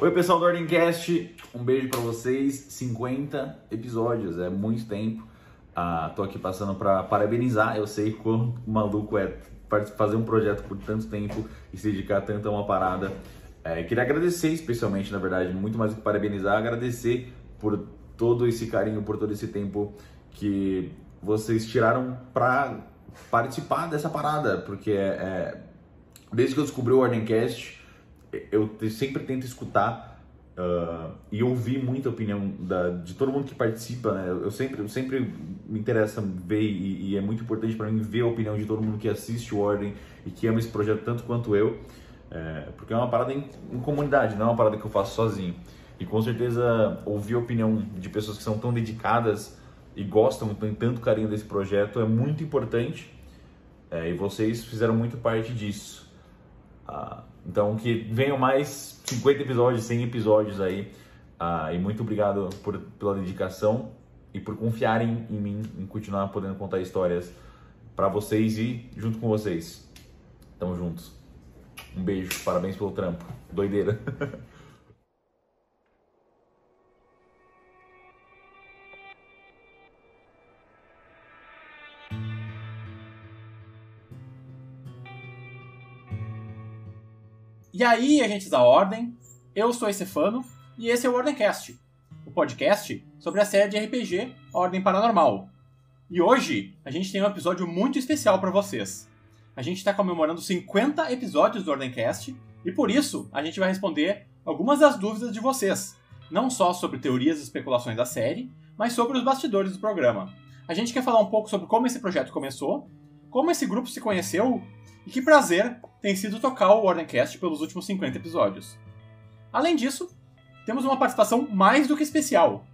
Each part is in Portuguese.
Oi, pessoal do Ordemcast, um beijo para vocês. 50 episódios, é muito tempo. Ah, tô aqui passando para parabenizar. Eu sei quão maluco é fazer um projeto por tanto tempo e se dedicar tanto a uma parada. É, queria agradecer, especialmente, na verdade, muito mais do que parabenizar, agradecer por todo esse carinho, por todo esse tempo que vocês tiraram para participar dessa parada, porque é, é, desde que eu descobri o Ordemcast eu sempre tento escutar uh, e ouvir muita opinião da, de todo mundo que participa, né? Eu sempre, eu sempre me interessa ver e, e é muito importante para mim ver a opinião de todo mundo que assiste o Ordem e que ama esse projeto tanto quanto eu, é, porque é uma parada em, em, comunidade, não é uma parada que eu faço sozinho. E com certeza ouvir a opinião de pessoas que são tão dedicadas e gostam, têm tanto carinho desse projeto é muito importante. É, e vocês fizeram muito parte disso. Ah, então, que venham mais 50 episódios, 100 episódios aí. Ah, e muito obrigado por, pela dedicação e por confiarem em mim, em continuar podendo contar histórias para vocês e junto com vocês. Tamo juntos. Um beijo, parabéns pelo trampo. Doideira. E aí, agentes da Ordem, eu sou Estefano e esse é o Ordemcast, o podcast sobre a série de RPG Ordem Paranormal. E hoje a gente tem um episódio muito especial para vocês. A gente está comemorando 50 episódios do Ordemcast e por isso a gente vai responder algumas das dúvidas de vocês, não só sobre teorias e especulações da série, mas sobre os bastidores do programa. A gente quer falar um pouco sobre como esse projeto começou, como esse grupo se conheceu e que prazer tem sido tocar o Ordemcast pelos últimos 50 episódios. Além disso, temos uma participação mais do que especial.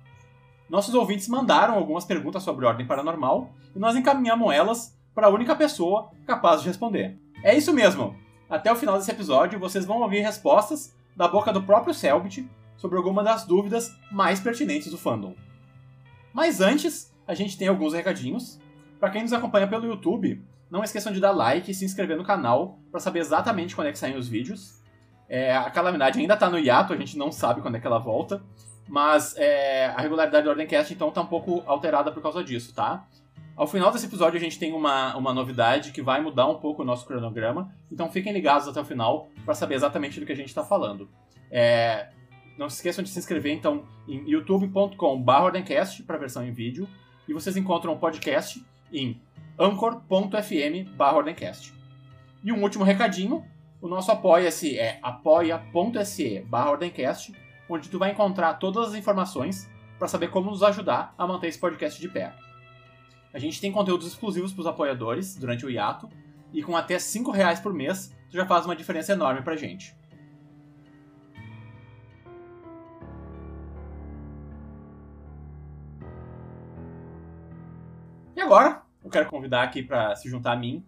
Nossos ouvintes mandaram algumas perguntas sobre Ordem Paranormal e nós encaminhamos elas para a única pessoa capaz de responder. É isso mesmo! Até o final desse episódio vocês vão ouvir respostas da boca do próprio Selbit sobre alguma das dúvidas mais pertinentes do fandom. Mas antes, a gente tem alguns recadinhos. Para quem nos acompanha pelo YouTube, não esqueçam de dar like e se inscrever no canal para saber exatamente quando é que saem os vídeos. É, a Calamidade ainda tá no hiato, a gente não sabe quando é que ela volta. Mas é, a regularidade do Ordemcast então tá um pouco alterada por causa disso, tá? Ao final desse episódio a gente tem uma, uma novidade que vai mudar um pouco o nosso cronograma, então fiquem ligados até o final para saber exatamente do que a gente está falando. É, não se esqueçam de se inscrever então em youtube.com/ordencast para a versão em vídeo e vocês encontram o podcast em anchor.fm ordencast. E um último recadinho, o nosso apoia-se é apoia.se ordencast, onde tu vai encontrar todas as informações para saber como nos ajudar a manter esse podcast de pé. A gente tem conteúdos exclusivos para os apoiadores durante o hiato, e com até 5 reais por mês, tu já faz uma diferença enorme pra gente. E agora, quero convidar aqui para se juntar a mim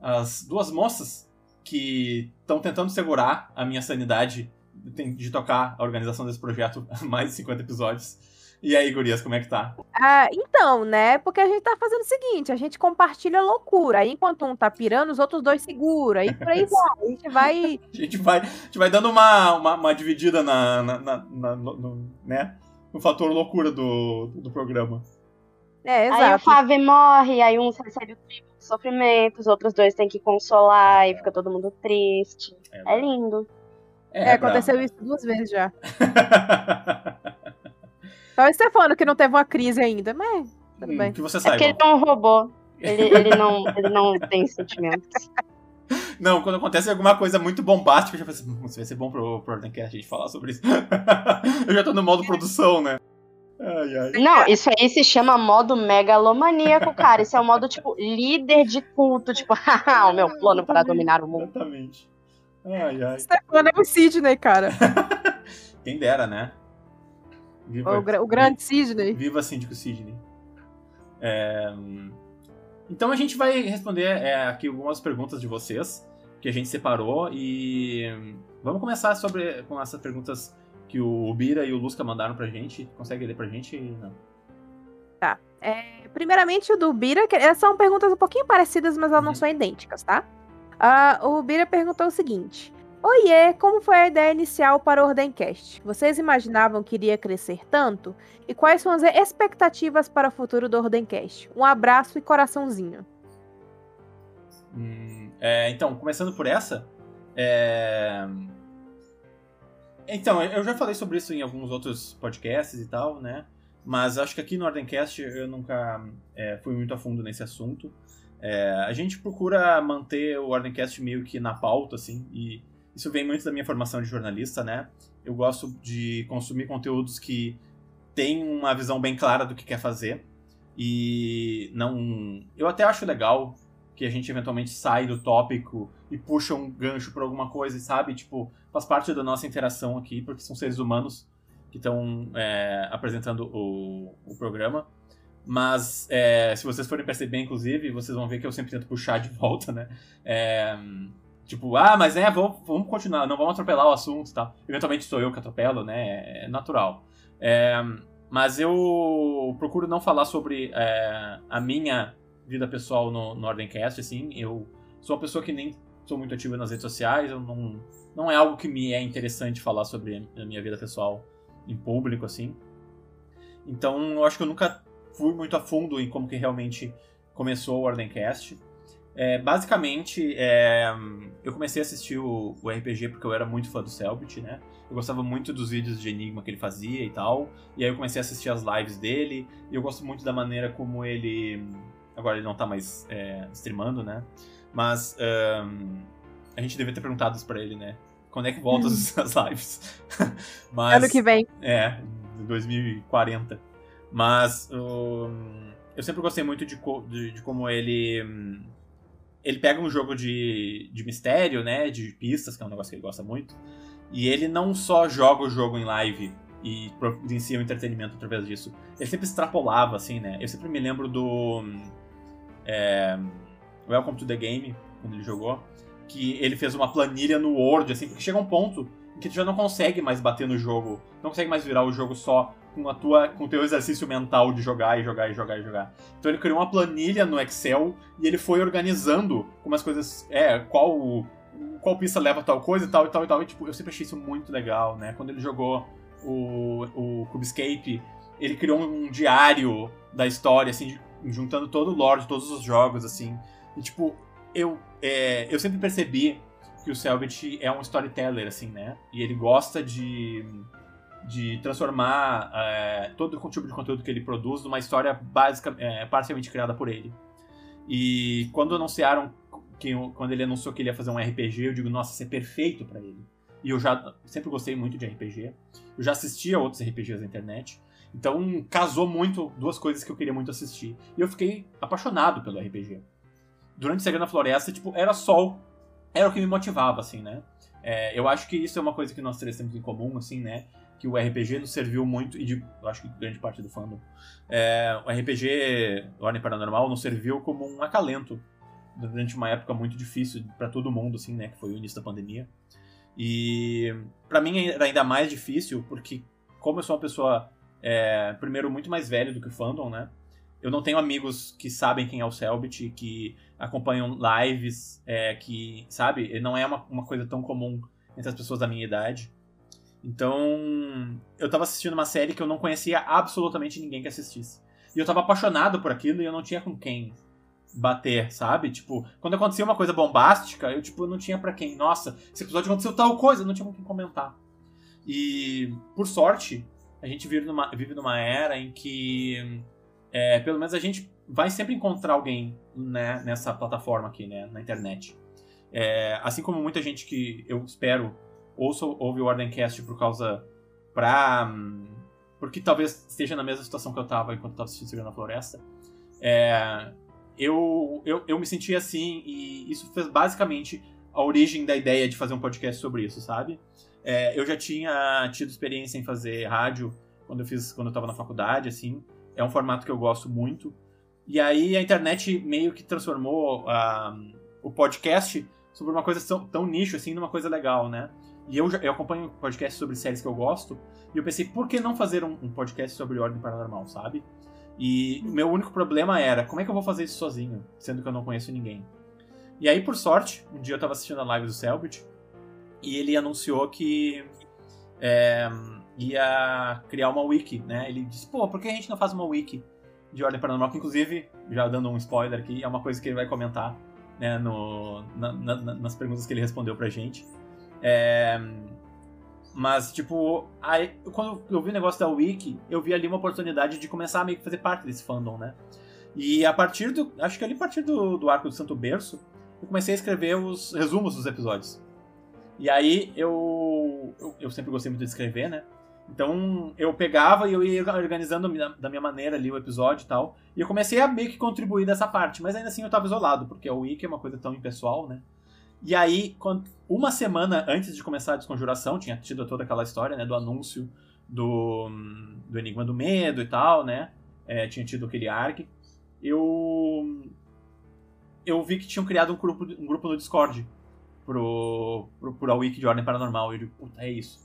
as duas moças que estão tentando segurar a minha sanidade de tocar a organização desse projeto há mais de 50 episódios. E aí, gurias, como é que tá? Ah, então, né? Porque a gente tá fazendo o seguinte, a gente compartilha loucura. Aí enquanto um tá pirando, os outros dois seguram. Aí por aí vai. A gente vai. a gente vai, a gente vai dando uma, uma, uma dividida na, na, na, na no, no, né? no fator loucura do, do programa. É, exato. Aí o Fave morre, aí uns recebem o triplo de sofrimento, os outros dois têm que consolar e fica todo mundo triste. É, é lindo. É, é aconteceu isso duas vezes já. Só o Stefano que não teve uma crise ainda, mas tudo hum, bem. Que você é porque ele é um robô. Ele, ele, não, ele não tem sentimentos. Não, quando acontece alguma coisa muito bombástica, eu já penso, hum, isso vai ser bom pro, pro Ordencast a gente falar sobre isso. eu já tô no modo produção, né? Ai, ai. Não, isso aí se chama modo megalomaníaco, cara. Isso é o modo, tipo, líder de culto. Tipo, o meu plano para dominar o mundo. Exatamente. Ai, ai. Stefano é o Sidney, cara. Quem dera, né? Viva, o, o grande Sidney. Viva Síndico Sidney. É... Então a gente vai responder é, aqui algumas perguntas de vocês que a gente separou e vamos começar sobre com essas perguntas que o Bira e o Lusca mandaram pra gente. Consegue ler pra gente? Não. Tá. É, primeiramente, o do Bira, que são perguntas um pouquinho parecidas, mas elas não uhum. são idênticas, tá? Uh, o Bira perguntou o seguinte: Oiê, como foi a ideia inicial para o Ordencast? Vocês imaginavam que iria crescer tanto? E quais são as expectativas para o futuro do Ordencast? Um abraço e coraçãozinho. Hum, é, então, começando por essa. É... Então, eu já falei sobre isso em alguns outros podcasts e tal, né? Mas acho que aqui no Ordencast eu nunca é, fui muito a fundo nesse assunto. É, a gente procura manter o Ordencast meio que na pauta, assim, e isso vem muito da minha formação de jornalista, né? Eu gosto de consumir conteúdos que têm uma visão bem clara do que quer fazer. E não. Eu até acho legal que a gente eventualmente sai do tópico e puxa um gancho para alguma coisa, sabe? Tipo, faz parte da nossa interação aqui, porque são seres humanos que estão é, apresentando o, o programa. Mas é, se vocês forem perceber, inclusive, vocês vão ver que eu sempre tento puxar de volta, né? É, tipo, ah, mas é, vamos, vamos continuar, não vamos atropelar o assunto e tal. Eventualmente sou eu que atropelo, né? É natural. É, mas eu procuro não falar sobre é, a minha vida pessoal no, no Ordencast, assim. Eu sou uma pessoa que nem sou muito ativa nas redes sociais, eu não, não é algo que me é interessante falar sobre a minha vida pessoal em público, assim. Então, eu acho que eu nunca fui muito a fundo em como que realmente começou o Ordencast. É, basicamente, é, eu comecei a assistir o, o, RPG porque eu era muito fã do Selbit, né? Eu gostava muito dos vídeos de Enigma que ele fazia e tal. E aí eu comecei a assistir as lives dele. E eu gosto muito da maneira como ele. Agora ele não tá mais é, streamando, né? Mas um, a gente devia ter perguntado isso pra ele, né? Quando é que voltam uhum. as lives? Mas, ano que vem. É, 2040. Mas um, eu sempre gostei muito de, de, de, como ele. Ele pega um jogo de, de mistério, né? De pistas, que é um negócio que ele gosta muito. E ele não só joga o jogo em live e providencia um entretenimento através disso. Ele sempre extrapolava, assim, né? Eu sempre me lembro do. É, Welcome to the Game, quando ele jogou. Que ele fez uma planilha no Word, assim, porque chega um ponto em que tu já não consegue mais bater no jogo. Não consegue mais virar o jogo só com a tua com o teu exercício mental de jogar e jogar e jogar e jogar. Então ele criou uma planilha no Excel e ele foi organizando como as coisas, é, qual qual pista leva tal coisa e tal e tal e tal. E tipo, eu sempre achei isso muito legal, né? Quando ele jogou o, o Cubescape, ele criou um diário da história, assim, juntando todo o lore de todos os jogos, assim. E tipo, eu, é, eu sempre percebi que o Selbit é um storyteller, assim, né? E ele gosta de de transformar é, todo o tipo de conteúdo que ele produz numa história básica, é, parcialmente criada por ele. E quando anunciaram que quando ele anunciou que ele ia fazer um RPG, eu digo, nossa, isso é perfeito para ele. E eu já sempre gostei muito de RPG. Eu já assistia outros RPGs na internet. Então casou muito duas coisas que eu queria muito assistir. E eu fiquei apaixonado pelo RPG. Durante Segredo Floresta, tipo, era só era o que me motivava, assim, né? É, eu acho que isso é uma coisa que nós três temos em comum, assim, né? que o RPG nos serviu muito, e de, eu acho que grande parte do fandom, é, o RPG Ordem Paranormal nos serviu como um acalento durante uma época muito difícil para todo mundo, assim, né, que foi o início da pandemia. E para mim era ainda mais difícil, porque como eu sou uma pessoa, é, primeiro, muito mais velho do que o fandom, né, eu não tenho amigos que sabem quem é o Selbit, que acompanham lives, é, que, sabe, não é uma, uma coisa tão comum entre as pessoas da minha idade. Então, eu tava assistindo uma série que eu não conhecia absolutamente ninguém que assistisse. E eu tava apaixonado por aquilo e eu não tinha com quem bater, sabe? Tipo, quando acontecia uma coisa bombástica, eu tipo, não tinha para quem, nossa, esse episódio aconteceu tal coisa, não tinha com quem comentar. E, por sorte, a gente vive numa, vive numa era em que, é, pelo menos a gente vai sempre encontrar alguém né, nessa plataforma aqui, né, na internet. É, assim como muita gente que eu espero ouça, ouve o Ordencast por causa. pra. porque talvez esteja na mesma situação que eu tava enquanto eu tava assistindo Segredo na Floresta. É, eu, eu, eu me senti assim e isso fez basicamente a origem da ideia de fazer um podcast sobre isso, sabe? É, eu já tinha tido experiência em fazer rádio quando eu fiz quando eu tava na faculdade, assim. É um formato que eu gosto muito. E aí a internet meio que transformou uh, o podcast sobre uma coisa tão, tão nicho, assim, numa coisa legal, né? E eu, eu acompanho podcasts sobre séries que eu gosto. E eu pensei, por que não fazer um, um podcast sobre Ordem Paranormal, sabe? E o meu único problema era, como é que eu vou fazer isso sozinho, sendo que eu não conheço ninguém? E aí, por sorte, um dia eu tava assistindo a live do Selbit, e ele anunciou que é, ia criar uma wiki, né? Ele disse, pô, por que a gente não faz uma wiki de Ordem Paranormal? Que, inclusive, já dando um spoiler aqui, é uma coisa que ele vai comentar né, no, na, na, nas perguntas que ele respondeu pra gente. É, mas, tipo, aí, quando eu vi o negócio da Wiki, eu vi ali uma oportunidade de começar a meio que fazer parte desse fandom, né? E a partir do. Acho que ali a partir do, do arco do Santo Berço, eu comecei a escrever os resumos dos episódios. E aí eu, eu, eu sempre gostei muito de escrever, né? Então eu pegava e eu ia organizando da minha maneira ali o episódio e tal. E eu comecei a meio que contribuir dessa parte, mas ainda assim eu tava isolado, porque o Wiki é uma coisa tão impessoal, né? E aí, uma semana antes de começar a desconjuração, tinha tido toda aquela história, né, do anúncio do, do Enigma do Medo e tal, né? É, tinha tido aquele arc. Eu eu vi que tinham criado um grupo, um grupo no Discord pro, pro, pro A Wiki de Ordem Paranormal. E eu digo, puta, é isso.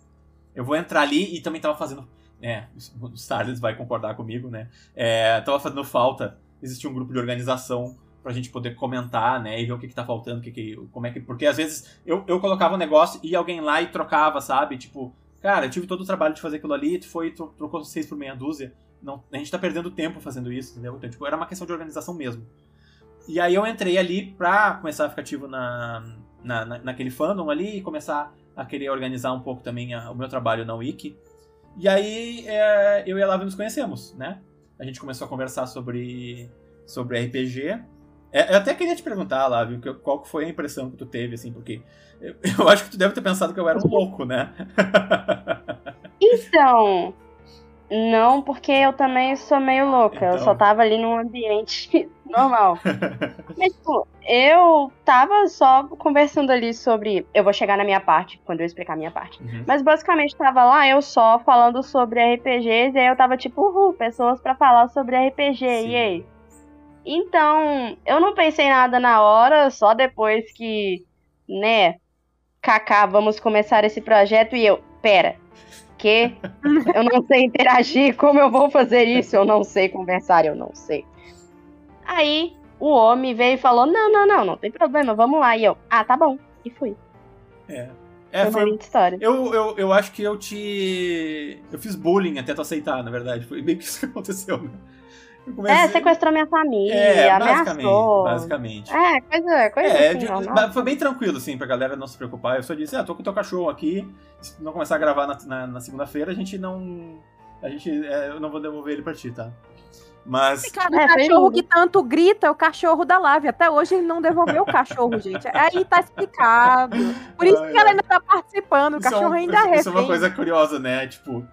Eu vou entrar ali e também tava fazendo. É, o Starles vai concordar comigo, né? É, tava fazendo falta. Existia um grupo de organização pra gente poder comentar, né? E ver o que, que tá faltando, que que, como é que. Porque às vezes eu, eu colocava um negócio e alguém lá e trocava, sabe? Tipo, cara, eu tive todo o trabalho de fazer aquilo ali, tu foi, tu trocou seis por meia dúzia. Não, a gente tá perdendo tempo fazendo isso, entendeu? Então, tipo, era uma questão de organização mesmo. E aí eu entrei ali pra começar a ficar ativo na, na, na, naquele fandom ali e começar a querer organizar um pouco também a, o meu trabalho na Wiki. E aí é, eu e a Lava nos conhecemos, né? A gente começou a conversar sobre, sobre RPG. É, eu até queria te perguntar, Lávio, qual foi a impressão que tu teve, assim, porque eu, eu acho que tu deve ter pensado que eu era um louco, né? então, não, porque eu também sou meio louca. Então... Eu só então. tava ali num ambiente normal. Mas, tipo, eu tava só conversando ali sobre. Eu vou chegar na minha parte, quando eu explicar a minha parte. Uhum. Mas basicamente tava lá eu só falando sobre RPGs, e aí eu tava tipo, uhul, pessoas para falar sobre RPG, Sim. e aí? Então, eu não pensei nada na hora, só depois que, né, Kaká, vamos começar esse projeto, e eu, pera, que eu não sei interagir, como eu vou fazer isso? Eu não sei conversar, eu não sei. Aí o homem veio e falou: Não, não, não, não tem problema, vamos lá. E eu, ah, tá bom. E fui. É. É, foi, foi história. Eu, eu, eu acho que eu te. Eu fiz bullying até tu aceitar, na verdade. Foi meio que isso que aconteceu, né? Comecei... É, sequestrou minha família, é, ameaçou. Basicamente. É, coisa, coisa é, assim. De, não, foi bem tranquilo, assim, pra galera não se preocupar. Eu só disse, ah, tô com o teu cachorro aqui, se não começar a gravar na, na, na segunda-feira, a gente não... A gente... É, eu não vou devolver ele pra ti, tá? Mas. Cara, o é, cachorro que tanto grita é o cachorro da Lave. Até hoje ele não devolveu o cachorro, gente. Aí tá explicado. Por isso que ela ainda tá participando. O cachorro é ainda é Isso é uma coisa curiosa, né? Tipo,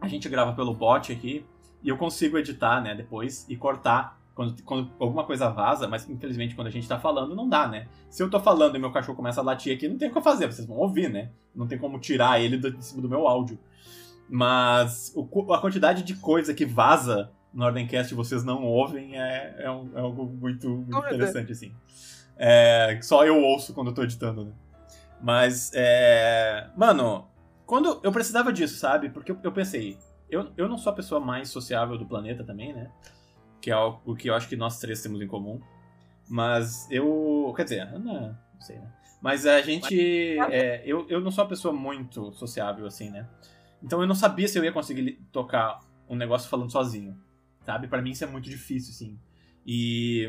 a gente grava pelo bot aqui. E eu consigo editar, né, depois e cortar quando, quando, alguma coisa vaza, mas infelizmente quando a gente tá falando não dá, né? Se eu tô falando e meu cachorro começa a latir aqui, não tem o que fazer, vocês vão ouvir, né? Não tem como tirar ele do, de cima do meu áudio. Mas o, a quantidade de coisa que vaza no Ordencast vocês não ouvem é, é, um, é algo muito, muito interessante, assim. É, só eu ouço quando eu tô editando, né? Mas, é... Mano, quando eu precisava disso, sabe? Porque eu, eu pensei, eu, eu não sou a pessoa mais sociável do planeta também, né? Que é algo que eu acho que nós três temos em comum. Mas eu. Quer dizer, não, não sei, né? Mas a gente. É, eu, eu não sou uma pessoa muito sociável, assim, né? Então eu não sabia se eu ia conseguir tocar um negócio falando sozinho. Sabe? para mim isso é muito difícil, assim. E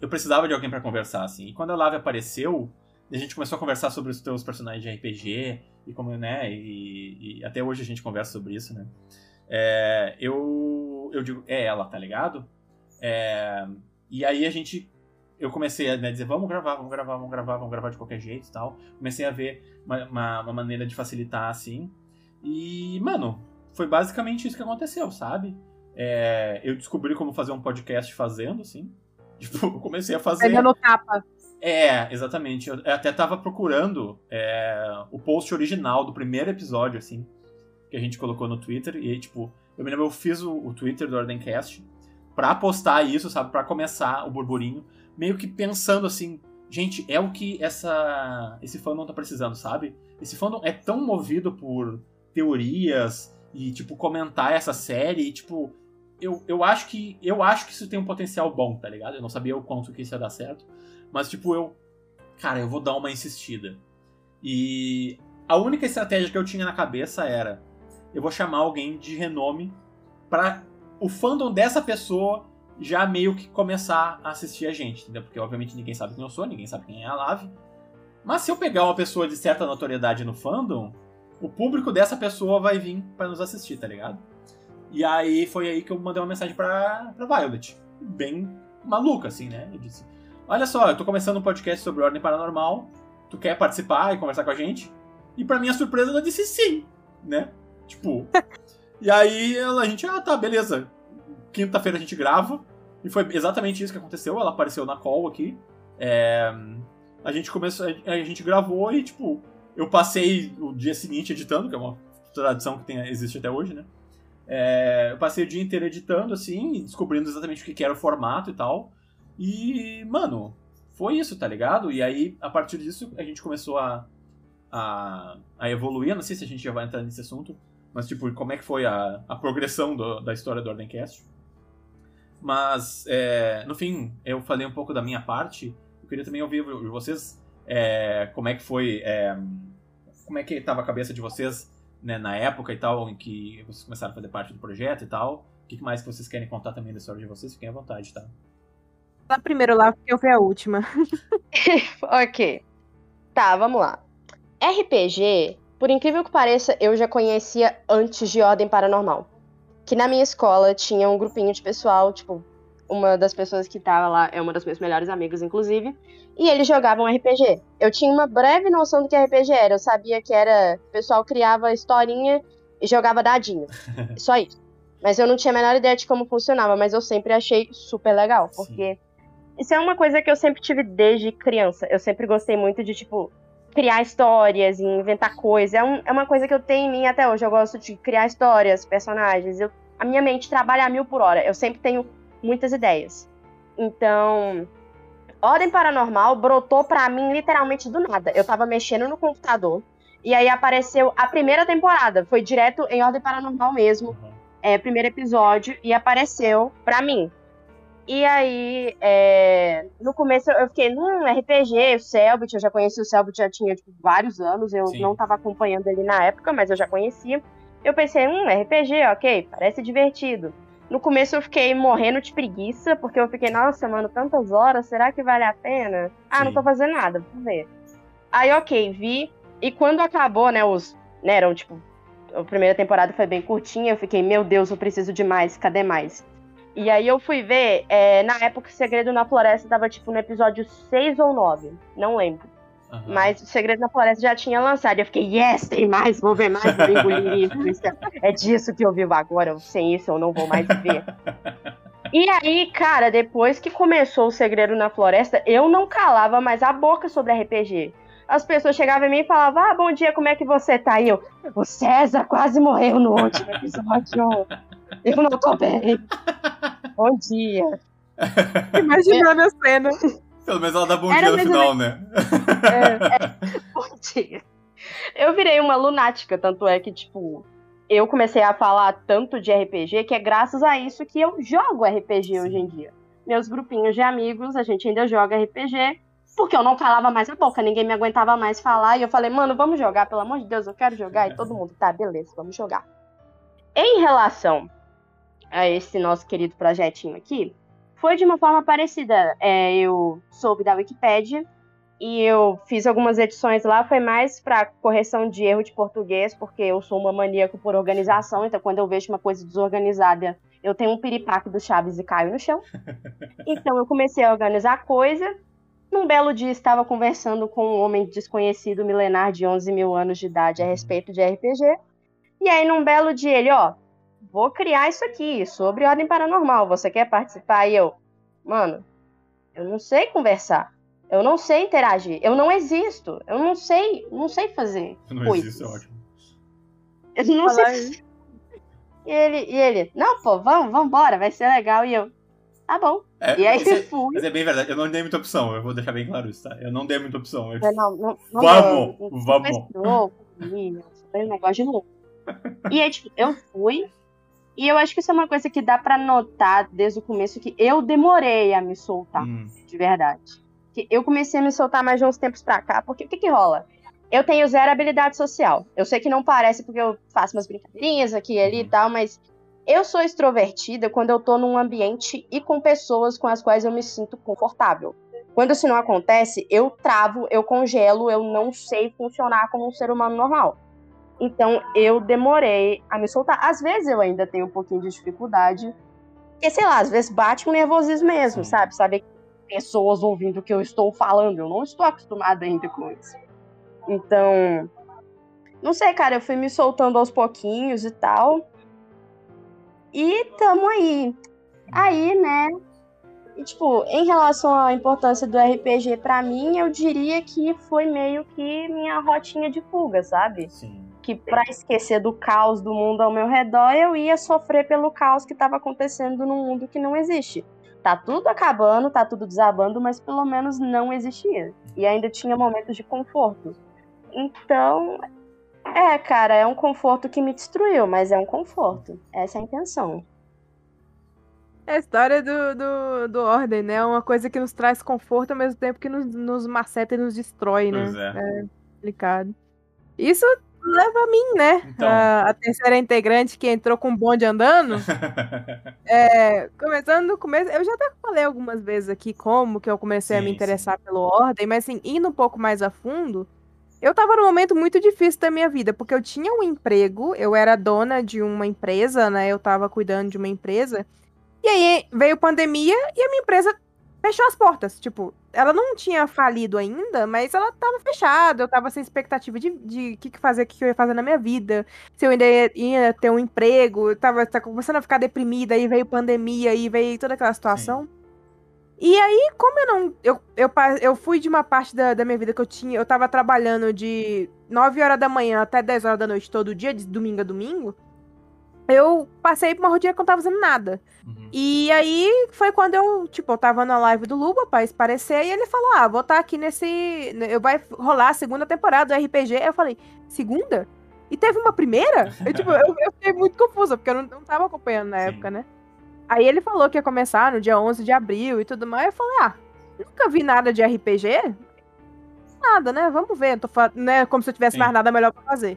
eu precisava de alguém para conversar, assim. E quando a Lave apareceu, a gente começou a conversar sobre os teus personagens de RPG e como, né, e, e até hoje a gente conversa sobre isso, né. É, eu, eu digo, é ela, tá ligado? É, e aí a gente, eu comecei a né, dizer, vamos gravar, vamos gravar, vamos gravar, vamos gravar de qualquer jeito e tal. Comecei a ver uma, uma, uma maneira de facilitar, assim. E, mano, foi basicamente isso que aconteceu, sabe? É, eu descobri como fazer um podcast fazendo, assim. Tipo, eu comecei a fazer. Pegando tapa. É, exatamente. Eu até tava procurando é, o post original do primeiro episódio, assim, que a gente colocou no Twitter. E tipo, eu me lembro, eu fiz o, o Twitter do Ordencast pra postar isso, sabe? Pra começar o burburinho. Meio que pensando assim, gente, é o que essa esse fandom tá precisando, sabe? Esse fandom é tão movido por teorias e, tipo, comentar essa série e, tipo, eu, eu acho que eu acho que isso tem um potencial bom, tá ligado? Eu não sabia o quanto que isso ia dar certo. Mas, tipo, eu. Cara, eu vou dar uma insistida. E a única estratégia que eu tinha na cabeça era: eu vou chamar alguém de renome para o fandom dessa pessoa já meio que começar a assistir a gente, entendeu? Porque obviamente ninguém sabe quem eu sou, ninguém sabe quem é a Lave. Mas se eu pegar uma pessoa de certa notoriedade no fandom, o público dessa pessoa vai vir para nos assistir, tá ligado? E aí foi aí que eu mandei uma mensagem pra, pra Violet. Bem maluca, assim, né? Eu disse: Olha só, eu tô começando um podcast sobre ordem paranormal. Tu quer participar e conversar com a gente? E pra minha surpresa, ela disse sim, né? Tipo. e aí ela, a gente, ah, tá, beleza. Quinta-feira a gente grava. E foi exatamente isso que aconteceu. Ela apareceu na call aqui. É, a gente começou. A gente gravou e, tipo, eu passei o dia seguinte editando, que é uma tradição que tem, existe até hoje, né? É, eu passei o dia inteiro editando, assim, descobrindo exatamente o que era o formato e tal. E, mano, foi isso, tá ligado? E aí, a partir disso, a gente começou a, a, a evoluir. Não sei se a gente já vai entrar nesse assunto, mas, tipo, como é que foi a, a progressão do, da história do Ordencast. Mas, é, no fim, eu falei um pouco da minha parte. Eu queria também ouvir de vocês é, como é que foi. É, como é que estava a cabeça de vocês né, na época e tal, em que vocês começaram a fazer parte do projeto e tal. O que mais que vocês querem contar também da história de vocês? Fiquem à vontade, tá? Fala primeiro lá, porque eu fui a última. ok. Tá, vamos lá. RPG, por incrível que pareça, eu já conhecia antes de Ordem Paranormal. Que na minha escola tinha um grupinho de pessoal, tipo, uma das pessoas que tava lá é uma das minhas melhores amigas, inclusive, e eles jogavam RPG. Eu tinha uma breve noção do que RPG era. Eu sabia que era. O pessoal criava historinha e jogava dadinho. Só isso. Mas eu não tinha a menor ideia de como funcionava, mas eu sempre achei super legal, porque Sim. Isso é uma coisa que eu sempre tive desde criança. Eu sempre gostei muito de, tipo, criar histórias e inventar coisas. É, um, é uma coisa que eu tenho em mim até hoje. Eu gosto de criar histórias, personagens. Eu, a minha mente trabalha a mil por hora. Eu sempre tenho muitas ideias. Então, Ordem Paranormal brotou pra mim literalmente do nada. Eu tava mexendo no computador e aí apareceu a primeira temporada. Foi direto em Ordem Paranormal mesmo. Uhum. É, primeiro episódio e apareceu pra mim. E aí, é, no começo eu fiquei, hum, RPG, o Selbit, eu já conheci o Selbit, já tinha tipo, vários anos, eu Sim. não tava acompanhando ele na época, mas eu já conhecia. Eu pensei, hum, RPG, ok, parece divertido. No começo eu fiquei morrendo de preguiça, porque eu fiquei, nossa, mano, tantas horas, será que vale a pena? Ah, Sim. não tô fazendo nada, vou ver. Aí, ok, vi. E quando acabou, né, os. Né, eram tipo. A primeira temporada foi bem curtinha, eu fiquei, meu Deus, eu preciso de mais, cadê mais? E aí eu fui ver, é, na época o Segredo na Floresta tava tipo no episódio 6 ou 9, não lembro. Uhum. Mas o Segredo na Floresta já tinha lançado. Eu fiquei, yes, tem mais, vou ver mais, vou engolir isso. É disso que eu vivo agora. Sem isso eu não vou mais ver. E aí, cara, depois que começou o Segredo na Floresta, eu não calava mais a boca sobre RPG. As pessoas chegavam em mim e falavam: Ah, bom dia, como é que você tá? E eu, o César quase morreu no último episódio. Eu não tô bem. Bom dia. Imaginando a cena. Pelo menos ela dá bom Era dia no final, né? É, é, bom dia. Eu virei uma lunática, tanto é que, tipo, eu comecei a falar tanto de RPG que é graças a isso que eu jogo RPG Sim. hoje em dia. Meus grupinhos de amigos, a gente ainda joga RPG, porque eu não calava mais a boca, ninguém me aguentava mais falar. E eu falei, mano, vamos jogar, pelo amor de Deus, eu quero jogar. E todo mundo, tá, beleza, vamos jogar. Em relação a esse nosso querido projetinho aqui, foi de uma forma parecida. É, eu soube da Wikipedia e eu fiz algumas edições lá, foi mais para correção de erro de português, porque eu sou uma maníaca por organização, então quando eu vejo uma coisa desorganizada, eu tenho um piripaque do Chaves e caio no chão. Então eu comecei a organizar a coisa. Num belo dia estava conversando com um homem desconhecido milenar de 11 mil anos de idade a respeito de RPG. E aí, num belo dia, ele, ó, vou criar isso aqui, sobre ordem paranormal. Você quer participar? E eu, mano, eu não sei conversar. Eu não sei interagir. Eu não existo. Eu não sei, não sei fazer. Eu não coisas. existo, é ótimo. Eu não Falar sei. E ele, e ele, não, pô, vamos, vamos embora, vai ser legal. E eu, tá bom. É, e aí você, fui. Mas é bem verdade, eu não dei muita opção, eu vou deixar bem claro isso, tá? Eu não dei muita opção. Eu, não, não, não, vamos, não, vamos. Foi um negócio de louco. E aí, tipo, eu fui, e eu acho que isso é uma coisa que dá para notar desde o começo que eu demorei a me soltar, hum. de verdade. Que eu comecei a me soltar mais de uns tempos pra cá, porque o que que rola? eu tenho zero habilidade social. Eu sei que não parece porque eu faço umas brincadeirinhas aqui e ali e tal, mas eu sou extrovertida quando eu tô num ambiente e com pessoas com as quais eu me sinto confortável. Quando isso não acontece, eu travo, eu congelo, eu não sei funcionar como um ser humano normal. Então eu demorei a me soltar. Às vezes eu ainda tenho um pouquinho de dificuldade. Porque, sei lá, às vezes bate um nervosismo mesmo, sabe? Saber pessoas ouvindo o que eu estou falando. Eu não estou acostumada ainda com isso. Então, não sei, cara, eu fui me soltando aos pouquinhos e tal. E tamo aí. Aí, né? E, tipo, em relação à importância do RPG para mim, eu diria que foi meio que minha rotinha de fuga, sabe? Sim. Que para esquecer do caos do mundo ao meu redor, eu ia sofrer pelo caos que estava acontecendo no mundo que não existe. Tá tudo acabando, tá tudo desabando, mas pelo menos não existia. E ainda tinha momentos de conforto. Então, é, cara, é um conforto que me destruiu, mas é um conforto. Essa é a intenção. É a história do, do, do Ordem, né? É uma coisa que nos traz conforto ao mesmo tempo que nos, nos maceta e nos destrói, né? Pois é. é complicado. Isso leva a mim, né? Então. A, a terceira integrante que entrou com o bonde andando. É, começando no começo, eu já até falei algumas vezes aqui como que eu comecei a me Sim, interessar pelo Ordem, mas assim, indo um pouco mais a fundo, eu tava num momento muito difícil da minha vida, porque eu tinha um emprego, eu era dona de uma empresa, né? Eu tava cuidando de uma empresa. E aí veio pandemia e a minha empresa fechou as portas. Tipo, ela não tinha falido ainda, mas ela tava fechada. Eu tava sem expectativa de o que, que fazer, o que, que eu ia fazer na minha vida. Se eu ainda ia, ia ter um emprego. Eu tava, tava começando a ficar deprimida, aí veio pandemia, aí veio toda aquela situação. E aí, como eu não. Eu, eu, eu fui de uma parte da, da minha vida que eu tinha. Eu tava trabalhando de 9 horas da manhã até 10 horas da noite todo dia, de domingo a domingo. Eu passei por uma rotina que eu não tava fazendo nada. Uhum. E aí foi quando eu, tipo, eu tava na live do Luba pra esparecer e ele falou: Ah, vou estar aqui nesse. Eu vai rolar a segunda temporada do RPG. Eu falei, segunda? E teve uma primeira? Eu, tipo, eu, eu fiquei muito confusa, porque eu não, não tava acompanhando na Sim. época, né? Aí ele falou que ia começar no dia 11 de abril e tudo mais. Eu falei, ah, nunca vi nada de RPG. Nada, né? Vamos ver. Tô né? Como se eu tivesse Sim. mais nada melhor pra fazer.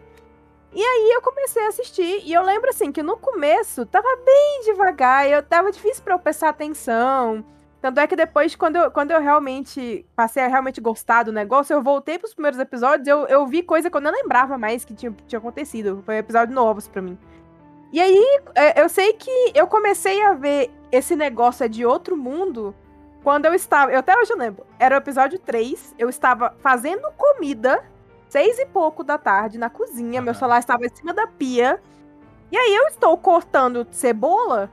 E aí eu comecei a assistir. E eu lembro, assim, que no começo tava bem devagar. Eu tava difícil pra eu prestar atenção. Tanto é que depois, quando eu, quando eu realmente passei a realmente gostar do negócio, eu voltei pros primeiros episódios, eu, eu vi coisa que eu não lembrava mais que tinha, tinha acontecido. Foi episódios novos pra mim. E aí, é, eu sei que eu comecei a ver esse negócio é de outro mundo quando eu estava. Eu até hoje eu lembro. Era o episódio 3, eu estava fazendo comida, seis e pouco da tarde, na cozinha. Meu Aham. celular estava em cima da pia. E aí eu estou cortando cebola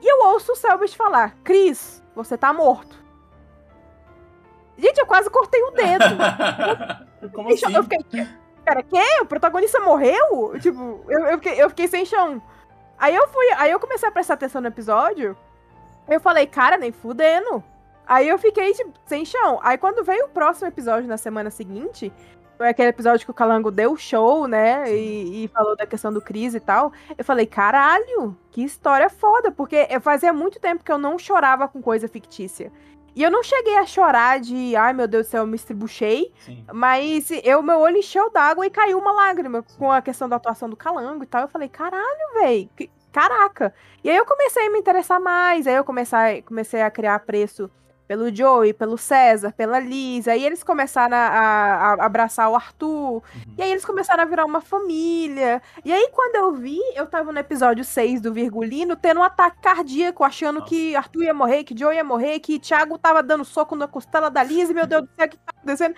e eu ouço o Selbit falar: Cris, você tá morto. Gente, eu quase cortei o dedo. Como assim? Eu fiquei, pera, que? O protagonista morreu? Tipo, eu, eu, fiquei, eu fiquei sem chão. Aí eu fui, aí eu comecei a prestar atenção no episódio. Eu falei, cara, nem fudendo. Aí eu fiquei, tipo, sem chão. Aí quando veio o próximo episódio na semana seguinte, foi aquele episódio que o Calango deu show, né? E, e falou da questão do Cris e tal. Eu falei, caralho, que história foda. Porque fazia muito tempo que eu não chorava com coisa fictícia. E eu não cheguei a chorar de, ai meu Deus do céu, eu me estribuchei. Sim. Mas eu, meu olho encheu d'água e caiu uma lágrima com a questão da atuação do Calango e tal. Eu falei, caralho, velho, caraca. E aí eu comecei a me interessar mais, aí eu comecei, comecei a criar preço pelo Joey, pelo César, pela Liz. Aí eles começaram a, a- a abraçar o Arthur. Uhum. E aí eles começaram a virar uma família. E aí quando eu vi, eu tava no episódio 6 do Virgulino, tendo um ataque cardíaco, achando Nossa. que Arthur ia morrer, que Joey ia morrer, que Thiago tava dando soco na costela da Liz. E meu Deus do céu, o que tá acontecendo?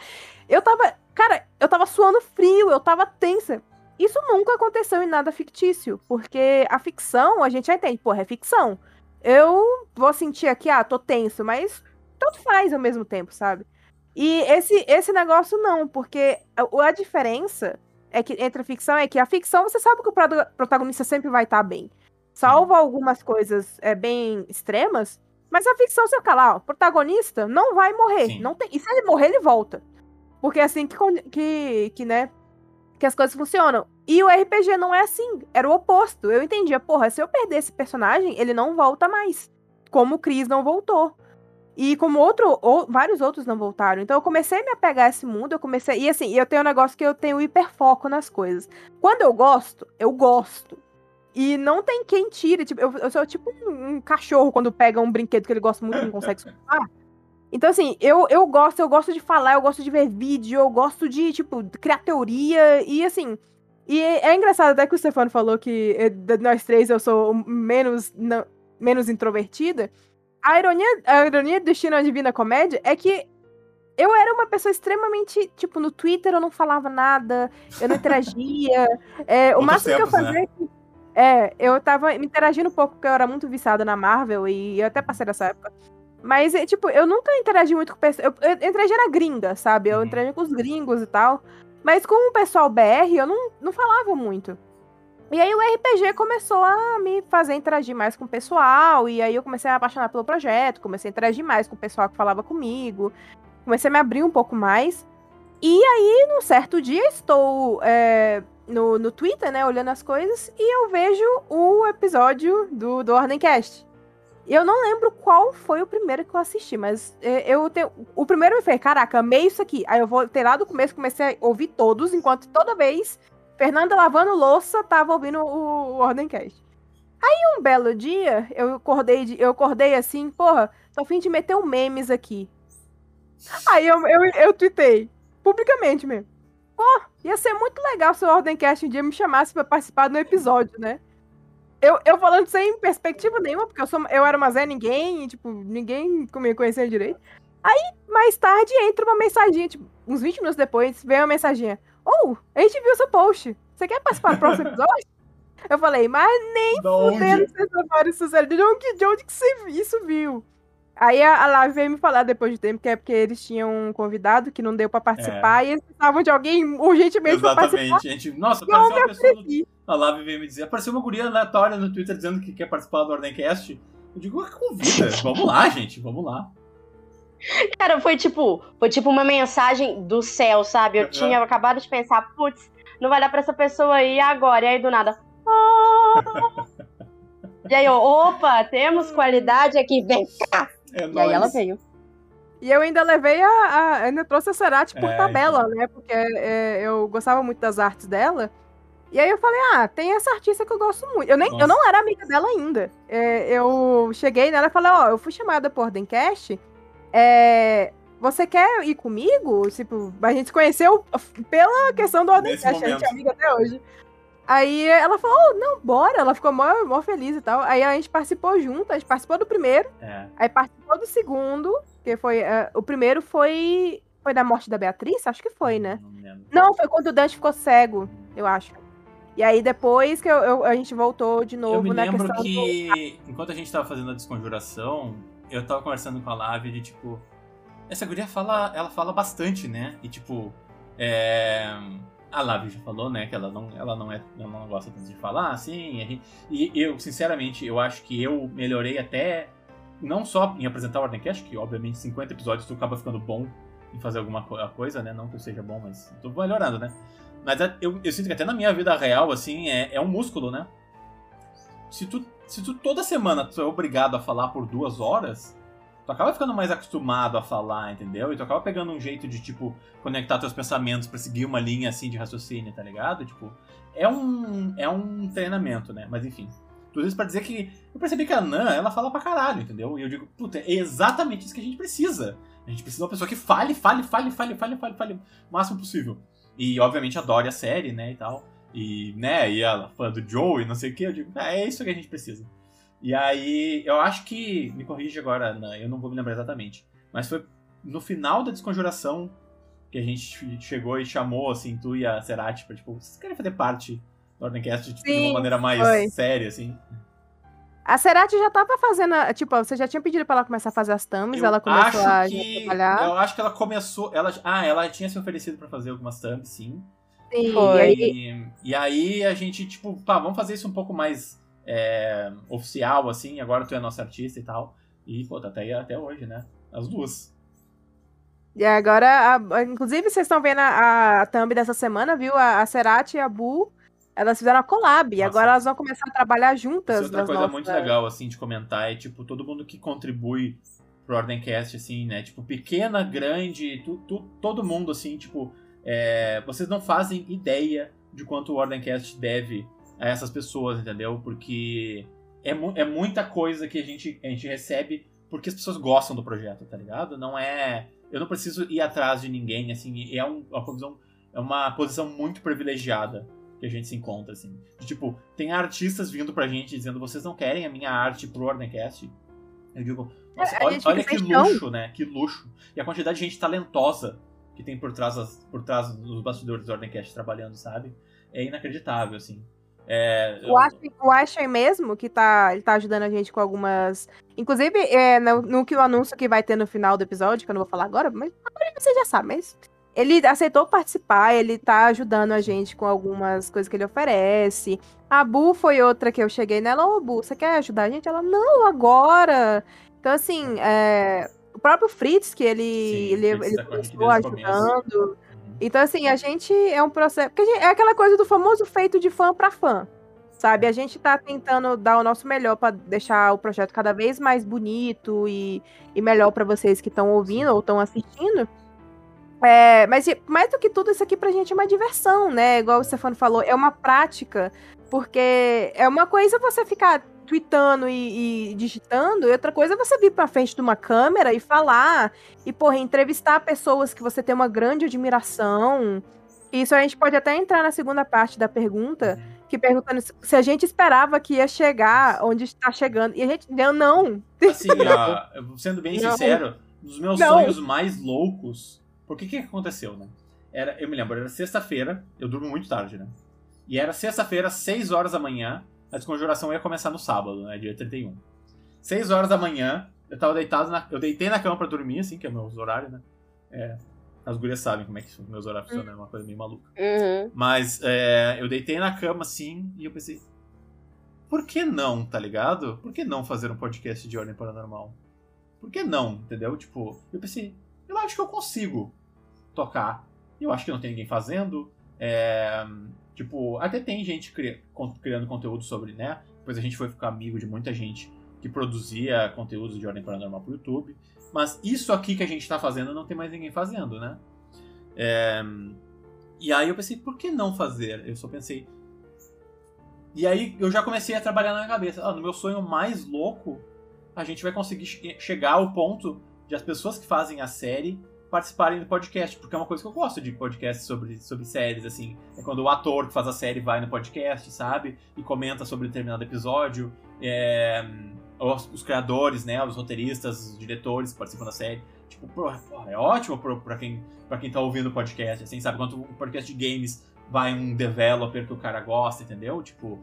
Eu tava, cara, eu tava suando frio, eu tava tensa. Isso nunca aconteceu em nada fictício, porque a ficção, a gente já entende, porra, é ficção. Eu vou sentir aqui, ah, tô tenso, mas tanto faz ao mesmo tempo, sabe? E esse, esse negócio não, porque a, a diferença é que entre a ficção é que a ficção você sabe que o protagonista sempre vai estar bem. Salvo algumas coisas é, bem extremas, mas a ficção você fica lá, ó, o protagonista não vai morrer. Sim. Não tem, e se ele morrer, ele volta. Porque é assim que, que, que, né, que as coisas funcionam. E o RPG não é assim, era o oposto. Eu entendia, porra, se eu perder esse personagem, ele não volta mais. Como o Chris não voltou. E como outro, ou, vários outros não voltaram. Então eu comecei a me apegar a esse mundo, eu comecei. E assim, eu tenho um negócio que eu tenho hiperfoco nas coisas. Quando eu gosto, eu gosto. E não tem quem tire. Tipo, eu, eu sou tipo um, um, cachorro quando pega um brinquedo que ele gosta muito e não consegue soltar. Então, assim, eu, eu gosto, eu gosto de falar, eu gosto de ver vídeo, eu gosto de, tipo, criar teoria. E assim. E é, é engraçado até que o Stefano falou que eh, de nós três eu sou menos, não, menos introvertida. A ironia, a ironia do Destino Divina Comédia é que eu era uma pessoa extremamente, tipo, no Twitter eu não falava nada, eu não interagia. é, o máximo tempos, que eu fazia né? é, eu tava me interagindo um pouco porque eu era muito viciada na Marvel e eu até passei dessa época. Mas, é, tipo, eu nunca interagi muito com pessoas. Eu, eu interagi na gringa, sabe? Eu uhum. interagi com os gringos e tal. Mas com o pessoal BR, eu não, não falava muito. E aí o RPG começou a me fazer interagir mais com o pessoal, e aí eu comecei a apaixonar pelo projeto, comecei a interagir mais com o pessoal que falava comigo, comecei a me abrir um pouco mais. E aí, num certo dia, estou é, no, no Twitter, né, olhando as coisas, e eu vejo o episódio do, do Ordemcast. Eu não lembro qual foi o primeiro que eu assisti, mas é, eu tenho. O primeiro me fez, caraca, amei isso aqui. Aí eu voltei lá do começo, comecei a ouvir todos, enquanto toda vez Fernanda lavando louça tava ouvindo o, Ordencast. Aí um belo dia, eu acordei, de, eu acordei assim, porra, tô a fim de meter um memes aqui. Aí eu, eu, eu tuitei, publicamente mesmo. Pô, ia ser muito legal se o Ordencast um dia me chamasse para participar do episódio, né? Eu, eu falando sem perspectiva nenhuma, porque eu, sou, eu era uma Zé Ninguém, tipo, ninguém me conhecia direito. Aí, mais tarde, entra uma mensaginha, tipo, uns 20 minutos depois, vem uma mensaginha. Ou, oh, a gente viu seu post. Você quer participar do próximo episódio? Eu falei, mas nem fudendo vocês levaram isso De onde, de onde que você isso viu? Aí a, a Live veio me falar depois de tempo que é porque eles tinham um convidado que não deu pra participar é. e eles precisavam de alguém urgentemente Exatamente. pra participar. Gente, nossa, apareceu uma pessoa. No, a Live veio me dizer. Apareceu uma guria aleatória no Twitter dizendo que quer participar do Ordemcast. Eu digo, convida. vamos lá, gente, vamos lá. Cara, foi tipo, foi tipo uma mensagem do céu, sabe? Eu tinha acabado de pensar, putz, não vai dar pra essa pessoa aí agora. E aí do nada. Oh! e aí eu, opa, temos qualidade aqui, vem cá. É e nóis. aí ela veio. E eu ainda levei a. a ainda trouxe a Cerati por é, tabela, então. né? Porque é, eu gostava muito das artes dela. E aí eu falei, ah, tem essa artista que eu gosto muito. Eu, nem, eu não era amiga dela ainda. É, eu cheguei nela e falei, ó, oh, eu fui chamada por Dencast é, você quer ir comigo? Tipo, a gente se conheceu pela questão do Ordem a gente é amiga até hoje. Aí ela falou, oh, não, bora. Ela ficou mó, mó feliz e tal. Aí a gente participou junto, a gente participou do primeiro. É. Aí participou do segundo, que foi. Uh, o primeiro foi. Foi da morte da Beatriz? Acho que foi, né? Não, não foi quando o Dante ficou cego, eu acho. E aí depois que eu, eu, a gente voltou de novo eu me na lembro questão que, do... enquanto a gente tava fazendo a desconjuração, eu tava conversando com a Lave de tipo. Essa guria fala. Ela fala bastante, né? E tipo. É, a Lave já falou, né, que ela não, ela não, é, ela não gosta tanto de falar, assim. E eu, sinceramente, eu acho que eu melhorei até. Não só em apresentar o Ordencast, que obviamente 50 episódios tu acaba ficando bom em fazer alguma coisa, né? Não que eu seja bom, mas tô melhorando, né? Mas é, eu, eu sinto que até na minha vida real, assim, é, é um músculo, né? Se tu se tu toda semana tu é obrigado a falar por duas horas, tu acaba ficando mais acostumado a falar, entendeu? E tu acaba pegando um jeito de, tipo, conectar teus pensamentos para seguir uma linha assim de raciocínio, tá ligado? Tipo, é um, é um treinamento, né? Mas enfim. Tudo isso pra dizer que eu percebi que a Nan, ela fala pra caralho, entendeu? E eu digo, puta, é exatamente isso que a gente precisa. A gente precisa de uma pessoa que fale, fale, fale, fale, fale, fale, fale, o máximo possível. E obviamente adore a série, né, e tal. E, né, e ela fã do Joe e não sei o que, eu digo, ah, é isso que a gente precisa. E aí, eu acho que, me corrige agora, eu não vou me lembrar exatamente, mas foi no final da desconjuração que a gente chegou e chamou, assim, tu e a Cerati pra, tipo, vocês querem fazer parte do Ordemcast tipo, Sim, de uma maneira mais foi. séria, assim? A Cerati já tava fazendo, tipo, você já tinha pedido pra ela começar a fazer as thumbs, eu ela começou a que, trabalhar. Eu acho que ela começou, ela, ah, ela tinha se oferecido pra fazer algumas thumbs, sim. Sim, Foi. E, e aí a gente, tipo, tá, vamos fazer isso um pouco mais é, oficial, assim, agora tu é nosso artista e tal. E, pô, tá até, até hoje, né? As duas. E agora, a, inclusive, vocês estão vendo a, a thumb dessa semana, viu? A, a Cerati e a Bu, elas fizeram a collab. Nossa. E agora elas vão começar a trabalhar juntas. Isso é outra coisa nossas... muito legal, assim, de comentar. É, tipo, todo mundo que contribui pro Ordencast, assim, né? Tipo, pequena, grande, tu, tu, todo mundo, assim, tipo, é, vocês não fazem ideia de quanto o Ordencast deve a essas pessoas, entendeu? Porque é, mu é muita coisa que a gente, a gente recebe porque as pessoas gostam do projeto, tá ligado? Não é. Eu não preciso ir atrás de ninguém, assim, é um, uma, posição, é uma posição muito privilegiada que a gente se encontra, assim. De, tipo, tem artistas vindo pra gente dizendo, vocês não querem a minha arte pro Ordencast? Eu digo, nossa, é, olha, olha que luxo, né? Que luxo. E a quantidade de gente talentosa que tem por trás, das, por trás dos bastidores do Ordencast trabalhando, sabe? É inacreditável, assim. É, eu... O, Ashley, o Ashley mesmo, que tá, ele tá ajudando a gente com algumas. Inclusive, é, no, no que o anúncio que vai ter no final do episódio, que eu não vou falar agora, mas agora você já sabe, mas. Ele aceitou participar, ele tá ajudando a gente com algumas coisas que ele oferece. A Bu foi outra que eu cheguei nela, ô Bu, você quer ajudar a gente? Ela, não, agora. Então, assim, é, próprio Fritz, que ele, Sim, ele, ele tá começou ajudando. Uhum. Então, assim, a gente é um processo. Gente, é aquela coisa do famoso feito de fã para fã. Sabe? A gente tá tentando dar o nosso melhor para deixar o projeto cada vez mais bonito e, e melhor para vocês que estão ouvindo ou estão assistindo. É, mas mais do que tudo, isso aqui pra gente é uma diversão, né? Igual o Stefano falou, é uma prática. Porque é uma coisa você ficar tweetando e, e, digitando, e outra coisa é você vir pra frente de uma câmera e falar, e, porra, entrevistar pessoas que você tem uma grande admiração. Isso a gente pode até entrar na segunda parte da pergunta, que perguntando se a gente esperava que ia chegar onde está chegando. E a gente deu não. Assim, ó, sendo bem não. sincero, dos meus não. sonhos mais loucos, por que que aconteceu, né? Era, eu me lembro, era sexta-feira, eu durmo muito tarde, né? E era sexta-feira, 6 horas da manhã, a desconjuração ia começar no sábado, né? Dia 31. 6 horas da manhã, eu tava deitado na, Eu deitei na cama pra dormir, assim, que é meus horários, né? É, as gurias sabem como é que meus horários funcionam, é uma coisa meio maluca. Uhum. Mas é, eu deitei na cama, assim, e eu pensei. Por que não, tá ligado? Por que não fazer um podcast de ordem paranormal? Por que não, entendeu? Tipo, eu pensei, eu acho que eu consigo tocar. Eu acho que não tem ninguém fazendo. É, Tipo, até tem gente criando conteúdo sobre, né? Depois a gente foi ficar amigo de muita gente que produzia conteúdos de ordem paranormal pro YouTube. Mas isso aqui que a gente tá fazendo não tem mais ninguém fazendo, né? É... E aí eu pensei, por que não fazer? Eu só pensei. E aí eu já comecei a trabalhar na minha cabeça. Ah, no meu sonho mais louco, a gente vai conseguir chegar ao ponto de as pessoas que fazem a série participarem do podcast, porque é uma coisa que eu gosto de podcast sobre, sobre séries, assim. É quando o ator que faz a série vai no podcast, sabe? E comenta sobre determinado episódio. É, os, os, criadores, né? Os roteiristas, os diretores que participam da série. Tipo, pô, é ótimo pra, quem, pra quem tá ouvindo o podcast, assim, sabe? Quando um podcast de games vai um developer que o cara gosta, entendeu? Tipo,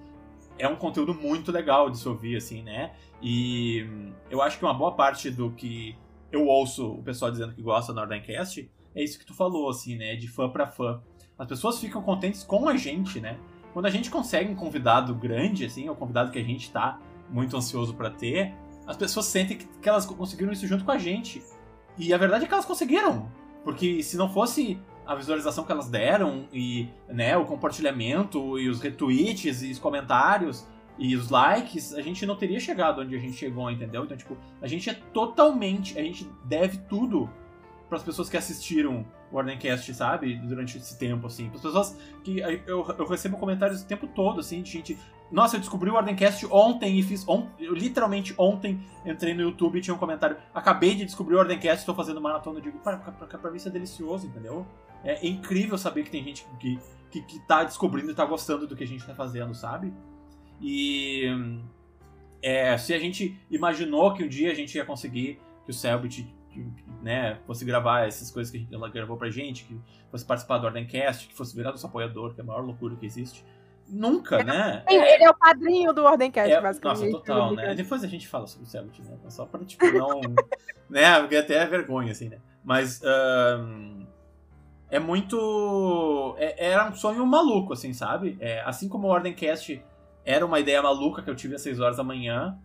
é um conteúdo muito legal de se ouvir, assim, né? E eu acho que uma boa parte do que eu ouço o pessoal dizendo que gosta do Northerncast, é isso que tu falou, assim, né? De fã para fã. As pessoas ficam contentes com a gente, né? Quando a gente consegue um convidado grande, assim, ou um convidado que a gente tá muito ansioso para ter, as pessoas sentem que, que elas conseguiram isso junto com a gente. E a verdade é que elas conseguiram. Porque se não fosse a visualização que elas deram e né, o compartilhamento e os retweets e os comentários, e os likes, a gente não teria chegado onde a gente chegou, entendeu? Então, tipo, a gente é totalmente. A gente deve tudo para as pessoas que assistiram o Ordencast, sabe? Durante esse tempo, assim. Para as pessoas que. Eu, eu recebo comentários o tempo todo, assim, de gente. Nossa, eu descobri o Ordencast ontem e fiz. On, eu, literalmente ontem entrei no YouTube e tinha um comentário. Acabei de descobrir o Ordencast, estou fazendo maratona. Eu digo, para, para, para mim isso é delicioso, entendeu? É incrível saber que tem gente que, que, que tá descobrindo e tá gostando do que a gente tá fazendo, sabe? E é, se a gente imaginou que um dia a gente ia conseguir que o Selbit né, fosse gravar essas coisas que ela gravou pra gente, que fosse participar do Ordencast, que fosse virar nosso apoiador, que é a maior loucura que existe. Nunca, né? Ele é o padrinho do Ordencast, é, basicamente. Nossa, total, né? Depois a gente fala sobre o Selbit, né? Só pra, tipo, não... né? Porque até é vergonha, assim, né? Mas... Um, é muito... É, era um sonho maluco, assim, sabe? É, assim como o Ordencast era uma ideia maluca que eu tive às 6 horas da manhã.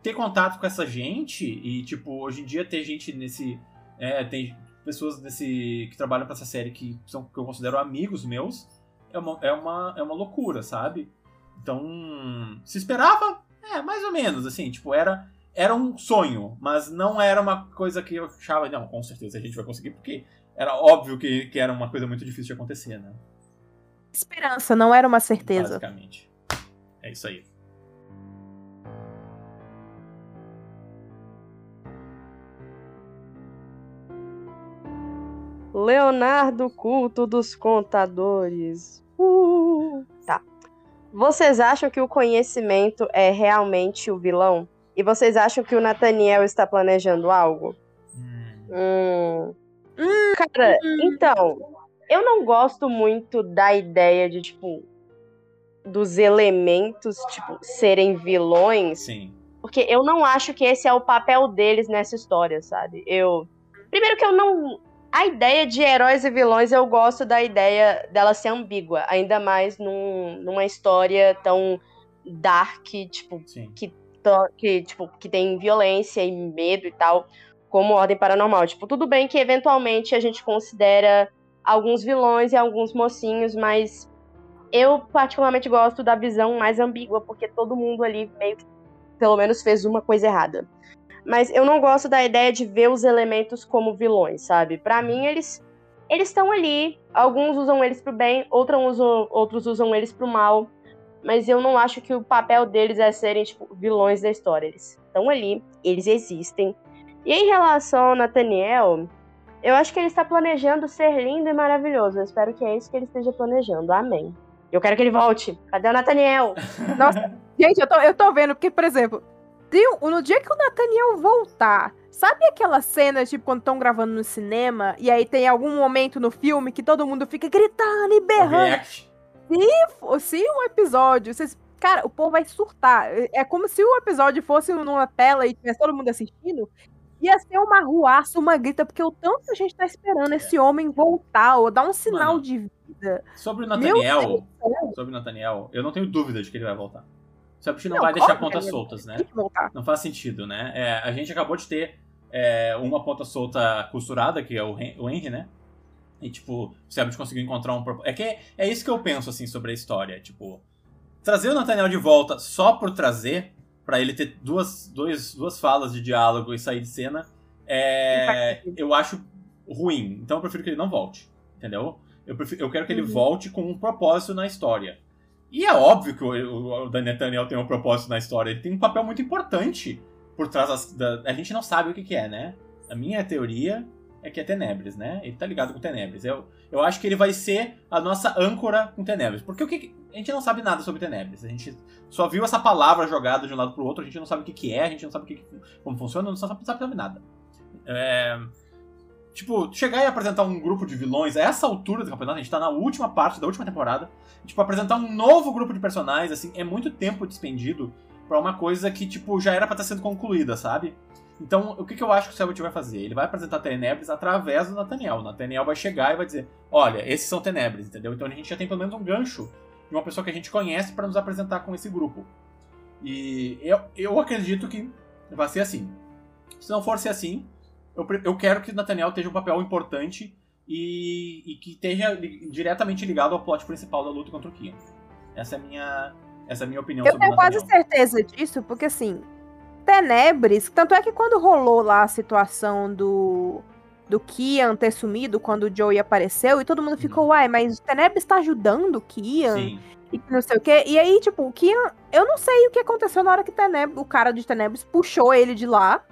Ter contato com essa gente e, tipo, hoje em dia ter gente nesse. É, tem pessoas nesse que trabalham pra essa série que, são, que eu considero amigos meus. É uma, é, uma, é uma loucura, sabe? Então. Se esperava? É, mais ou menos, assim, tipo, era. era um sonho, mas não era uma coisa que eu achava, não, com certeza a gente vai conseguir, porque era óbvio que, que era uma coisa muito difícil de acontecer, né? Esperança, não era uma certeza. Basicamente. É isso aí. Leonardo Culto dos Contadores. Uh, tá. Vocês acham que o conhecimento é realmente o vilão? E vocês acham que o Nathaniel está planejando algo? Hum. Hum. Cara, então, eu não gosto muito da ideia de, tipo, dos elementos, tipo, serem vilões. Sim. Porque eu não acho que esse é o papel deles nessa história, sabe? Eu. Primeiro que eu não. A ideia de heróis e vilões, eu gosto da ideia dela ser ambígua, ainda mais num, numa história tão dark, tipo, Sim. que, que, tipo, que tem violência e medo e tal, como Ordem Paranormal. Tipo, tudo bem que eventualmente a gente considera alguns vilões e alguns mocinhos, mas eu particularmente gosto da visão mais ambígua, porque todo mundo ali meio que, pelo menos, fez uma coisa errada. Mas eu não gosto da ideia de ver os elementos como vilões, sabe? Para mim, eles eles estão ali. Alguns usam eles pro bem, outros usam, outros usam eles pro mal. Mas eu não acho que o papel deles é serem, tipo, vilões da história. Eles estão ali, eles existem. E em relação ao Nathaniel, eu acho que ele está planejando ser lindo e maravilhoso. Eu espero que é isso que ele esteja planejando. Amém. Eu quero que ele volte. Cadê o Nathaniel? Nossa, gente, eu tô, eu tô vendo, porque, por exemplo, no dia que o Nathaniel voltar, sabe aquela cena, tipo, quando estão gravando no cinema, e aí tem algum momento no filme que todo mundo fica gritando e berrando? Se, se um episódio. Vocês, cara, o povo vai surtar. É como se o episódio fosse numa tela e tivesse todo mundo assistindo. Ia ser uma ruaça, uma grita, porque o tanto a gente tá esperando esse homem voltar, ou dar um sinal Mano, de vida. Sobre o Nathaniel, sobre o Nathaniel, eu não tenho dúvida de que ele vai voltar. Só que não, Não, vai deixar pontas soltas, né? Não faz sentido, né? É, a gente acabou de ter é, uma ponta solta costurada, que é o, o Henry, né? E, tipo, o Sebit conseguiu encontrar um... propo- É que é, isso que eu penso, assim, sobre a história. Tipo, trazer o Nathaniel de volta só por trazer, pra ele ter duas, dois, duas falas de diálogo e sair de cena, é, eu acho ruim. Então eu prefiro que ele não volte, entendeu? Eu, prefiro- eu quero que ele Uhum. volte com um propósito na história. E é óbvio que o, o, Nathaniel tem um propósito na história. Ele tem um papel muito importante por trás das, da. A gente não sabe o que, que é, né? A minha teoria é que é Tenebres, né? Ele tá ligado com Tenebres. Eu, eu acho que ele vai ser a nossa âncora com Tenebres. Porque o que, a gente não sabe nada sobre Tenebres. A gente só viu essa palavra jogada de um lado pro outro, a gente não sabe o que, que é, a gente não sabe o que, que- como funciona, não sabe, não sabe nada. É, Tipo, chegar e apresentar um grupo de vilões a essa altura do campeonato, a gente tá na última parte da última temporada. Tipo, apresentar um novo grupo de personagens, assim, é muito tempo despendido pra uma coisa que, tipo, já era pra estar sendo concluída, sabe? Então, o que, que eu acho que o Selbit vai fazer? Ele vai apresentar Tenebres através do Nathaniel. O Nathaniel vai chegar e vai dizer: Olha, esses são Tenebres, entendeu? Então a gente já tem pelo menos um gancho de uma pessoa que a gente conhece pra nos apresentar com esse grupo. E eu, eu acredito que vai ser assim. Se não for ser assim, eu, eu quero que o Nathaniel tenha um papel importante e, e que esteja li- diretamente ligado ao plot principal da luta contra o Kian. Essa é a minha, essa é a minha opinião Eu sobre o tenho quase certeza disso, porque assim, Tenebres, tanto é que quando rolou lá a situação do do Kian ter sumido quando o Joey apareceu e todo mundo ficou, uai, mas o Tenebres tá ajudando o Kian Sim, e que não sei o quê. E aí, tipo, o Kian, eu não sei o que aconteceu na hora que Tenebres, o cara de Tenebres puxou ele de lá.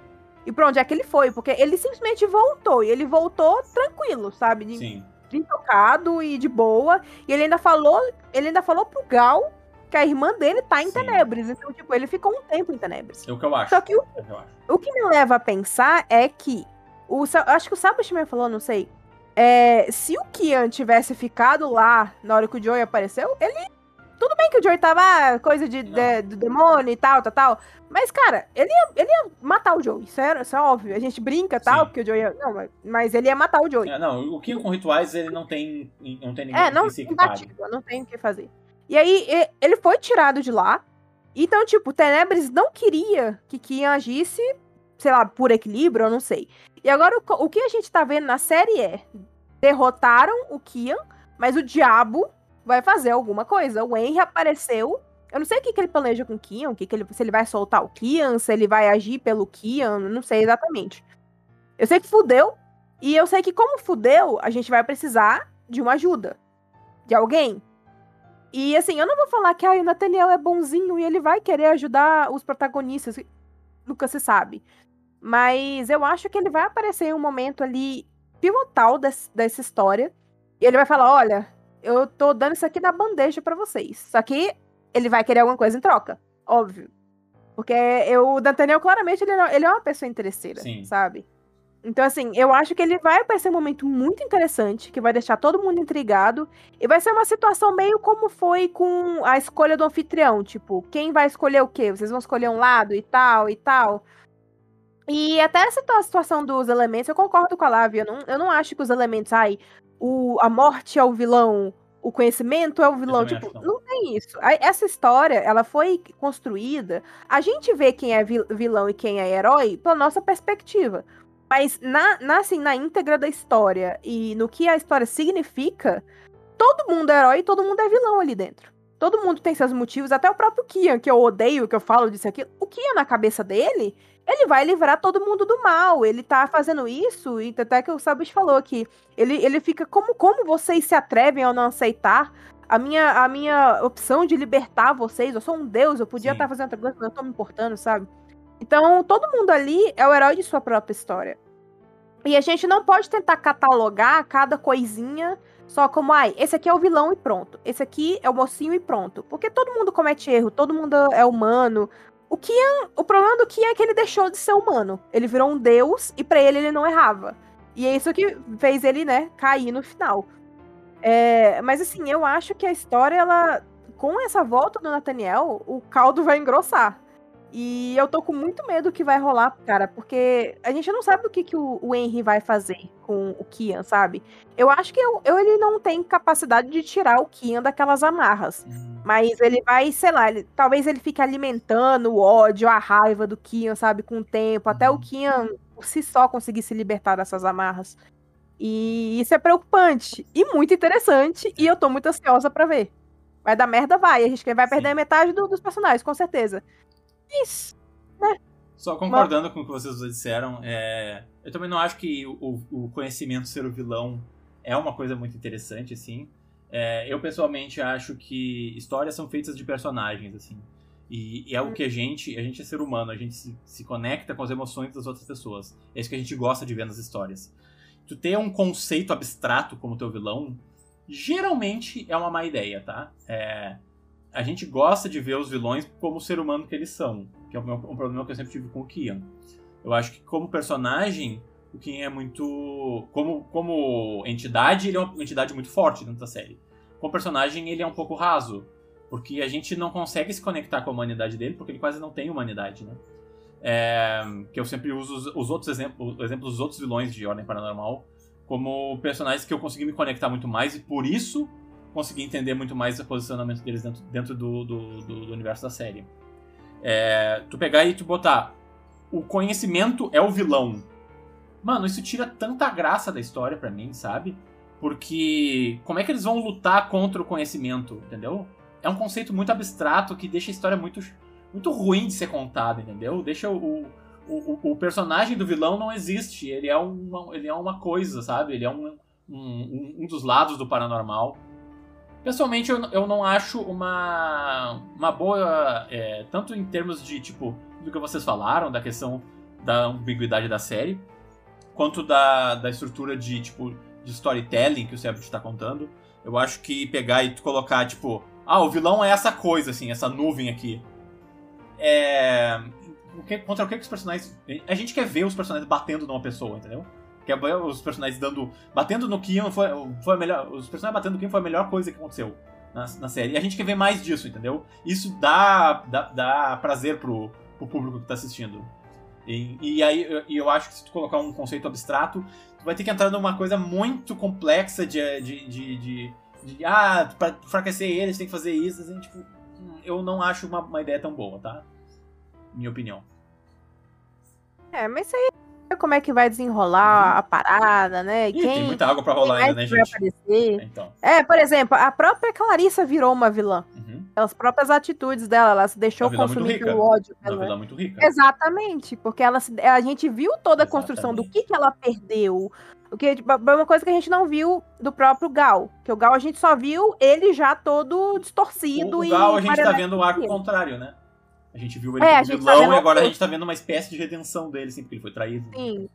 E pra onde é que ele foi? Porque ele simplesmente voltou. E ele voltou tranquilo, sabe? De- sim. intocado e de boa. E ele ainda falou, ele ainda falou pro Gal que a irmã dele tá em Sim. Tenebres. Então, tipo, ele ficou um tempo em Tenebres. É o que eu acho. Só que o, É o o que me leva a pensar é que o acho que o Sabas também falou, não sei. É, se o Kian tivesse ficado lá na hora que o Joey apareceu, ele tudo bem que o Joey tava ah, coisa de, de- do demônio e tal, tal, tal. Mas, cara, ele ia, ele ia matar o Joey. Isso é, isso é óbvio. A gente brinca tal, Sim. porque o Joey. ia- Não, mas, ele ia matar o Joey. É, não, o Kian com rituais, ele não tem, não tem ninguém É, não, que imbatível, não tem o que fazer. E aí, ele foi tirado de lá. Então, tipo, Tenebres não queria que Kian agisse, sei lá, por equilíbrio, eu não sei. E agora, o, o que a gente tá vendo na série é: derrotaram o Kian, mas o diabo vai fazer alguma coisa. O Henry apareceu Eu não sei o que, que ele planeja com o Kian, o que que ele, se ele vai soltar o Kian, se ele vai agir pelo Kian, não sei exatamente. Eu sei que fudeu, e eu sei que como fudeu, a gente vai precisar de uma ajuda. De alguém. E assim, eu não vou falar que ah, o Nathaniel é bonzinho e ele vai querer ajudar os protagonistas. Nunca se sabe. Mas eu acho que ele vai aparecer em um momento ali pivotal desse, dessa história. E ele vai falar: olha, eu tô dando isso aqui na bandeja para vocês. Só que ele vai querer alguma coisa em troca. Óbvio. Porque eu, o Nathaniel, claramente, ele, ele é uma pessoa interesseira, Sim. sabe? Então, assim, eu acho que ele vai aparecer um momento muito interessante, que vai deixar todo mundo intrigado. E vai ser uma situação meio como foi com a escolha do anfitrião. Tipo, quem vai escolher o quê? Vocês vão escolher um lado e tal e tal. E até essa situação dos elementos, eu concordo com a Lávia. Eu não, eu não acho que os elementos, ai, o, a morte é o vilão, o conhecimento é o vilão. Tipo, não. não tem isso. Essa história, ela foi construída. A gente vê quem é vilão e quem é herói pela nossa perspectiva. Mas na, na, assim, na íntegra da história e no que a história significa, todo mundo é herói e todo mundo é vilão ali dentro. Todo mundo tem seus motivos, até o próprio Kian, que eu odeio, que eu falo disso aqui. O Kian, na cabeça dele, ele vai livrar todo mundo do mal. Ele tá fazendo isso, e até que o Sabis falou que ele, ele fica como, como vocês se atrevem a não aceitar a minha, a minha opção de libertar vocês. Eu sou um deus, eu podia estar tá fazendo outra coisa, mas eu tô me importando, sabe? Então, todo mundo ali é o herói de sua própria história. E a gente não pode tentar catalogar cada coisinha só como, ai, esse aqui é o vilão e pronto. Esse aqui é o mocinho e pronto. Porque todo mundo comete erro, todo mundo é humano. O Kian, o problema do Kian é que ele deixou de ser humano. Ele virou um deus e para ele ele não errava. E é isso que fez ele, né, cair no final. É, mas assim, eu acho que a história, ela, com essa volta do Nathaniel, o caldo vai engrossar. E eu tô com muito medo que vai rolar, cara, porque a gente não sabe o que, que o, o Henry vai fazer com o Kian, sabe? Eu acho que eu, eu, ele não tem capacidade de tirar o Kian daquelas amarras. Hum. Mas ele vai, sei lá, ele, talvez ele fique alimentando o ódio, a raiva do Kian, sabe, com o tempo, até o uhum. Kian por si só conseguir se libertar dessas amarras. E isso é preocupante e muito interessante, e eu tô muito ansiosa para ver. Vai dar merda, vai. A gente vai perder Sim. metade do, dos personagens, com certeza. Né? Só concordando Mas... com o que vocês disseram, é... eu também não acho que o, o, conhecimento ser o vilão é uma coisa muito interessante, assim. É, eu pessoalmente acho que histórias são feitas de personagens, assim. E, e é o que a gente, a gente é ser humano, a gente se, se conecta com as emoções das outras pessoas. É isso que a gente gosta de ver nas histórias. Tu ter um conceito abstrato como teu vilão, geralmente é uma má ideia, tá? É, a gente gosta de ver os vilões como o ser humano que eles são, que é um problema que eu sempre tive com o Kian. Eu acho que como personagem, o Kian é muito. Como, como entidade, ele é uma entidade muito forte dentro da série. Como personagem, ele é um pouco raso. Porque a gente não consegue se conectar com a humanidade dele, porque ele quase não tem humanidade, né? É, que eu sempre uso os, os outros exemplos, exemplos dos outros vilões de Ordem Paranormal como personagens que eu consegui me conectar muito mais e por isso conseguir entender muito mais o posicionamento deles dentro, dentro do, do, do, do universo da série. É, tu pegar e tu botar o conhecimento é o vilão. Mano, isso tira tanta graça da história para mim, sabe? Porque como é que eles vão lutar contra o conhecimento, entendeu? É um conceito muito abstrato que deixa a história muito, muito ruim de ser contada, entendeu? Deixa o, o, o, personagem do vilão não existe. Ele é uma, ele é uma coisa, sabe? Ele é um, um, um dos lados do paranormal. Pessoalmente, eu, eu não acho uma, uma boa. É, tanto em termos de, tipo, do que vocês falaram, da questão da ambiguidade da série, quanto da, da estrutura de, tipo, de storytelling que o Sebut está contando. Eu acho que pegar e colocar, tipo, ah, o vilão é essa coisa, assim, essa nuvem aqui. É. Contra o que os personagens. A gente quer ver os personagens batendo numa pessoa, entendeu? Que é os personagens dando. Batendo no Kion foi, foi a melhor. Os personagens batendo no Kion foi a melhor coisa que aconteceu na, na série. E a gente quer ver mais disso, entendeu? Isso dá, dá, dá prazer pro, pro público que tá assistindo. E, e aí e eu acho que se tu colocar um conceito abstrato, tu vai ter que entrar numa coisa muito complexa de. de, de, de, de ah, pra enfraquecer eles tem que fazer isso. Assim, tipo, eu não acho uma, uma ideia tão boa, tá? Minha opinião. É, mas isso aí como é que vai desenrolar uhum. a parada, né? Ih, Quem, tem muita água pra rolar ainda, né, gente? Então. É, por exemplo, a própria Clarissa virou uma vilã. Uhum. pelas próprias atitudes dela, ela se deixou consumir pelo ódio. Uma vilã muito rica. Exatamente, porque ela se, a gente viu toda a Exatamente. construção do que, que ela perdeu. O que tipo, é uma coisa que a gente não viu do próprio Gal. Que o Gal a gente só viu ele já todo distorcido. O, o Gal a gente tá vendo o arco contrário, né? A gente viu ele é, como tá vilão tá e agora a gente tá vendo uma espécie de redenção dele, assim, porque ele foi traído. Sim.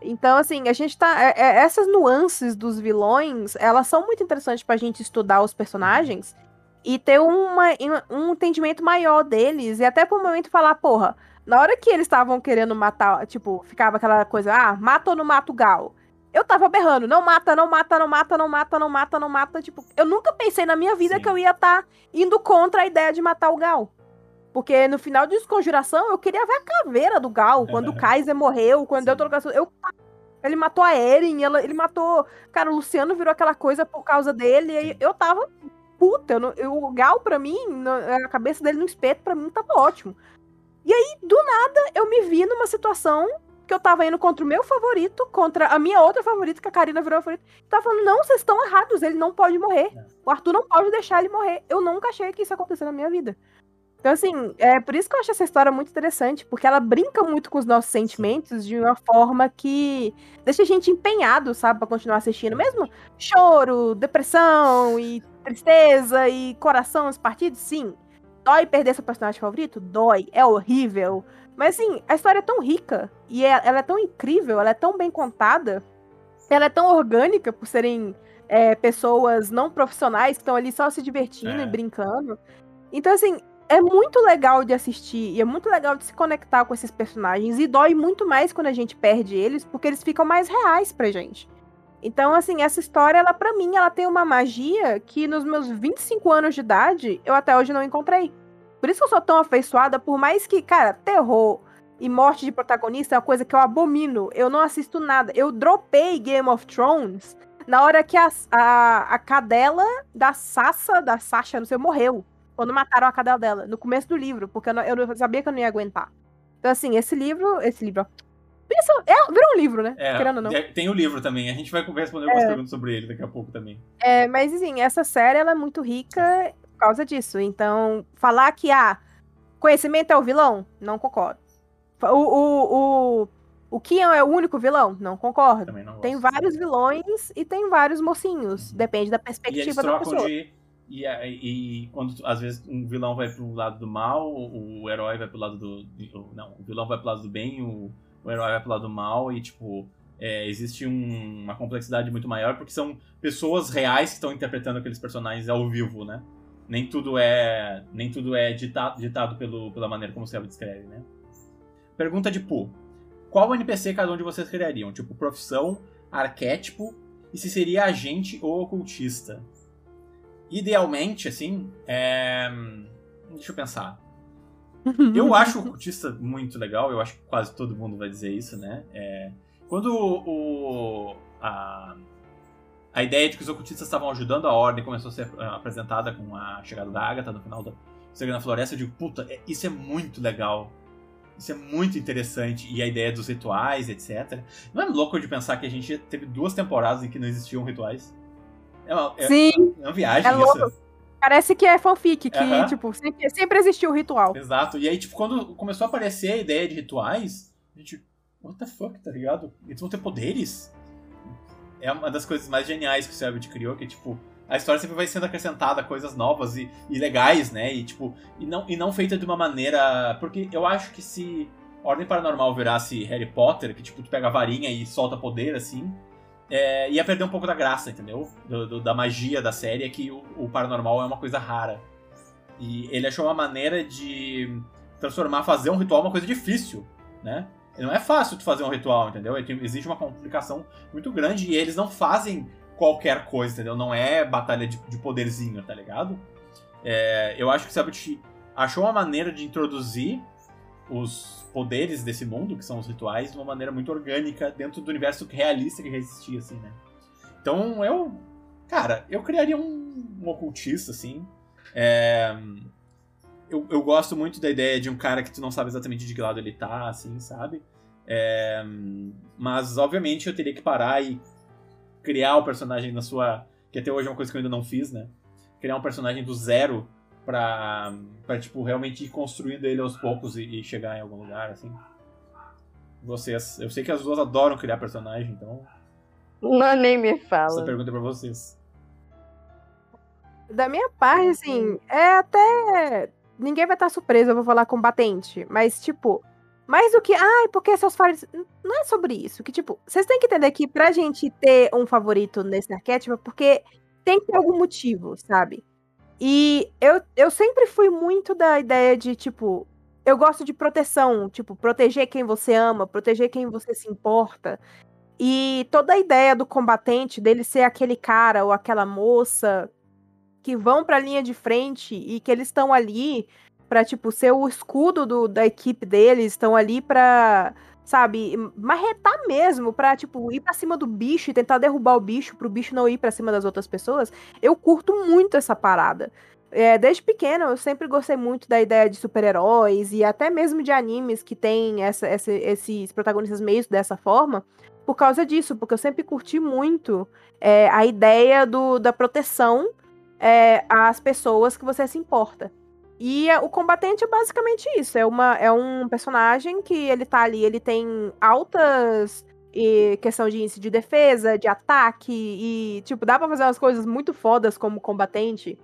Então, assim, a gente tá. É, é, essas nuances dos vilões, elas são muito interessantes pra gente estudar os personagens e ter uma, um entendimento maior deles. E até pro momento falar, porra, na hora que eles estavam querendo matar, tipo, ficava aquela coisa, ah, mata ou não mata o Gal? Eu tava berrando, não mata, não mata, não mata, não mata, não mata, não mata. Tipo, eu nunca pensei na minha vida Sim. que eu ia estar tá indo contra a ideia de matar o Gal. Porque no final de Desconjuração eu queria ver a caveira do Gal, quando o Kaiser morreu, quando Sim. deu trocação. Eu ele matou a Eren, ela, ele matou. Cara, o Luciano virou aquela coisa por causa dele. E eu tava puta. Eu, eu, o Gal, pra mim, a cabeça dele no espeto, pra mim, tava ótimo. E aí, do nada, eu me vi numa situação que eu tava indo contra o meu favorito, contra a minha outra favorita, que a Karina virou a favorita. Tava falando, não, vocês estão errados, ele não pode morrer. É. O Arthur não pode deixar ele morrer. Eu nunca achei que isso ia acontecer na minha vida. Então, assim, é por isso que eu acho essa história muito interessante, porque ela brinca muito com os nossos sentimentos de uma forma que deixa a gente empenhado, sabe, para continuar assistindo. Mesmo choro, depressão e tristeza e coração partidos, sim. Dói perder seu personagem favorito? Dói. É horrível. Mas, assim, a história é tão rica e é, ela é tão incrível, ela é tão bem contada, ela é tão orgânica por serem é, pessoas não profissionais que estão ali só se divertindo é. e brincando. Então, assim, é muito legal de assistir e é muito legal de se conectar com esses personagens e dói muito mais quando a gente perde eles, porque eles ficam mais reais pra gente. Então, assim, essa história, ela para mim, ela tem uma magia que nos meus 25 anos de idade eu até hoje não encontrei. Por isso que eu sou tão afeiçoada, por mais que, cara, terror e morte de protagonista é uma coisa que eu abomino. Eu não assisto nada. Eu dropei Game of Thrones na hora que a, a, a cadela da Sassa, da Sasha, não sei, morreu. Quando mataram a cadela dela, no começo do livro, porque eu, não, eu sabia que eu não ia aguentar. Então, assim, esse livro. Esse livro, Isso é, virou um livro, né? É, Querendo ou não. Tem o livro também. A gente vai responder algumas é. perguntas sobre ele daqui a pouco também. É, mas assim, essa série ela é muito rica por causa disso. Então, falar que ah, conhecimento é o vilão, não concordo. O, o, o, o Kian é o único vilão? Não concordo. Não tem vários vilões e tem vários mocinhos. Uhum. Depende da perspectiva da pessoa. De e, e, quando às vezes um vilão vai pro lado do mal, o herói vai pro lado do. Não, o vilão vai pro lado do bem, o, o herói vai pro lado do mal, e tipo, é, existe um, uma complexidade muito maior, porque são pessoas reais que estão interpretando aqueles personagens ao vivo, né? Nem tudo é. Nem tudo é ditado, ditado pelo, pela maneira como você descreve, né? Pergunta de Pooh. Qual NPC cada um de vocês criariam? Tipo, profissão, arquétipo, e se seria agente ou ocultista? Idealmente, assim, é... deixa eu pensar. Eu acho o cultista muito legal, eu acho que quase todo mundo vai dizer isso, né? É... Quando o, a, a ideia de que os ocultistas estavam ajudando a ordem começou a ser uh, apresentada com a chegada da Agatha no final da Segunda na Floresta, eu digo, puta, é, isso é muito legal. Isso é muito interessante. E a ideia dos rituais, etc. Não é louco de pensar que a gente teve duas temporadas em que não existiam rituais? É uma, é, Sim. É uma viagem é isso. Parece que é fanfic, que, uh -huh. tipo, sempre, sempre existiu o ritual. Exato. E aí, tipo, quando começou a aparecer a ideia de rituais, a gente, what the fuck, tá ligado? Eles vão ter poderes? É uma das coisas mais geniais que o Selbit criou, que, tipo, a história sempre vai sendo acrescentada, coisas novas e, e legais, né? E, tipo, e não, e não feita de uma maneira... Porque eu acho que se Ordem Paranormal virasse Harry Potter, que, tipo, tu pega a varinha e solta poder, assim é, ia perder um pouco da graça, entendeu? Do, do, da magia da série, é que o, o, paranormal é uma coisa rara. E ele achou uma maneira de transformar, fazer um ritual uma coisa difícil, né? Não é fácil tu fazer um ritual, entendeu? Existe uma complicação muito grande e eles não fazem qualquer coisa, entendeu? Não é batalha de, de poderzinho, tá ligado? É, eu acho que o Sabut achou uma maneira de introduzir os poderes desse mundo, que são os rituais, de uma maneira muito orgânica dentro do universo realista que existia, assim, né? Então eu. Cara, eu criaria um, um ocultista, assim. É, eu, eu gosto muito da ideia de um cara que tu não sabe exatamente de que lado ele tá, assim, sabe? É, mas, obviamente, eu teria que parar e criar o personagem na sua. Que até hoje é uma coisa que eu ainda não fiz, né? Criar um personagem do zero pra, pra tipo, realmente ir construindo ele aos poucos e, e chegar em algum lugar, assim? Vocês. Eu sei que as duas adoram criar personagem, então. Não, nem me fala. Essa pergunta é pra vocês. Da minha parte, assim, é até. Ninguém vai estar surpreso, eu vou falar combatente. Mas, tipo, mais do que. Ai, porque seus favoritos. Não é sobre isso. Que, tipo, vocês têm que entender que pra gente ter um favorito nesse arquétipo, é porque tem que ter algum motivo, sabe? E eu, eu sempre fui muito da ideia de, tipo, eu gosto de proteção, tipo, proteger quem você ama, proteger quem você se importa. E toda a ideia do combatente, dele ser aquele cara ou aquela moça que vão para a linha de frente e que eles estão ali para tipo ser o escudo do, da equipe deles, estão ali para sabe, marretar mesmo, para tipo ir para cima do bicho e tentar derrubar o bicho pro bicho não ir para cima das outras pessoas. Eu curto muito essa parada. É, desde pequena eu sempre gostei muito da ideia de super-heróis e até mesmo de animes que tem essa, essa, esses protagonistas meio dessa forma, por causa disso, porque eu sempre curti muito é, a ideia do, da proteção é, às pessoas que você se importa. E o combatente é basicamente isso. É, uma, é um personagem que ele tá ali, ele tem altas e questão de índice de defesa, de ataque, e, tipo, dá pra fazer umas coisas muito fodas como combatente.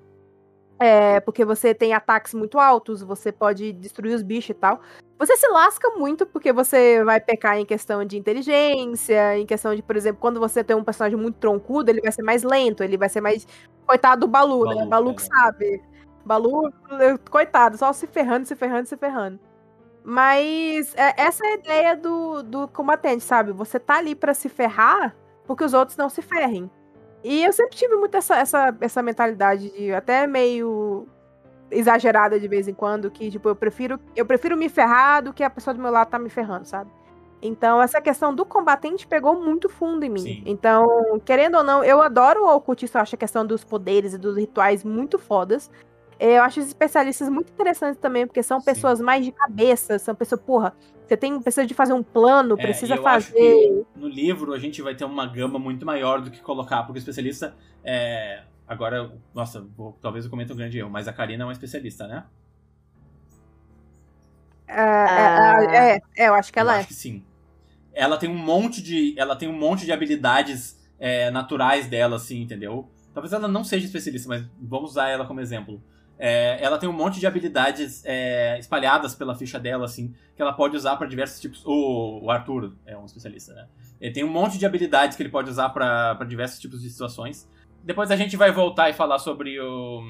É, porque você tem ataques muito altos, você pode destruir os bichos e tal. Você se lasca muito porque você vai pecar em questão de inteligência, em questão de, por exemplo, quando você tem um personagem muito troncudo, ele vai ser mais lento, ele vai ser mais. Coitado do Balu, Balu né? Balu que é. sabe. Balu, coitado, só se ferrando, se ferrando, se ferrando. Mas é, essa é a ideia do, do combatente, sabe? Você tá ali para se ferrar porque os outros não se ferrem. E eu sempre tive muito essa, essa, essa mentalidade de até meio exagerada de vez em quando, que tipo, eu prefiro, eu prefiro me ferrar do que a pessoa do meu lado tá me ferrando, sabe? Então, essa questão do combatente pegou muito fundo em mim. Sim. Então, querendo ou não, eu adoro o ocultista, eu acho a questão dos poderes e dos rituais muito fodas. Eu acho os especialistas muito interessantes também, porque são Sim. pessoas mais de cabeça, são pessoas, porra, você tem precisa de fazer um plano, é, precisa fazer. no livro a gente vai ter uma gama muito maior do que colocar, porque o especialista é. Agora, nossa, vou, talvez eu comente um grande erro, mas a Karina é uma especialista, né? É, é, é, é eu acho que ela eu é. Acho que sim. Ela tem um monte de, ela tem um monte de habilidades é, naturais dela, assim, entendeu? Talvez ela não seja especialista, mas vamos usar ela como exemplo. É, ela tem um monte de habilidades é, espalhadas pela ficha dela, assim, que ela pode usar para diversos tipos. O, o, Arthur é um especialista, né? Ele tem um monte de habilidades que ele pode usar para diversos tipos de situações. Depois a gente vai voltar e falar sobre o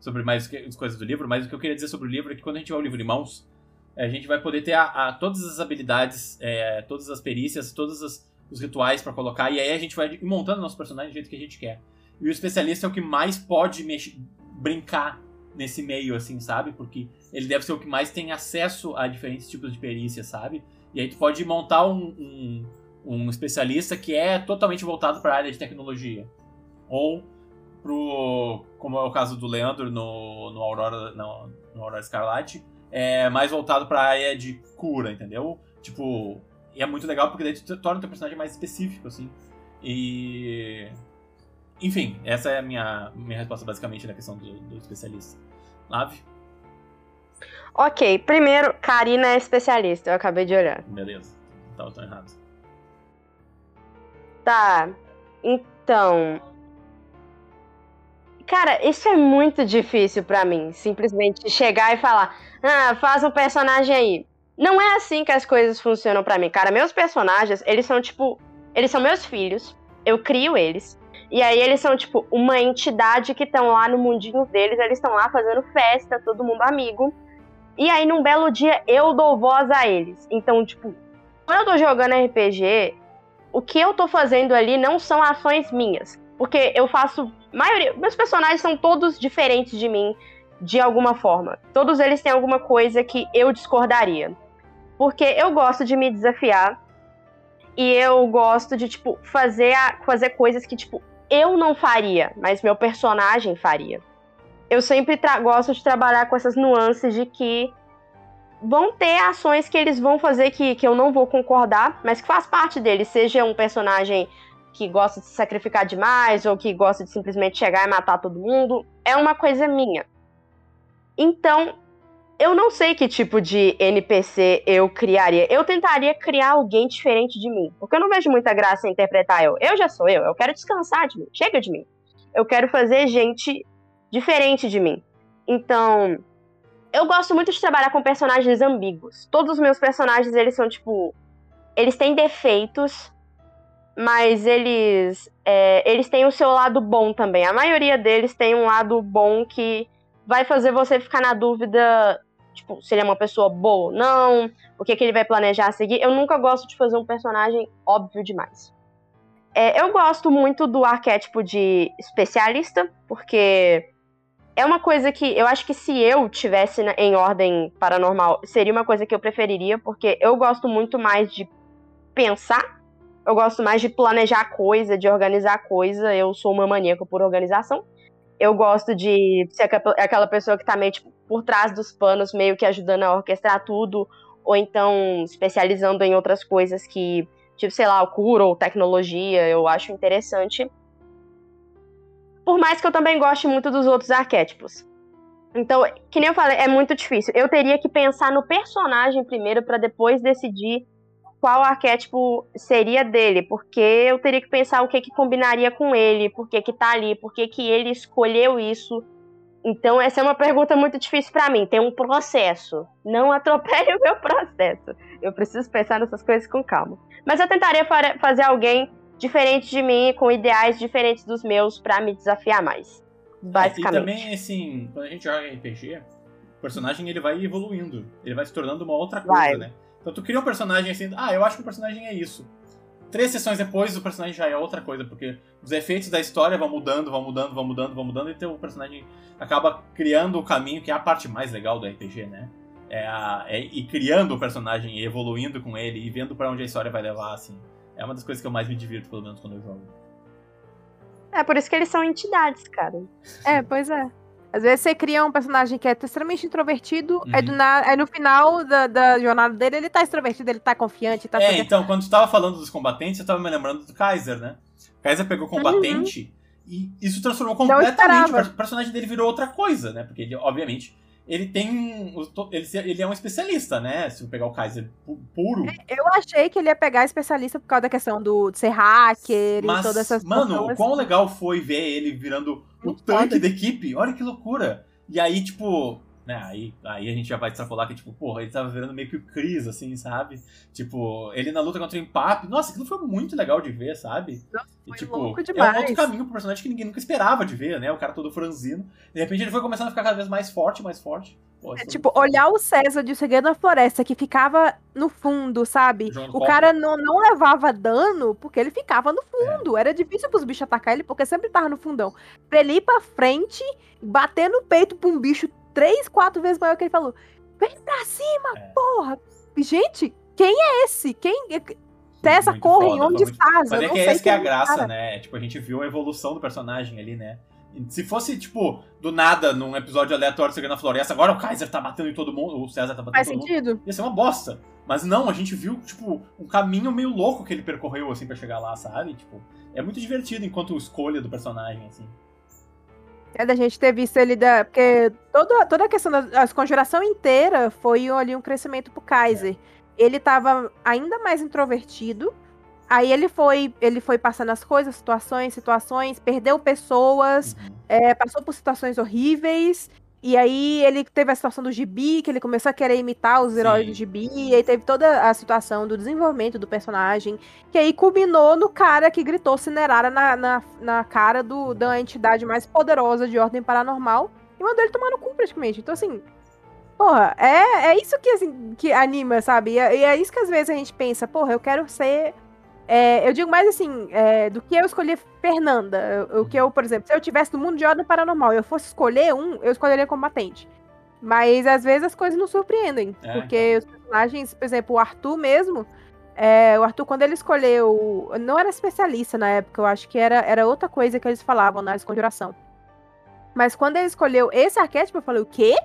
sobre mais as coisas do livro, mas o que eu queria dizer sobre o livro é que quando a gente tiver o livro em mãos, a gente vai poder ter a, a todas as habilidades, é, todas as perícias, todos as, os rituais para colocar, e aí a gente vai montando nosso personagem do jeito que a gente quer. E o especialista é o que mais pode mexer, brincar nesse meio, assim, sabe? Porque ele deve ser o que mais tem acesso a diferentes tipos de perícia, sabe? E aí tu pode montar um, um, um especialista que é totalmente voltado para a área de tecnologia. Ou pro, como é o caso do Leandro no, no Aurora, no, no Aurora Escarlate, é mais voltado para a área de cura, entendeu? Tipo, e é muito legal porque daí tu torna o teu personagem mais específico, assim. E enfim, essa é a minha, minha resposta basicamente na questão do, do especialista. Lave? Ok, primeiro, Karina é especialista, eu acabei de olhar. Beleza, tava tão errado. Tá, então. Cara, isso é muito difícil para mim. Simplesmente chegar e falar, ah, faz um personagem aí. Não é assim que as coisas funcionam para mim, cara. Meus personagens, eles são tipo. Eles são meus filhos. Eu crio eles. E aí eles são, tipo, uma entidade que estão lá no mundinho deles, eles estão lá fazendo festa, todo mundo amigo. E aí, num belo dia, eu dou voz a eles. Então, tipo, quando eu tô jogando RPG, o que eu tô fazendo ali não são ações minhas. Porque eu faço. Maioria. Meus personagens são todos diferentes de mim, de alguma forma. Todos eles têm alguma coisa que eu discordaria. Porque eu gosto de me desafiar. E eu gosto de, tipo, fazer, a, fazer coisas que, tipo, eu não faria, mas meu personagem faria. Eu sempre gosto de trabalhar com essas nuances de que vão ter ações que eles vão fazer que, que eu não vou concordar, mas que faz parte deles, seja um personagem que gosta de se sacrificar demais ou que gosta de simplesmente chegar e matar todo mundo, é uma coisa minha. Então, eu não sei que tipo de NPC eu criaria. Eu tentaria criar alguém diferente de mim. Porque eu não vejo muita graça em interpretar eu. Eu já sou eu, eu quero descansar de mim. Chega de mim. Eu quero fazer gente diferente de mim. Então, eu gosto muito de trabalhar com personagens ambíguos. Todos os meus personagens, eles são tipo. Eles têm defeitos, mas eles. É, eles têm o seu lado bom também. A maioria deles tem um lado bom que vai fazer você ficar na dúvida, tipo, se ele é uma pessoa boa ou não, o que, que ele vai planejar a seguir. Eu nunca gosto de fazer um personagem óbvio demais. É, eu gosto muito do arquétipo de especialista, porque é uma coisa que eu acho que se eu tivesse em ordem paranormal, seria uma coisa que eu preferiria, porque eu gosto muito mais de pensar, eu gosto mais de planejar coisa, de organizar coisa, eu sou uma maníaca por organização. Eu gosto de ser aquela pessoa que tá meio tipo, por trás dos panos, meio que ajudando a orquestrar tudo, ou então especializando em outras coisas que, tipo, sei lá, cura ou tecnologia, eu acho interessante. Por mais que eu também goste muito dos outros arquétipos. Então, que nem eu falei, é muito difícil. Eu teria que pensar no personagem primeiro para depois decidir qual arquétipo seria dele, porque eu teria que pensar o que que combinaria com ele, por que que tá ali, por que que ele escolheu isso. Então, essa é uma pergunta muito difícil para mim. Tem um processo. Não atropele o meu processo. Eu preciso pensar nessas coisas com calma. Mas eu tentaria fazer alguém diferente de mim, com ideais diferentes dos meus para me desafiar mais. Basicamente. É, e também, assim, quando a gente joga RPG, o personagem ele vai evoluindo. Ele vai se tornando uma outra coisa, vai. né? Então tu cria um personagem assim, ah, eu acho que o personagem é isso. Três sessões depois, o personagem já é outra coisa, porque os efeitos da história vão mudando, vão mudando, vão mudando, vão mudando, e teu personagem acaba criando o caminho, que é a parte mais legal do RPG, né? É, a, é ir criando o personagem, e evoluindo com ele, e vendo para onde a história vai levar, assim. É uma das coisas que eu mais me divirto, pelo menos, quando eu jogo. É, por isso que eles são entidades, cara. É, pois é. Às vezes você cria um personagem que é extremamente introvertido, uhum. aí, na... aí no final da, da, jornada dele ele tá extrovertido, ele tá confiante. Tá é, então, quando tu tava falando dos combatentes, eu tava me lembrando do Kaiser, né? O Kaiser pegou o combatente uhum. e isso transformou completamente. O personagem dele virou outra coisa, né? Porque ele, obviamente, ele tem. Ele, é um especialista, né? Se eu pegar o Kaiser puro. É, eu achei que ele ia pegar especialista por causa da questão do, de ser hacker Mas, e todas essas Mano, o quão legal foi ver ele virando o tanque da equipe. Olha que loucura. E aí, tipo, né, aí, aí a gente já vai extrapolar que, tipo, porra, ele tava virando meio que o Chris, assim, sabe? Tipo, ele na luta contra o Empap. Nossa, aquilo foi muito legal de ver, sabe? Nossa, e, tipo, louco demais. é um outro caminho pro personagem que ninguém nunca esperava de ver, né? O cara todo franzino. De repente ele foi começando a ficar cada vez mais forte, mais forte. Pô, é, tipo, olhar o César de Segredo na Floresta, que ficava no fundo, sabe? João o cara não, não levava dano porque ele ficava no fundo. É. Era difícil pros bichos atacar ele porque sempre tava no fundão. Pra ele ir pra frente, bater no peito pra um bicho três, quatro vezes maior que ele falou. Vem pra cima, é. porra! Gente, quem é esse? Quem. Tessa, corre, onde estás? Mas é que é essa que é a graça, cara. né? Tipo, a gente viu a evolução do personagem ali, né? Se fosse, tipo, do nada, num episódio aleatório chegando na floresta, agora o Kaiser tá batendo em todo mundo, o César tá batendo Faz em todo sentido. mundo. Ia ser uma bosta. Mas não, a gente viu, tipo, um caminho meio louco que ele percorreu, assim, para chegar lá, sabe? Tipo, é muito divertido enquanto escolha do personagem, assim. É da gente ter visto ele da. Porque toda, toda a questão da conjuração inteira foi ali um crescimento pro Kaiser. É. Ele tava ainda mais introvertido. Aí ele foi, ele foi passando as coisas, situações, situações, perdeu pessoas, uhum. é, passou por situações horríveis. E aí ele teve a situação do gibi, que ele começou a querer imitar os heróis Sim. do gibi, e aí teve toda a situação do desenvolvimento do personagem, que aí culminou no cara que gritou Cinerara na, na, na cara do, da entidade mais poderosa de ordem paranormal e mandou ele tomar no cu praticamente. Então, assim, porra, é, é isso que, assim, que anima, sabe? E é, e é isso que às vezes a gente pensa, porra, eu quero ser é, eu digo mais assim, é, do que eu escolher Fernanda. O que eu, por exemplo, se eu tivesse no mundo de ordem paranormal e eu fosse escolher um, eu escolheria combatente. Mas às vezes as coisas não surpreendem. É, porque então. os personagens, por exemplo, o Arthur mesmo. É, o Arthur, quando ele escolheu. Não era especialista na época, eu acho que era, era outra coisa que eles falavam na conjuração. Mas quando ele escolheu esse arquétipo, eu falei, o quê?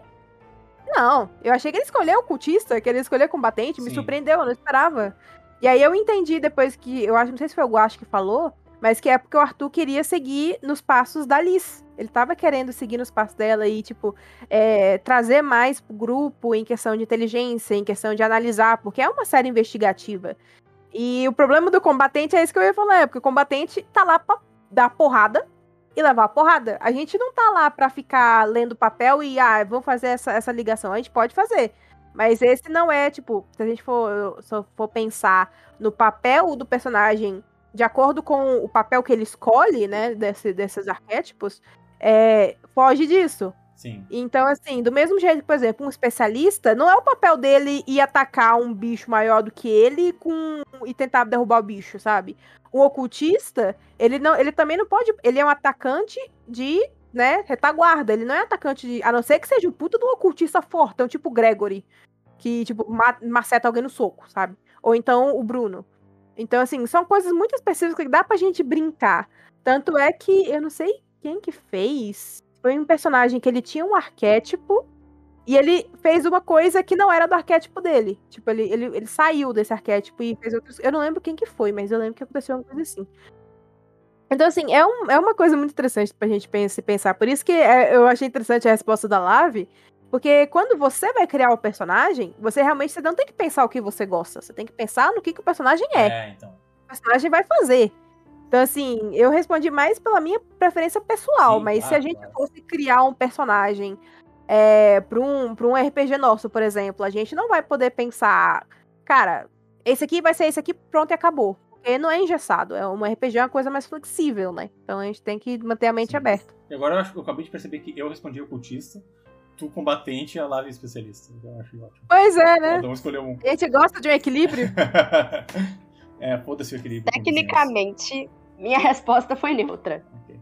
Não, eu achei que ele escolheu o cultista, que ele escolheu combatente, Sim. me surpreendeu, eu não esperava. E aí eu entendi depois que, eu acho, não sei se foi o Guache que falou, mas que é porque o Arthur queria seguir nos passos da Liz. Ele tava querendo seguir nos passos dela e, tipo, é, trazer mais pro grupo em questão de inteligência, em questão de analisar, porque é uma série investigativa. E o problema do combatente é isso que eu ia falar, é porque o combatente tá lá pra dar porrada e levar a porrada. A gente não tá lá pra ficar lendo papel e, ah, vamos fazer essa, essa ligação. A gente pode fazer. Mas esse não é, tipo, se a gente for, se for pensar no papel do personagem de acordo com o papel que ele escolhe, né, desse, desses arquétipos, é, foge disso. Sim. Então, assim, do mesmo jeito que, por exemplo, um especialista, não é o papel dele ir atacar um bicho maior do que ele com e tentar derrubar o bicho, sabe? Um ocultista, ele não, ele também não pode, ele é um atacante de, né, retaguarda, ele não é atacante de, a não ser que seja o puto do ocultista forte, então tipo Gregory, que tipo maceta alguém no soco, sabe? Ou então o Bruno. Então, assim, são coisas muito específicas que dá pra gente brincar. Tanto é que eu não sei quem que fez. Foi um personagem que ele tinha um arquétipo e ele fez uma coisa que não era do arquétipo dele. Tipo, ele, ele, ele saiu desse arquétipo e fez outros. Eu não lembro quem que foi, mas eu lembro que aconteceu uma coisa assim. Então, assim, é, um, é uma coisa muito interessante pra gente pensar. Por isso que é, eu achei interessante a resposta da Lave, porque quando você vai criar o personagem, você realmente você não tem que pensar o que você gosta. Você tem que pensar no que, que o personagem é. É, então. O personagem vai fazer. Então, assim, eu respondi mais pela minha preferência pessoal, Sim, mas se claro, a gente claro. fosse criar um personagem é, para um, pra um RPG nosso, por exemplo, a gente não vai poder pensar, cara, esse aqui vai ser esse aqui, pronto e acabou. Porque não é engessado. É um RPG é uma coisa mais flexível, né? Então a gente tem que manter a mente Sim. aberta. E agora eu, acho, eu acabei de perceber que eu respondi ocultista, tu combatente e a Lave especialista. Então eu acho ótimo. Pois é, né? Cada um escolheu um. A gente gosta de um equilíbrio. é, foda-se o equilíbrio. Tecnicamente, minha resposta foi neutra. Ok.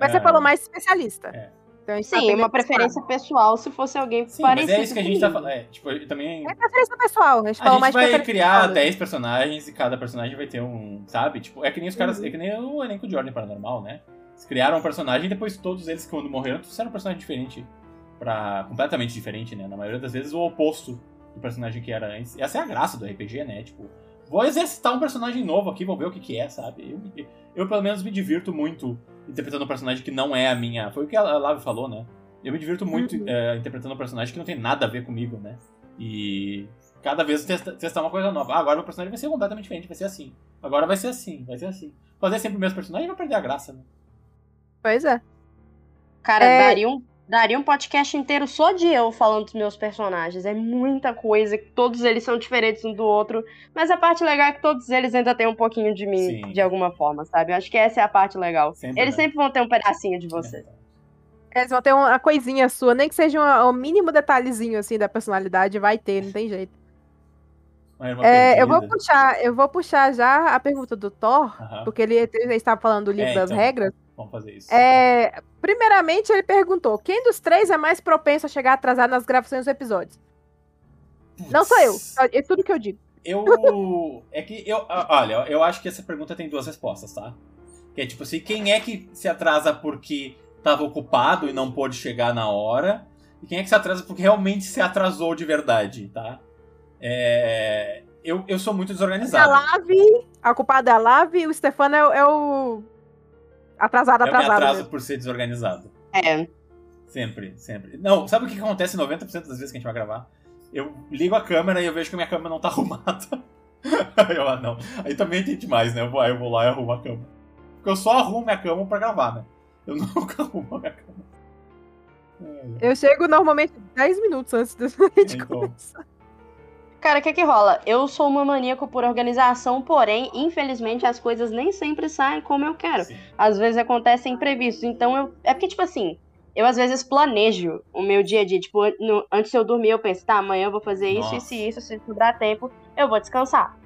Mas você É, falou mais especialista. É. Então tá Sim, uma preferência pessoal se fosse alguém Sim, mas parecido é isso que a gente tá falando. É, tipo, também. É preferência pessoal. A gente A gente vai criar pessoal. 10 personagens e cada personagem vai ter um. Sabe? Tipo, é que nem os caras. Uhum. É que nem o elenco de Ordem Paranormal, né? Eles criaram um personagem e depois todos eles, quando morreram, trouxeram um personagem diferente. Pra, completamente diferente, né? Na maioria das vezes, o oposto do personagem que era antes. Essa é a graça do RPG, né? Tipo, vou exercitar um personagem novo aqui, vou ver o que, que é, sabe? Eu, eu, pelo menos, me divirto muito interpretando um personagem que não é a minha. Foi o que a Lave falou, né? Eu me divirto muito Uhum. é, interpretando um personagem que não tem nada a ver comigo, né? E cada vez testa- testar uma coisa nova. Ah, agora o personagem vai ser completamente diferente, vai ser assim. Agora vai ser assim, vai ser assim. Fazer sempre o mesmo personagem vai perder a graça, né? Pois é. Cara, É. daria, um, daria um podcast inteiro só de eu falando dos meus personagens. É muita coisa, que todos eles são diferentes um do outro. Mas a parte legal é que todos eles ainda têm um pouquinho de mim, Sim. de alguma forma, sabe? Eu acho que essa é a parte legal. Sempre, Eles né? sempre vão ter um pedacinho de você. Eles vão ter uma coisinha sua, nem que seja uma- um mínimo detalhezinho assim da personalidade, vai ter, não tem jeito. É, eu vou puxar, eu vou puxar já a pergunta do Thor, Aham. porque ele, ele estava falando do livro É, das então. regras. Vamos fazer isso. É, primeiramente, ele perguntou: quem dos três é mais propenso a chegar atrasado nas gravações dos episódios? Não sou eu. É tudo que eu digo. Eu. É que eu. Olha, eu acho que essa pergunta tem duas respostas, tá? Que é tipo assim, quem é que se atrasa porque tava ocupado e não pôde chegar na hora? E quem é que se atrasa porque realmente se atrasou de verdade, tá? É, Eu, eu sou muito A desorganizado. Lave, a culpada é a Lave o Stefano é, é o. Atrasado, Eu me atrasado. atraso mesmo. por ser desorganizado. É. Sempre, sempre. Não, sabe o que acontece 90% das vezes que a gente vai gravar? Eu ligo a câmera e eu vejo que a minha câmera não tá arrumada. Aí eu, ah, não. Aí também tem demais, né? Eu vou, eu vou lá e arrumo a cama. Porque eu só arrumo minha cama pra gravar, né? Eu nunca arrumo a minha cama. É, Eu chego normalmente 10 minutos antes da gente Então. começar. Cara, o que que rola? Eu sou uma maníaco por organização, porém, infelizmente, as coisas nem sempre saem como eu quero. sim. Às vezes acontecem imprevistos. Então, eu... é porque, tipo assim, eu às vezes planejo o meu dia a dia. Tipo, no- antes de eu dormir, eu penso, tá, amanhã eu vou fazer isso, isso e isso. Se sobrar tempo, eu vou descansar.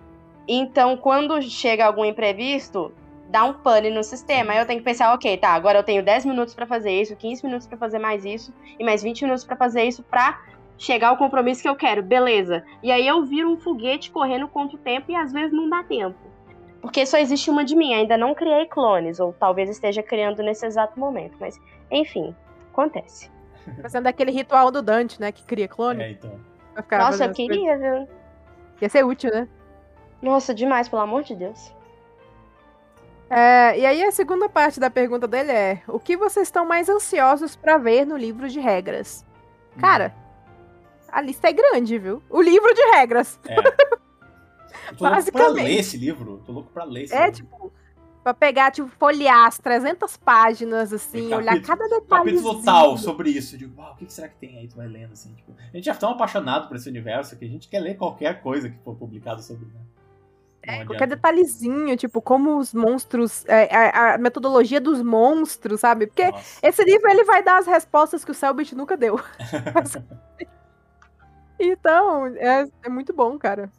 Então, quando chega algum imprevisto, dá um pane no sistema. Aí eu tenho que pensar, ok, tá, agora eu tenho 10 minutos pra fazer isso, 15 minutos pra fazer mais isso, e mais 20 minutos pra fazer isso pra chegar ao compromisso que eu quero. Beleza. E aí eu viro um foguete correndo contra o tempo e às vezes não dá tempo. Porque só existe uma de mim, ainda não criei clones, ou talvez esteja criando nesse exato momento. Mas, enfim, acontece. Fazendo daquele ritual do Dante, né? Que cria clone. É, então. Nossa, eu queria, viu? Ia ser útil, né? Nossa, demais, pelo amor de Deus. É, e aí a segunda parte da pergunta dele é: o que vocês estão mais ansiosos pra ver no livro de regras? Cara, a lista é grande, viu? O livro de regras. É. Eu tô louco pra ler esse livro. Tô louco pra ler esse é, livro. tipo, pra pegar, tipo, folhear as 300 páginas, assim, Capítulo- olhar cada detalhe. capítulo tal sobre isso. Digo, uau, o que será que tem aí? Tu vai lendo assim. Tipo, a gente já é tão apaixonado por esse universo que a gente quer ler qualquer coisa que for publicado sobre. Né? É, qualquer detalhezinho, tipo, como os monstros. é, a, a metodologia dos monstros, sabe? Porque Nossa. esse livro ele vai dar as respostas que o Selbit nunca deu. então, é, é muito bom, cara.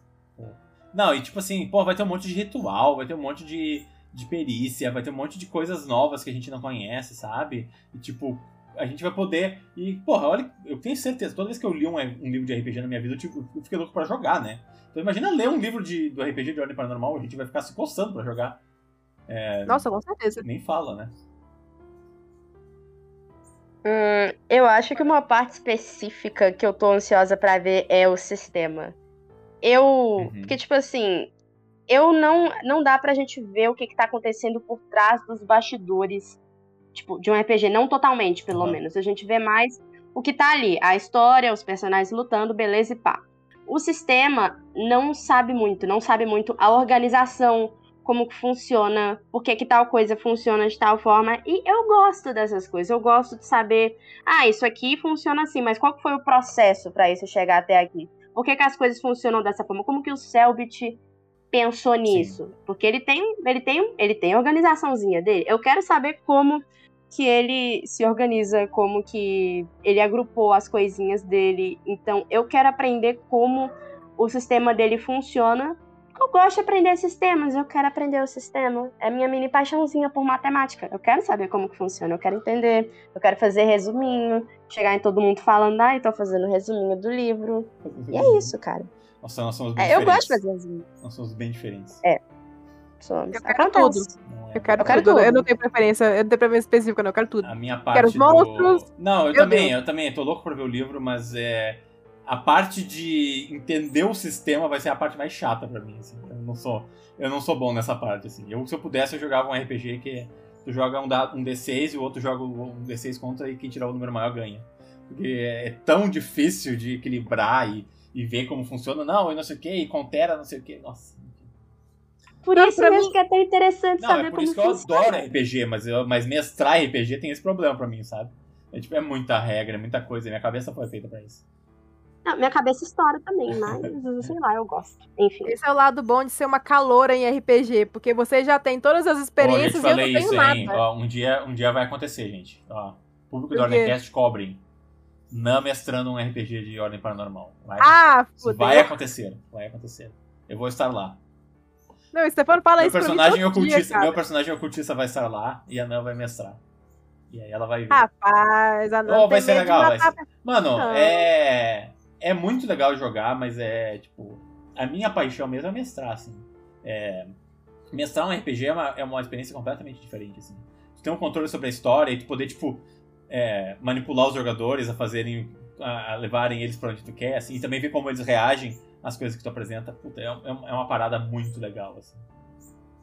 Não, e tipo assim, pô, vai ter um monte de ritual, vai ter um monte de, de perícia, vai ter um monte de coisas novas que a gente não conhece, sabe? E tipo, a gente vai poder. E, porra, olha, eu tenho certeza, toda vez que eu li um, um livro de RPG na minha vida, eu, tipo, eu fiquei louco pra jogar, né? Então imagina ler um livro de, do RPG de Ordem Paranormal, a gente vai ficar se coçando pra jogar. Nossa, com certeza. Nem fala, né? Hum, eu acho que uma parte específica que eu tô ansiosa pra ver é o sistema. Eu. Uhum. Porque, tipo assim. Eu não. Não dá pra gente ver o que, que tá acontecendo por trás dos bastidores. Tipo, de um RPG. Não totalmente, pelo Uhum. menos. A gente vê mais o que tá ali. A história, os personagens lutando, beleza e pá. O sistema não sabe muito. Não sabe muito a organização como que funciona, por que que tal coisa funciona de tal forma. E eu gosto dessas coisas. Eu gosto de saber, ah, isso aqui funciona assim, mas qual foi o processo para isso chegar até aqui? Por que, que as coisas funcionam dessa forma? Como que o Selbit pensou nisso? Porque ele tem, ele tem, ele tem organizaçãozinha dele. Eu quero saber como que ele se organiza, como que ele agrupou as coisinhas dele. Então, eu quero aprender como o sistema dele funciona eu gosto de aprender sistemas, eu quero aprender o sistema. É minha mini paixãozinha por matemática. Eu quero saber como que funciona, eu quero entender, eu quero fazer resuminho, chegar em todo mundo falando, ai, tô fazendo resuminho do livro. E é isso, cara. Nossa, nós somos bem É, eu diferentes. gosto de fazer resuminho. Nós somos bem diferentes. Somos. Eu quero Acontece. Não é? Eu quero, Eu quero tudo. Eu tudo. não tenho preferência, eu não tenho preferência específica, não, eu quero tudo. A minha parte Quero os do- monstros. Não, eu também, Deus. eu também. Tô louco pra ver o livro, mas é... A parte de entender o sistema vai ser a parte mais chata pra mim, assim. Eu não sou, eu não sou bom nessa parte, assim. Eu, se eu pudesse, eu jogava um RPG que tu joga um, da- um D6 e o outro joga um D6 contra e quem tirar o número maior ganha. Porque é tão difícil de equilibrar e, e ver como funciona. Não, e não sei o que, e contera, não sei o que. Nossa. Por Não, isso mesmo mim- que é tão interessante Não, saber é por como isso que eu funciona. adoro RPG, mas, eu, mas mestrar RPG tem esse problema pra mim, sabe? É, tipo, é muita regra, é muita coisa. Minha cabeça foi feita pra isso. Não, minha cabeça estoura também, mas sei lá, eu gosto. Enfim. Esse é o lado bom de ser uma caloura em RPG, porque você já tem todas as eu experiências te e eu não tenho isso, nada. hein? Ó, um, dia, um dia vai acontecer, gente. Ó, público do O quê? Ordemcast cobrem. Não mestrando um RPG de ordem paranormal. Vai, Ah, fudeu. vai acontecer. Vai acontecer. Eu vou estar lá. Não, o Stefano fala Meu isso pra mim personagem, todo dia, ocultista, cara. meu personagem ocultista vai estar lá e a Nan vai mestrar. E aí ela vai ver. Rapaz, a Nana Oh, vai ser legal, vai matar- Mano, Não. é. É muito legal jogar, mas é, tipo. A minha paixão mesmo é mestrar, assim. É, mestrar um RPG é uma, é uma experiência completamente diferente, assim. Tu tem um controle sobre a história e tu poder, tipo, é, manipular os jogadores a fazerem. A, a levarem eles pra onde tu quer, assim, e também ver como eles reagem às coisas que tu apresenta. Puta, é, é é uma parada muito legal, assim.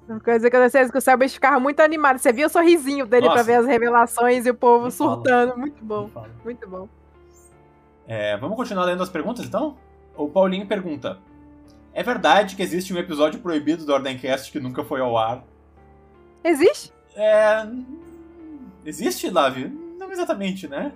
Uma coisa que eu sei que o Selbit ficava muito animado. Você viu o sorrisinho dele pra Nossa. ver as revelações e o povo surtando. Muito bom, muito bom. É, vamos continuar lendo as perguntas, então? O Paulinho pergunta: É verdade que existe um episódio proibido do Ordemcast que nunca foi ao ar? Existe? É. Existe, Lavi? Não exatamente, né?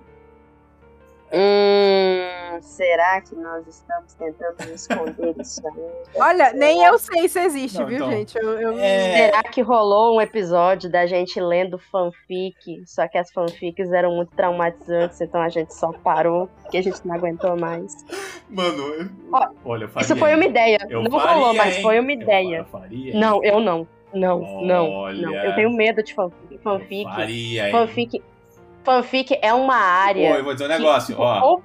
Hum, será que nós estamos tentando esconder isso aí? Olha, nem eu sei se existe, Não, viu, então, gente? Eu, eu- É. Será que rolou um episódio da gente lendo fanfic, só que as fanfics eram muito traumatizantes, então a gente só parou, porque a gente não aguentou mais. Mano, eu... Olha, faria. Isso foi uma ideia. Eu não faria, rolou, mas foi uma Eu ideia. faria? Não, eu não. Não, não, Olha. não. Eu tenho medo de fanfic. Fanfic. faria, hein? Fanfic. Fanfic é uma área. Pô, eu vou dizer um negócio, que- ó.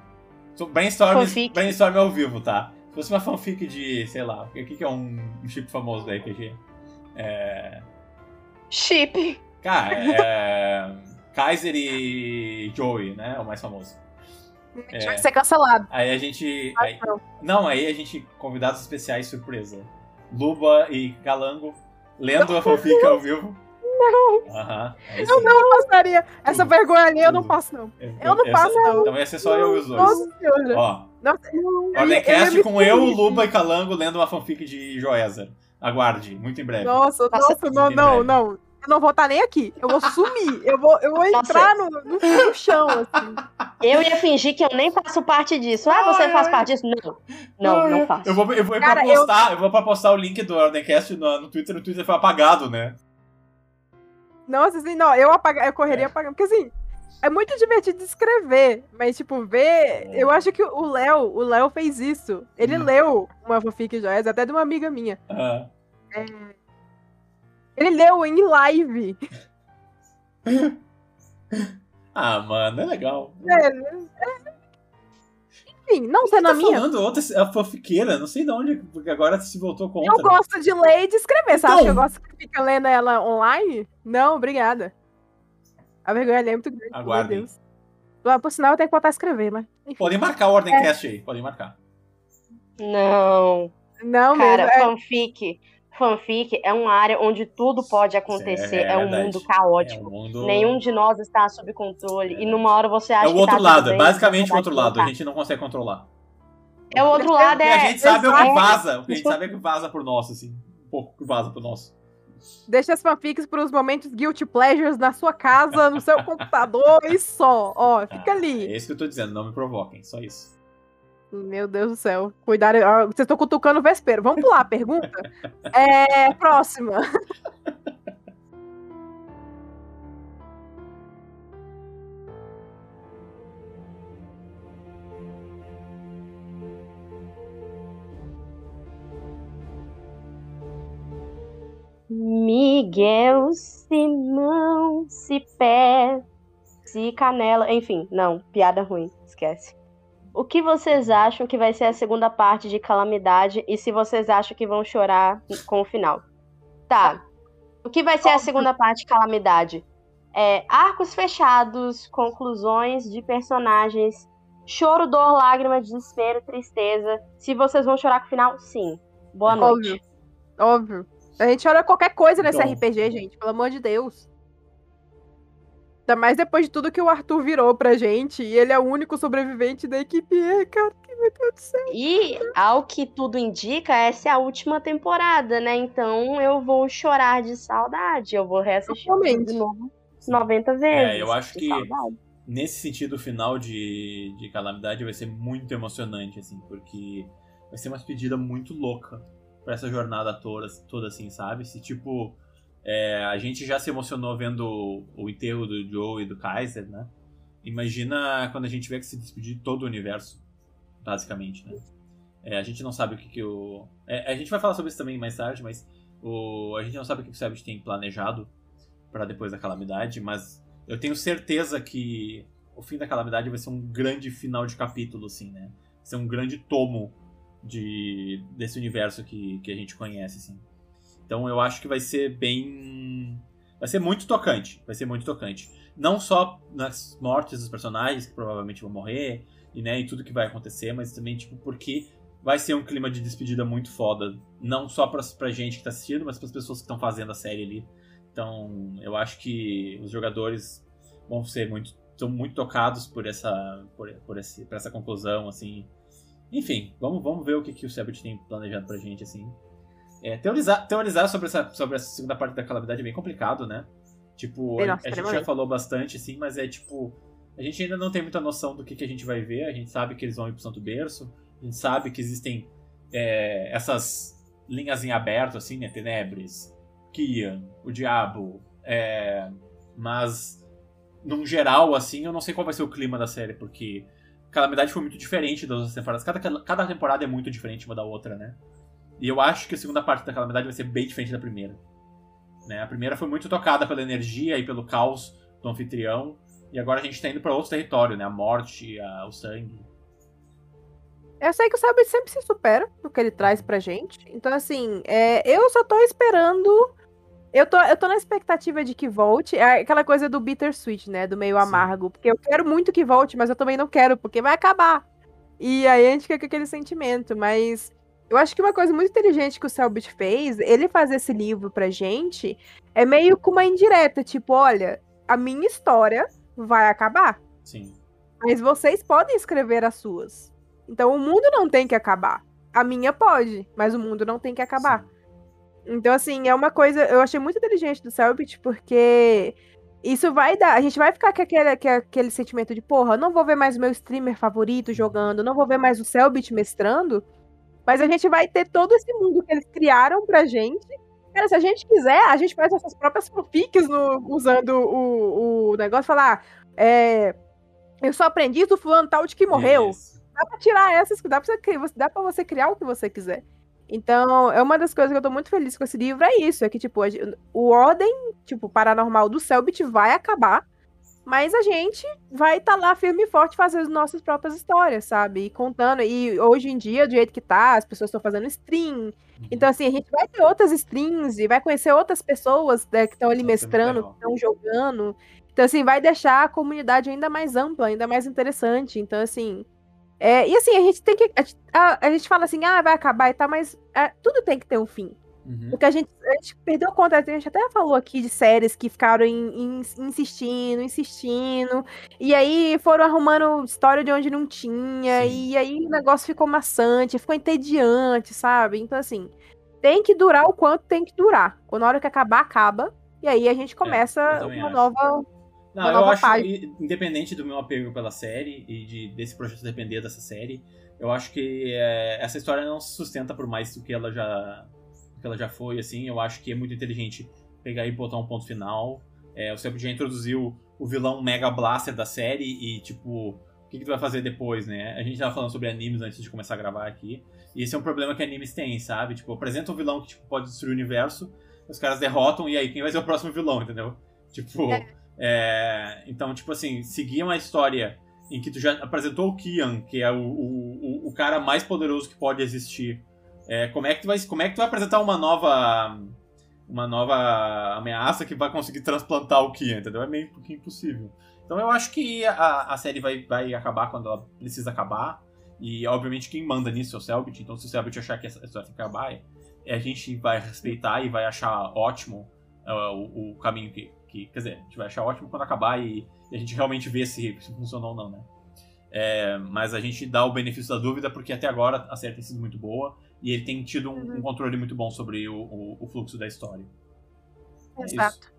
Brainstorm, Fanfic. brainstorm ao vivo, tá? Se fosse uma fanfic de, sei lá, o que que é um, um chip famoso da RPG? É. Chip. Cara, é. Kaiser e Joey, né? O mais famoso. Gente vai ser cancelado. Aí a gente. Ah, aí- não. não, aí a gente. Convidados especiais surpresa. Luba e Calango lendo a fanfic ao vivo. Não. Aham. aí Eu não passaria. Essa Tudo. vergonha ali eu não Tudo. passo, não. Eu, eu não passo, não. Então ia ser só eu e os dois. Nossa senhora. Ó, Nossa, eu eu Ordemcast me com eu. Luba e Calango lendo uma fanfic de Joezer. Aguarde, muito em breve. Nossa, Nossa, nossa, não, não, não. Eu não vou estar nem aqui. Eu vou sumir. Eu vou, eu vou entrar no, no, no chão, assim. Eu ia fingir que eu nem faço parte disso. Ah, você Ai, faz ai. parte disso? Não. Não, Ai, não faço. Eu vou, eu vou Cara, pra postar, eu... vou pra postar o link do Ordemcast no, no Twitter, o Twitter foi apagado, né? Nossa, assim, não, eu, apaga, eu correria apagando. Porque, assim, é muito divertido escrever. Mas, tipo, ver... Eu acho que o Léo, o Léo fez isso. Ele Hum. leu uma fanfic Joias, até de uma amiga minha. Ah, Ele leu em live. Ah, mano, é legal. É, é. Enfim, não sendo tá a minha. falando outra a fanfiqueira, não sei de onde, porque agora se voltou contra. Eu gosto de ler e de escrever. Acha Então. que eu gosto que fica lendo ela online? Não, obrigada. A vergonha ali é muito grande. Aguardem. Meu Deus. Por sinal, eu tenho que voltar a escrever, mas. enfim. Podem marcar o Ordemcast aí, podem marcar. Não. Não, Cara, mesmo. é- fanfic. Fanfic é uma área onde tudo pode acontecer. É É, um mundo É caótico. um mundo... Nenhum de nós está sob controle. E numa hora você acha É o que outro tá lado, é bem, basicamente o outro lado, a tá. gente não consegue controlar. É o outro lado, E é. a gente sabe o que vaza, o que a gente sabe é que vaza por nosso, assim. Um pouco que vaza por nosso. Deixa as fanfics pros momentos guilty pleasures na sua casa, no seu computador e só. Ó, fica Ah, ali. É isso que eu tô dizendo, não me provoquem, só isso. Meu Deus do céu. Cuidado. Vocês estão cutucando o vespeiro. Vamos pular a pergunta? É. Próxima. Miguel Simão, Cipé, Se Canela. Enfim, não, piada ruim, esquece. O que vocês acham que vai ser a segunda parte de Calamidade e se vocês acham que vão chorar com o final? Tá. O que vai ser a segunda parte de Calamidade? É, arcos fechados, conclusões de personagens, choro, dor, lágrima, desespero, tristeza. Se vocês vão chorar com o final, sim. Boa noite. Óbvio. Óbvio. A gente olha qualquer coisa nesse Então. RPG, gente. Pelo amor de Deus. Ainda mais depois de tudo que o Arthur virou pra gente. E ele é o único sobrevivente da equipe. É, cara, que meu Deus do céu. E, ao que tudo indica, essa é a última temporada, né? Então eu vou chorar de saudade. Eu vou reassistir Totalmente. de novo 90 vezes. É, eu acho que- saudade. Nesse sentido, o final de, de Calamidade vai ser muito emocionante, assim, porque vai ser uma despedida muito louca pra essa jornada toda, toda assim, sabe? Se, tipo, é, a gente já se emocionou vendo o, o enterro do Joe e do Kaiser, né? Imagina quando a gente tiver que se despedir de todo o universo, basicamente, né? É, a gente não sabe o que, que o. é, a gente vai falar sobre isso também mais tarde, mas o, a gente não sabe o que o Sabbath tem planejado pra depois da calamidade, mas eu tenho certeza que o fim da calamidade vai ser um grande final de capítulo, assim, né? Vai ser um grande tomo de, desse universo que, que a gente conhece, assim. Então eu acho que vai ser bem. Vai ser muito tocante. Vai ser muito tocante. Não só nas mortes dos personagens, que provavelmente vão morrer, e, né, e tudo que vai acontecer, mas também, tipo, porque vai ser um clima de despedida muito foda. Não só pra, pra gente que tá assistindo, mas pras pessoas que estão fazendo a série ali. Então, eu acho que os jogadores vão ser muito, são muito tocados por essa, por, por, esse, por essa conclusão, assim. Enfim, vamos, vamos ver o que, que o Sebit tem planejado pra gente, assim. É, teorizar, teorizar sobre essa, sobre essa segunda parte da calamidade é bem complicado, né? Tipo, Bem, a, nossa, a gente já falou bastante, assim, mas é tipo. A gente ainda não tem muita noção do que, que a gente vai ver. A gente sabe que eles vão ir pro Santo Berço. A gente sabe que existem é, essas linhas em aberto, assim, né? Tenebres, Kian, o Diabo. é, mas, num geral, assim, eu não sei qual vai ser o clima da série, porque Calamidade foi muito diferente das outras temporadas. Cada, cada temporada é muito diferente uma da outra, né? E eu acho que a segunda parte da Calamidade vai ser bem diferente da primeira. Né? A primeira foi muito tocada pela energia e pelo caos do anfitrião. E agora a gente tá indo pra outro território, né? A morte, a- o sangue. Eu sei que o Sabbath sempre se supera no que ele traz pra gente. Então, assim, é, eu só tô esperando. Eu tô, eu tô na expectativa de que volte. É aquela coisa do bittersweet, né? Do meio Sim. amargo. Porque eu quero muito que volte, mas eu também não quero, porque vai acabar. E aí a gente fica com aquele sentimento. Mas Eu acho que uma coisa muito inteligente que o Selbit fez, ele fazer esse livro pra gente, é meio com uma indireta, tipo, olha, a minha história vai acabar. Sim. Mas vocês podem escrever as suas. Então o mundo não tem que acabar. A minha pode, mas o mundo não tem que acabar. Sim. Então, assim, é uma coisa. Eu achei muito inteligente do Selbit, porque isso vai dar. A gente vai ficar com aquele, com aquele sentimento de, porra, não vou ver mais o meu streamer favorito jogando, não vou ver mais o Selbit mestrando. Mas a gente vai ter todo esse mundo que eles criaram pra gente. Cara, se a gente quiser, a gente faz nossas próprias fanfics no, usando o, o negócio falar. É, eu sou aprendiz do fulano tal de que morreu. Isso. Dá pra tirar essas, dá pra, você, dá pra você criar o que você quiser. Então, é uma das coisas que eu tô muito feliz com esse livro, é isso, é que, tipo, o Ordem, tipo, Paranormal do Selbit vai acabar, mas a gente vai estar tá lá firme e forte fazendo as nossas próprias histórias, sabe? E contando, e hoje em dia, do jeito que tá, as pessoas estão fazendo stream, então, assim, a gente vai ter outras streams e vai conhecer outras pessoas né, que estão ali mestrando, que estão jogando. Então, assim, vai deixar a comunidade ainda mais ampla, ainda mais interessante. Então, assim, é, e assim, a gente tem que. A, a, gente fala assim, ah, vai acabar e tal, mas é, tudo tem que ter um fim. Uhum. Porque a gente, a gente perdeu conta, a gente até falou aqui de séries que ficaram in, in, insistindo, insistindo, e aí foram arrumando história de onde não tinha, Sim. e aí o negócio ficou maçante, ficou entediante, sabe? Então, assim, tem que durar o quanto tem que durar. Quando a hora que acabar, acaba, e aí a gente começa eu uma acho. nova. Não, Uma eu nova acho, página. independente do meu apego pela série e de, desse projeto depender dessa série, eu acho que é, essa história não se sustenta por mais do que ela já que ela já foi, assim. Eu acho que é muito inteligente pegar e botar um ponto final. É, Seb já introduziu o vilão Mega Blaster da série e, tipo, o que, que tu vai fazer depois, né? A gente tava falando sobre animes antes de começar a gravar aqui. E esse é um problema que animes têm, sabe? Tipo, apresenta um vilão que tipo, pode destruir o universo, os caras derrotam, e aí quem vai ser o próximo vilão, entendeu? Tipo. é, então, tipo assim, seguir uma história em que tu já apresentou o Kian, que é o, o- o cara mais poderoso que pode existir. É, como, é que tu vai, como é que tu vai apresentar uma nova. Uma nova ameaça que vai conseguir transplantar o Kian, entendeu? É meio que impossível. Então eu acho que a, a série vai, vai acabar quando ela precisa acabar. E obviamente quem manda nisso é o Selbit. Então se o Selbit achar que essa história tem que acabar, é, a gente vai respeitar e vai achar ótimo é, o, o caminho que, que. Quer dizer, a gente vai achar ótimo quando acabar e, e a gente realmente vê se, se funcionou ou não, né? É, mas a gente dá o benefício da dúvida porque até agora a série tem sido muito boa e ele tem tido um, Uhum. um controle muito bom sobre o, o, o fluxo da história. É. Exato.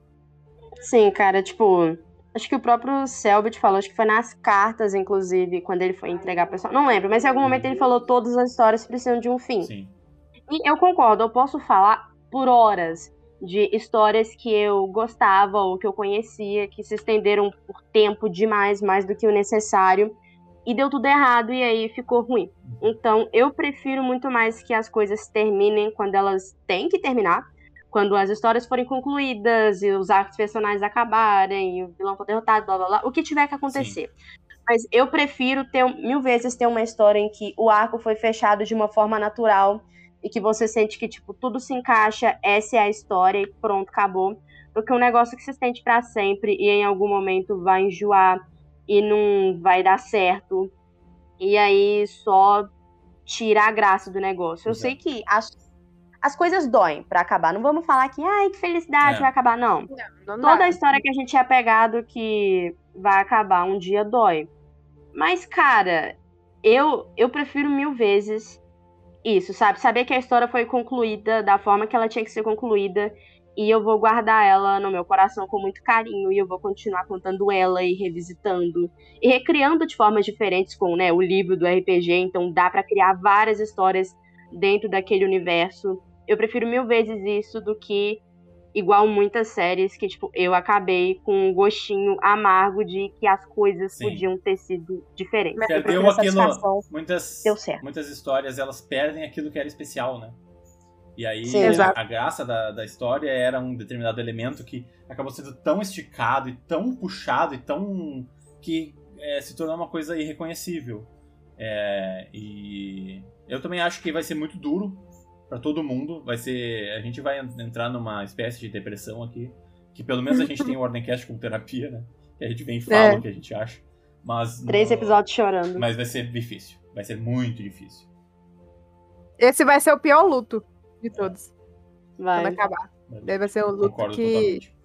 Sim, cara, tipo, acho que o próprio Selbit falou, acho que foi nas cartas, inclusive, quando ele foi entregar a pessoa. Não lembro, mas em algum momento ele falou todas as histórias precisam de um fim. Sim. E eu concordo, eu posso falar por horas de histórias que eu gostava ou que eu conhecia, que se estenderam por tempo demais, mais do que o necessário, e deu tudo errado e aí ficou ruim. Então, eu prefiro muito mais que as coisas terminem quando elas têm que terminar, quando as histórias forem concluídas e os arcos personagens acabarem, e o vilão for derrotado, blá blá blá, o que tiver que acontecer. Mas eu prefiro ter mil vezes ter uma história em que o arco foi fechado de uma forma natural e que você sente que tipo tudo se encaixa, essa é a história e pronto, acabou, do que um negócio que se estende pra sempre e em algum momento vai enjoar e não vai dar certo. E aí só tira a graça do negócio. Eu Exato. sei que as, as coisas doem pra acabar. Não vamos falar que, ai, que felicidade É. vai acabar, não. Não Toda dá. a história que a gente é apegado que vai acabar um dia dói. Mas, cara, eu, eu prefiro mil vezes isso, sabe? Saber que a história foi concluída da forma que ela tinha que ser concluída. E eu vou guardar ela no meu coração com muito carinho. E eu vou continuar contando ela e revisitando. E recriando de formas diferentes com né, o livro do RPG. Então dá pra criar várias histórias dentro daquele universo. Eu prefiro mil vezes isso do que igual muitas séries que, tipo, eu acabei com um gostinho amargo de que as coisas Sim. podiam ter sido diferentes. Eu Perdeu aquilo. Muitas, Deu certo. muitas histórias elas perdem aquilo que era especial, né? E aí Sim. a, a graça da, da história era um determinado elemento que acabou sendo tão esticado e tão puxado e tão. que é, se tornou uma coisa irreconhecível. É, e eu também acho que vai ser muito duro pra todo mundo. Vai ser. A gente vai en- entrar numa espécie de depressão aqui. Que pelo menos a gente tem o Ordemcast como terapia, né? Que a gente vem e fala É. o que a gente acha. Mas Três no- episódios chorando. mas vai ser difícil. Vai ser muito difícil. Esse vai ser o pior luto de todos. Vai. Quando acabar. Deve ser um luto Concordo que, totalmente.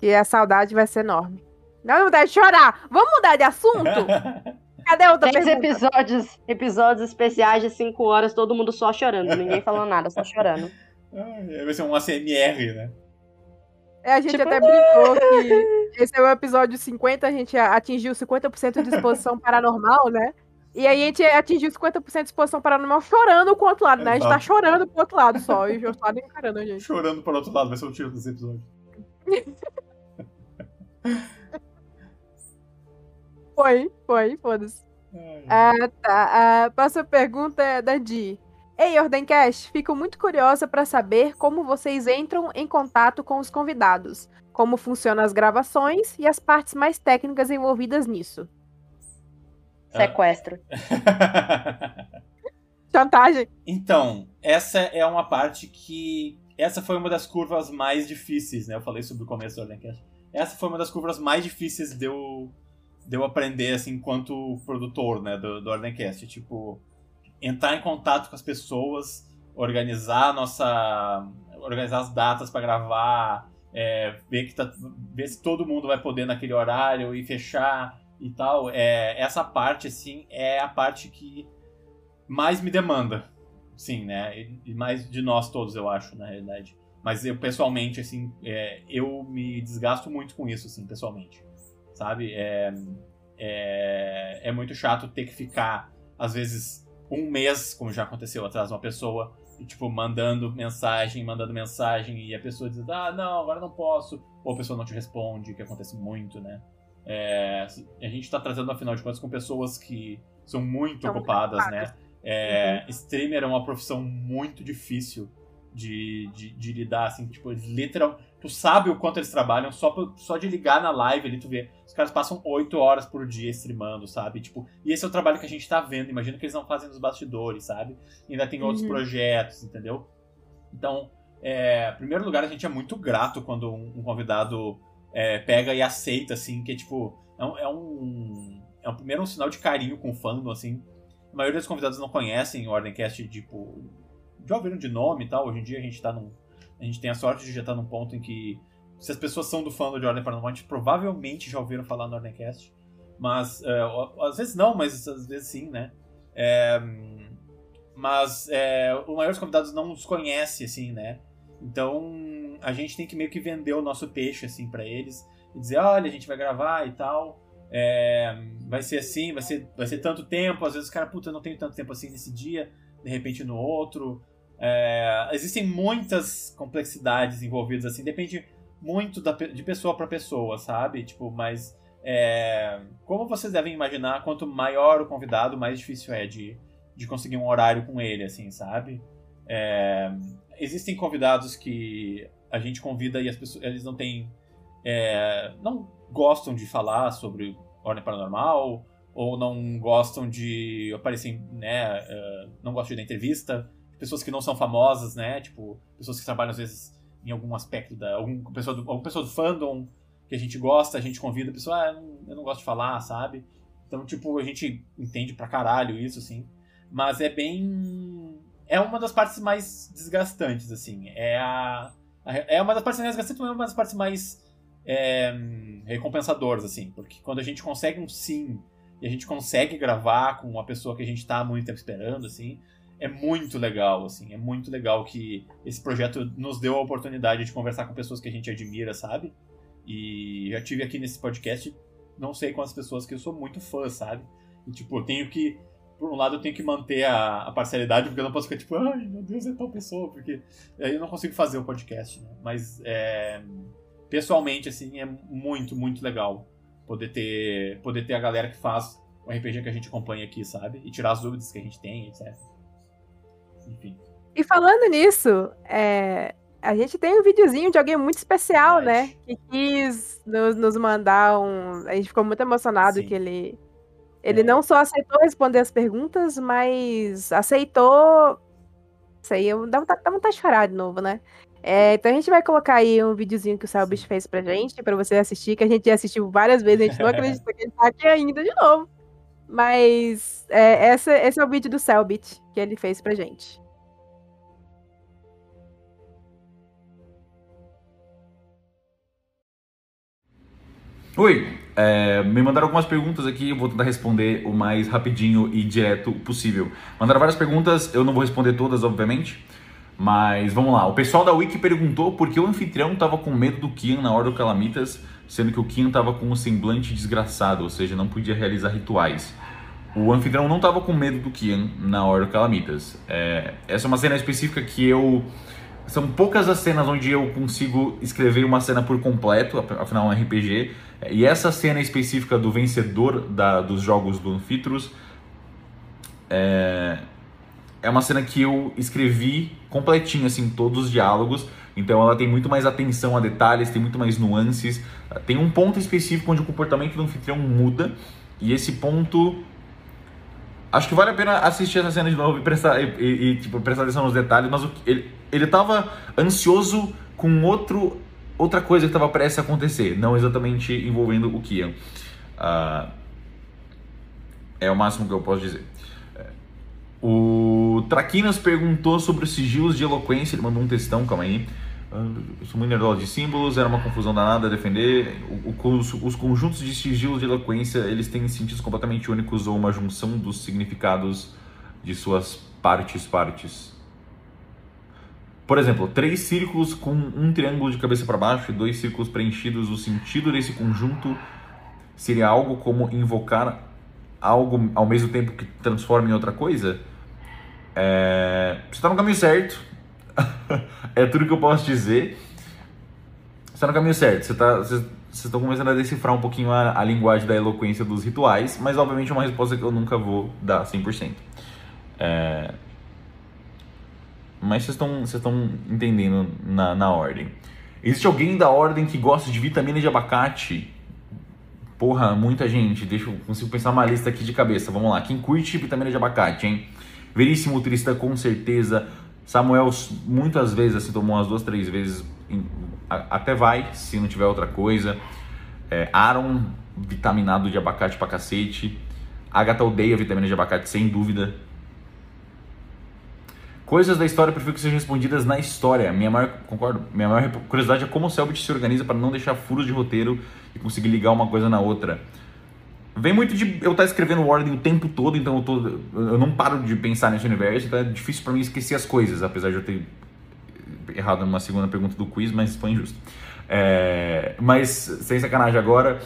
que a saudade vai ser enorme. Não vontade de chorar. Vamos mudar de assunto? Cadê outra Três pergunta? episódios, episódios especiais de 5 horas, todo mundo só chorando. Ninguém falando nada, só chorando. Ai, Vai ser um ACMR, né? É, a gente Tipo, até brincou que esse é o episódio 50, a gente atingiu 50% de exposição paranormal, né? E aí a gente atingiu 50% de exposição paranormal chorando com o outro lado, né? A gente tá chorando pro outro lado só. E o outro lado encarando a gente. Chorando para o outro lado, vai ser o tiro desse episódio. Foi, foi, foda-se. Ah, tá. A próxima pergunta é da Di. Ei, Ordencast, fico muito curiosa para saber como vocês entram em contato com os convidados, como funcionam as gravações e as partes mais técnicas envolvidas nisso. Sequestro. Chantagem. Então, essa é uma parte que. Essa foi uma das curvas mais difíceis, né? Eu falei sobre o começo do Ordencast. Essa foi uma das curvas mais difíceis de eu, de eu aprender, assim, enquanto produtor, né? Do, do Ordencast. Tipo, entrar em contato com as pessoas, organizar a nossa. organizar as datas para gravar, é, ver, que tá, ver se todo mundo vai poder naquele horário e fechar e tal. É, essa parte, assim, é a parte que mais me demanda. Sim, né? E e mais de nós todos, eu acho, na realidade. Mas eu, pessoalmente, assim, é, eu me desgasto muito com isso, assim, pessoalmente. Sabe? É, é, é muito chato ter que ficar, às vezes, um mês, como já aconteceu atrás de uma pessoa, e, tipo, mandando mensagem, mandando mensagem, e a pessoa diz, ah, não, agora não posso. Ou a pessoa não te responde, que acontece muito, né? É, a gente tá tratando, afinal de contas, com pessoas que são muito São ocupadas, ocupadas. né? É, Streamer é uma profissão muito difícil de, de, de lidar, assim, tipo, eles literal. Tu sabe o quanto eles trabalham, só, só de ligar na live ali, tu vê. Os caras passam 8 horas por dia streamando, sabe? Tipo, e esse é o trabalho que a gente tá vendo. Imagina que eles não fazem nos bastidores, sabe? ainda tem outros Uhum. projetos, entendeu? Então, é, em primeiro lugar, a gente é muito grato quando um, um convidado é, pega e aceita, assim, que é tipo. É um, é um. é um- primeiro um sinal de carinho com o fandom, assim. A maioria dos convidados não conhecem o Ordencast, tipo. Já ouviram de nome e tal. Hoje em dia a gente tá num. A gente tem a sorte de já estar num ponto em que. Se as pessoas são do fandom de Ordem Paranormal, a gente provavelmente já ouviram falar no Ordencast. Mas. é, às vezes não, mas às vezes sim, né? É, mas é, o maior dos convidados não nos conhece, assim, né? Então a gente tem que meio que vender o nosso peixe, assim, para eles. E dizer, olha, a gente vai gravar e tal. é, vai ser assim, vai ser, vai ser tanto tempo. Às vezes o cara, puta, eu não tenho tanto tempo assim nesse dia, de repente no outro. É, existem muitas complexidades envolvidas, assim, depende muito da, de pessoa para pessoa, sabe? Tipo, mas é, como vocês devem imaginar, quanto maior o convidado, mais difícil é de, de conseguir um horário com ele, assim, sabe? É, existem convidados que a gente convida e as pessoas, eles não têm, é, não gostam de falar sobre ordem paranormal ou não gostam de aparecer, né? é, não gostam de dar entrevista. Pessoas que não são famosas, né? Tipo, pessoas que trabalham às vezes em algum aspecto da, algum pessoa do, alguma pessoa do fandom que a gente gosta, a gente convida a pessoa, ah, eu não, eu não gosto de falar, sabe? Então, tipo, a gente entende pra caralho isso, assim. Mas é bem. É uma das partes mais desgastantes, assim. É a. É uma das partes é uma das partes mais é, recompensadoras, assim. Porque quando a gente consegue um sim e a gente consegue gravar com uma pessoa que a gente tá há muito tempo esperando, assim, é muito legal, assim. É muito legal que esse projeto nos deu a oportunidade de conversar com pessoas que a gente admira, sabe? E já tive aqui nesse podcast não sei quantas pessoas que eu sou muito fã, sabe? E, tipo, eu tenho que. Por um lado, eu tenho que manter a, a parcialidade, porque eu não posso ficar tipo, ai meu Deus, é tal pessoa, porque aí eu não consigo fazer o podcast, né? Mas, é, pessoalmente, assim, é muito, muito legal poder ter, poder ter a galera que faz o RPG que a gente acompanha aqui, sabe? E tirar as dúvidas que a gente tem, etc. Enfim. E falando nisso, é, a gente tem um videozinho de alguém muito especial, né? Verdade. Que quis nos, nos mandar um. A gente ficou muito emocionado Sim. que ele. Ele É. não só aceitou responder as perguntas, mas aceitou. Isso aí, eu- dá vontade, dá vontade de chorar de novo, né? É, então a gente vai colocar aí um videozinho que o Selbit fez pra gente, pra você assistir, que a gente já assistiu várias vezes, a gente não acredita que ele tá aqui ainda de novo. Mas é, essa, esse é o vídeo do Selbit que ele fez pra gente. Oi, é, me mandaram algumas perguntas aqui, eu vou tentar responder o mais rapidinho e direto possível. Mandaram várias perguntas, eu não vou responder todas, obviamente, mas vamos lá. O pessoal da Wiki perguntou por que o anfitrião estava com medo do Kian na hora do Calamitas, sendo que o Kian estava com um semblante desgraçado, ou seja, não podia realizar rituais. O anfitrião não estava com medo do Kian na hora do Calamitas. É, essa é uma cena específica que eu são poucas as cenas onde eu consigo escrever uma cena por completo, afinal é um RPG. E essa cena específica do vencedor da, dos jogos do Anfitrus é, é uma cena que eu escrevi completinho, assim, todos os diálogos. Então ela tem muito mais atenção a detalhes, tem muito mais nuances. Tem um ponto específico onde o comportamento do anfitrião muda. E esse ponto acho que vale a pena assistir essa cena de novo e prestar, e, e, tipo, prestar atenção nos detalhes, mas o, ele, ele tava ansioso com outro, outra coisa que estava prestes a acontecer, não exatamente envolvendo o Kian. Uh, é o máximo que eu posso dizer. O Traquinas perguntou sobre os sigilos de eloquência, ele mandou um textão, calma aí. Eu sou muito nerdola de símbolos, era uma confusão danada defender. O, o, os, os, conjuntos de sigilos de eloquência, eles têm sentidos completamente únicos ou uma junção dos significados de suas partes partes. Por exemplo, três círculos com um triângulo de cabeça para baixo e dois círculos preenchidos, o sentido desse conjunto seria algo como invocar algo ao mesmo tempo que transforma em outra coisa? É... Você está no caminho certo, é tudo que eu posso dizer. Você está no caminho certo. Você está, vocês, estão começando a decifrar um pouquinho a, a, linguagem da eloquência dos rituais, mas obviamente é uma resposta que eu nunca vou dar 100%. É... Mas vocês estão, entendendo na, na ordem. Existe alguém da ordem que gosta de vitamina de abacate? Porra, muita gente. Deixa eu consigo pensar uma lista aqui de cabeça. Vamos lá. Quem curte vitamina de abacate, hein? Veríssimo turista, com certeza. Samuel muitas vezes, assim, tomou umas duas, três vezes, até vai, se não tiver outra coisa. É, Aaron, vitaminado de abacate pra cacete. Agatha odeia vitamina de abacate, sem dúvida. Coisas da história prefiro que sejam respondidas na história. Minha maior, concordo, minha maior curiosidade é como o Selbit se organiza para não deixar furos de roteiro e conseguir ligar uma coisa na outra. Vem muito de eu estar tá escrevendo Ordem o tempo todo, então eu, tô, eu não paro de pensar nesse universo, então é difícil para mim esquecer as coisas, apesar de eu ter errado numa segunda pergunta do quiz, mas foi injusto. É, mas, sem sacanagem agora,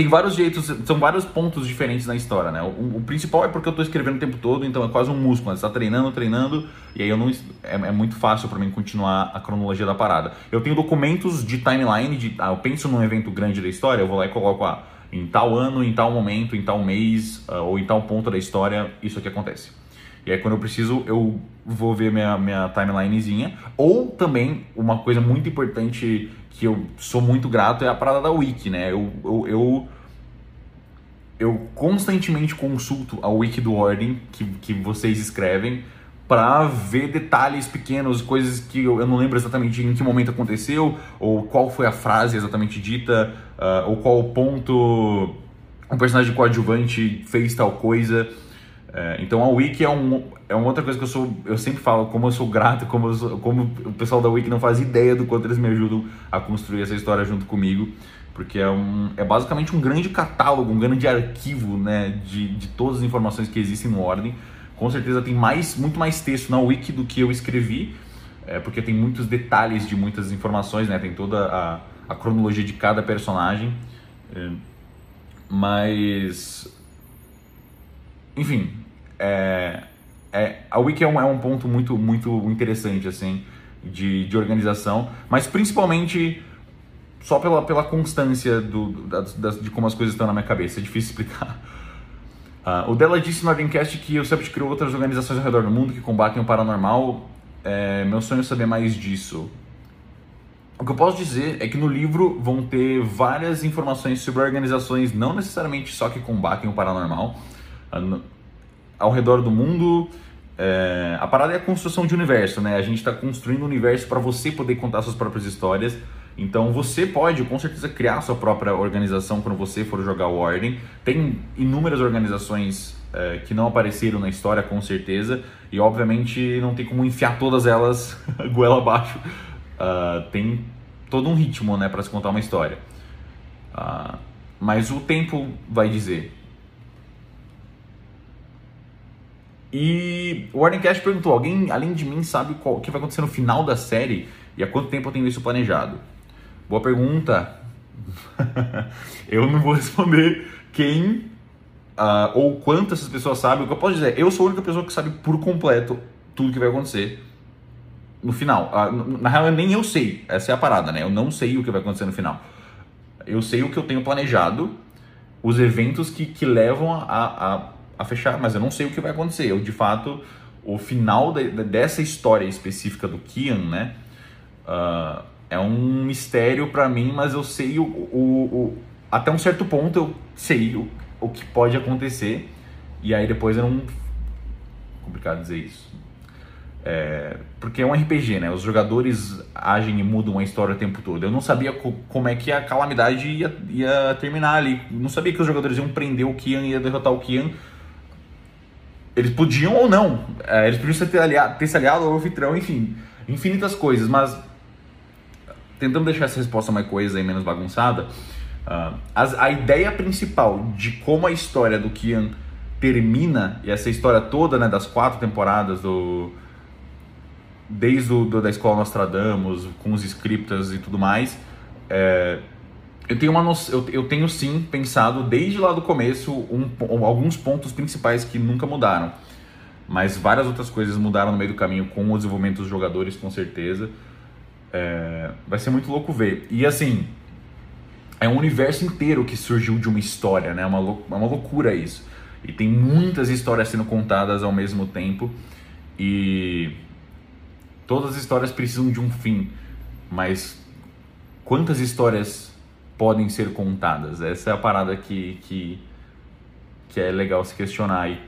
tem vários jeitos, são vários pontos diferentes na história, né? O, o principal é porque eu estou escrevendo o tempo todo, então é quase um músculo, né? você está treinando, treinando, e aí eu não, é, é muito fácil para mim continuar a cronologia da parada. Eu tenho documentos de timeline, de, ah, eu penso num evento grande da história, eu vou lá e coloco ah, em tal ano, em tal momento, em tal mês uh, ou em tal ponto da história, isso aqui acontece. E aí quando eu preciso, eu vou ver minha, minha timelinezinha. Ou também, uma coisa muito importante que eu sou muito grato é a parada da Wiki, né? Eu, eu, eu, eu constantemente consulto a Wiki do Ordem que, que vocês escrevem para ver detalhes pequenos, coisas que eu, eu, não lembro exatamente em que momento aconteceu, ou qual foi a frase exatamente dita, uh, ou qual ponto um personagem coadjuvante fez tal coisa. Uh, então a Wiki é, um, é uma outra coisa que eu sou, eu sempre falo, como eu sou grato, como, sou, como o pessoal da Wiki não faz ideia do quanto eles me ajudam a construir essa história junto comigo, porque é, um, é basicamente um grande catálogo, um grande arquivo né, de, de todas as informações que existem no Ordem com certeza tem mais, muito mais texto na wiki do que eu escrevi, é, porque tem muitos detalhes de muitas informações, né? Tem toda a, a cronologia de cada personagem. É, mas, enfim, é, é, a wiki é um, é um ponto muito, muito interessante, assim, de, de organização, mas principalmente só pela, pela constância do, da, de como as coisas estão na minha cabeça. É difícil explicar. Uh, o Della disse no Ardencast que o CEPT criou outras organizações ao redor do mundo que combatem o paranormal. É, meu sonho é saber mais disso. O que eu posso dizer é que no livro vão ter várias informações sobre organizações, não necessariamente só que combatem o paranormal, uh, ao redor do mundo. É, a parada é a construção de universo, né? A gente está construindo um universo para você poder contar suas próprias histórias. Então você pode, com certeza, criar sua própria organização quando você for jogar o Ordem. Tem inúmeras organizações é, que não apareceram na história, com certeza, e obviamente não tem como enfiar todas elas goela abaixo. Uh, tem todo um ritmo né, para se contar uma história. Uh, mas o tempo vai dizer. E o Wardencast perguntou: alguém além de mim sabe qual, o que vai acontecer no final da série e há quanto tempo eu tenho isso planejado? Boa pergunta. eu não vou responder quem uh, ou quantas essas pessoas sabem. O que eu posso dizer, eu sou a única pessoa que sabe por completo tudo que vai acontecer no final. Uh, na real, nem eu sei. Essa é a parada, né? Eu não sei o que vai acontecer no final. Eu sei o que eu tenho planejado, os eventos que, que levam a, a a fechar, mas eu não sei o que vai acontecer. Eu, de fato, o final de, dessa história específica do Kian, né? Uh, é um mistério para mim, mas eu sei o, o, o, até um certo ponto eu sei o, o que pode acontecer e aí depois eu não complicado dizer isso é, porque é um RPG, né? Os jogadores agem e mudam a história o tempo todo. Eu não sabia co como é que a calamidade ia, ia terminar ali. não sabia que os jogadores iam prender o Kian ia derrotar o Kian eles podiam ou não. É, eles podiam ter, aliado, ter se aliado ao anfitrião, enfim, infinitas coisas, mas tentando deixar essa resposta mais coisa e menos bagunçada, uh, as, a ideia principal de como a história do Kian termina, e essa história toda né, das quatro temporadas do. Desde o, do, da escola Nostradamus, com os scriptas e tudo mais, é, eu tenho, uma eu, eu tenho sim pensado desde lá do começo um, alguns pontos principais que nunca mudaram. Mas várias outras coisas mudaram no meio do caminho com o desenvolvimento dos jogadores, com certeza. É, vai ser muito louco ver. E assim, é um universo inteiro que surgiu de uma história, né? É uma, é uma loucura isso. E tem muitas histórias sendo contadas ao mesmo tempo. E todas as histórias precisam de um fim. Mas quantas histórias podem ser contadas. Essa é a parada que, que, que é legal se questionar. E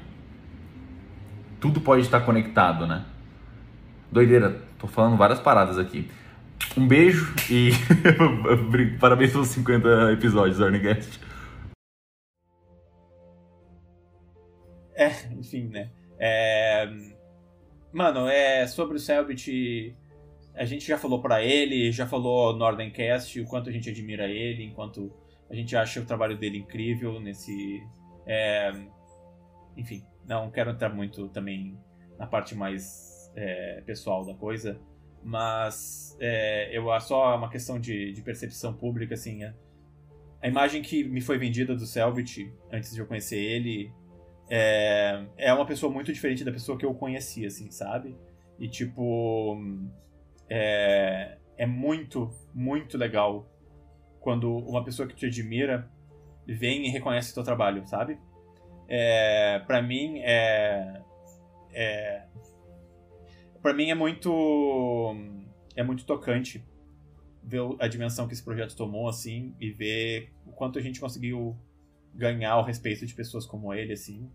tudo pode estar conectado, né? Doideira, tô falando várias paradas aqui. Um beijo e parabéns pelos 50 episódios do. É, enfim, né? É... Mano, é sobre o Selbit a gente já falou para ele, já falou no Nordencast o quanto a gente admira ele, enquanto a gente acha o trabalho dele incrível nesse. É, enfim, não quero entrar muito também na parte mais é, pessoal da coisa, mas é, eu só uma questão de, de percepção pública, assim. A, a imagem que me foi vendida do Selbit antes de eu conhecer ele é, é uma pessoa muito diferente da pessoa que eu conheci, assim, sabe? E tipo é, é muito, muito legal quando uma pessoa que te admira vem e reconhece o teu trabalho, sabe? É, para mim é, é para mim é muito é muito tocante ver a dimensão que esse projeto tomou assim e ver o quanto a gente conseguiu ganhar o respeito de pessoas como ele assim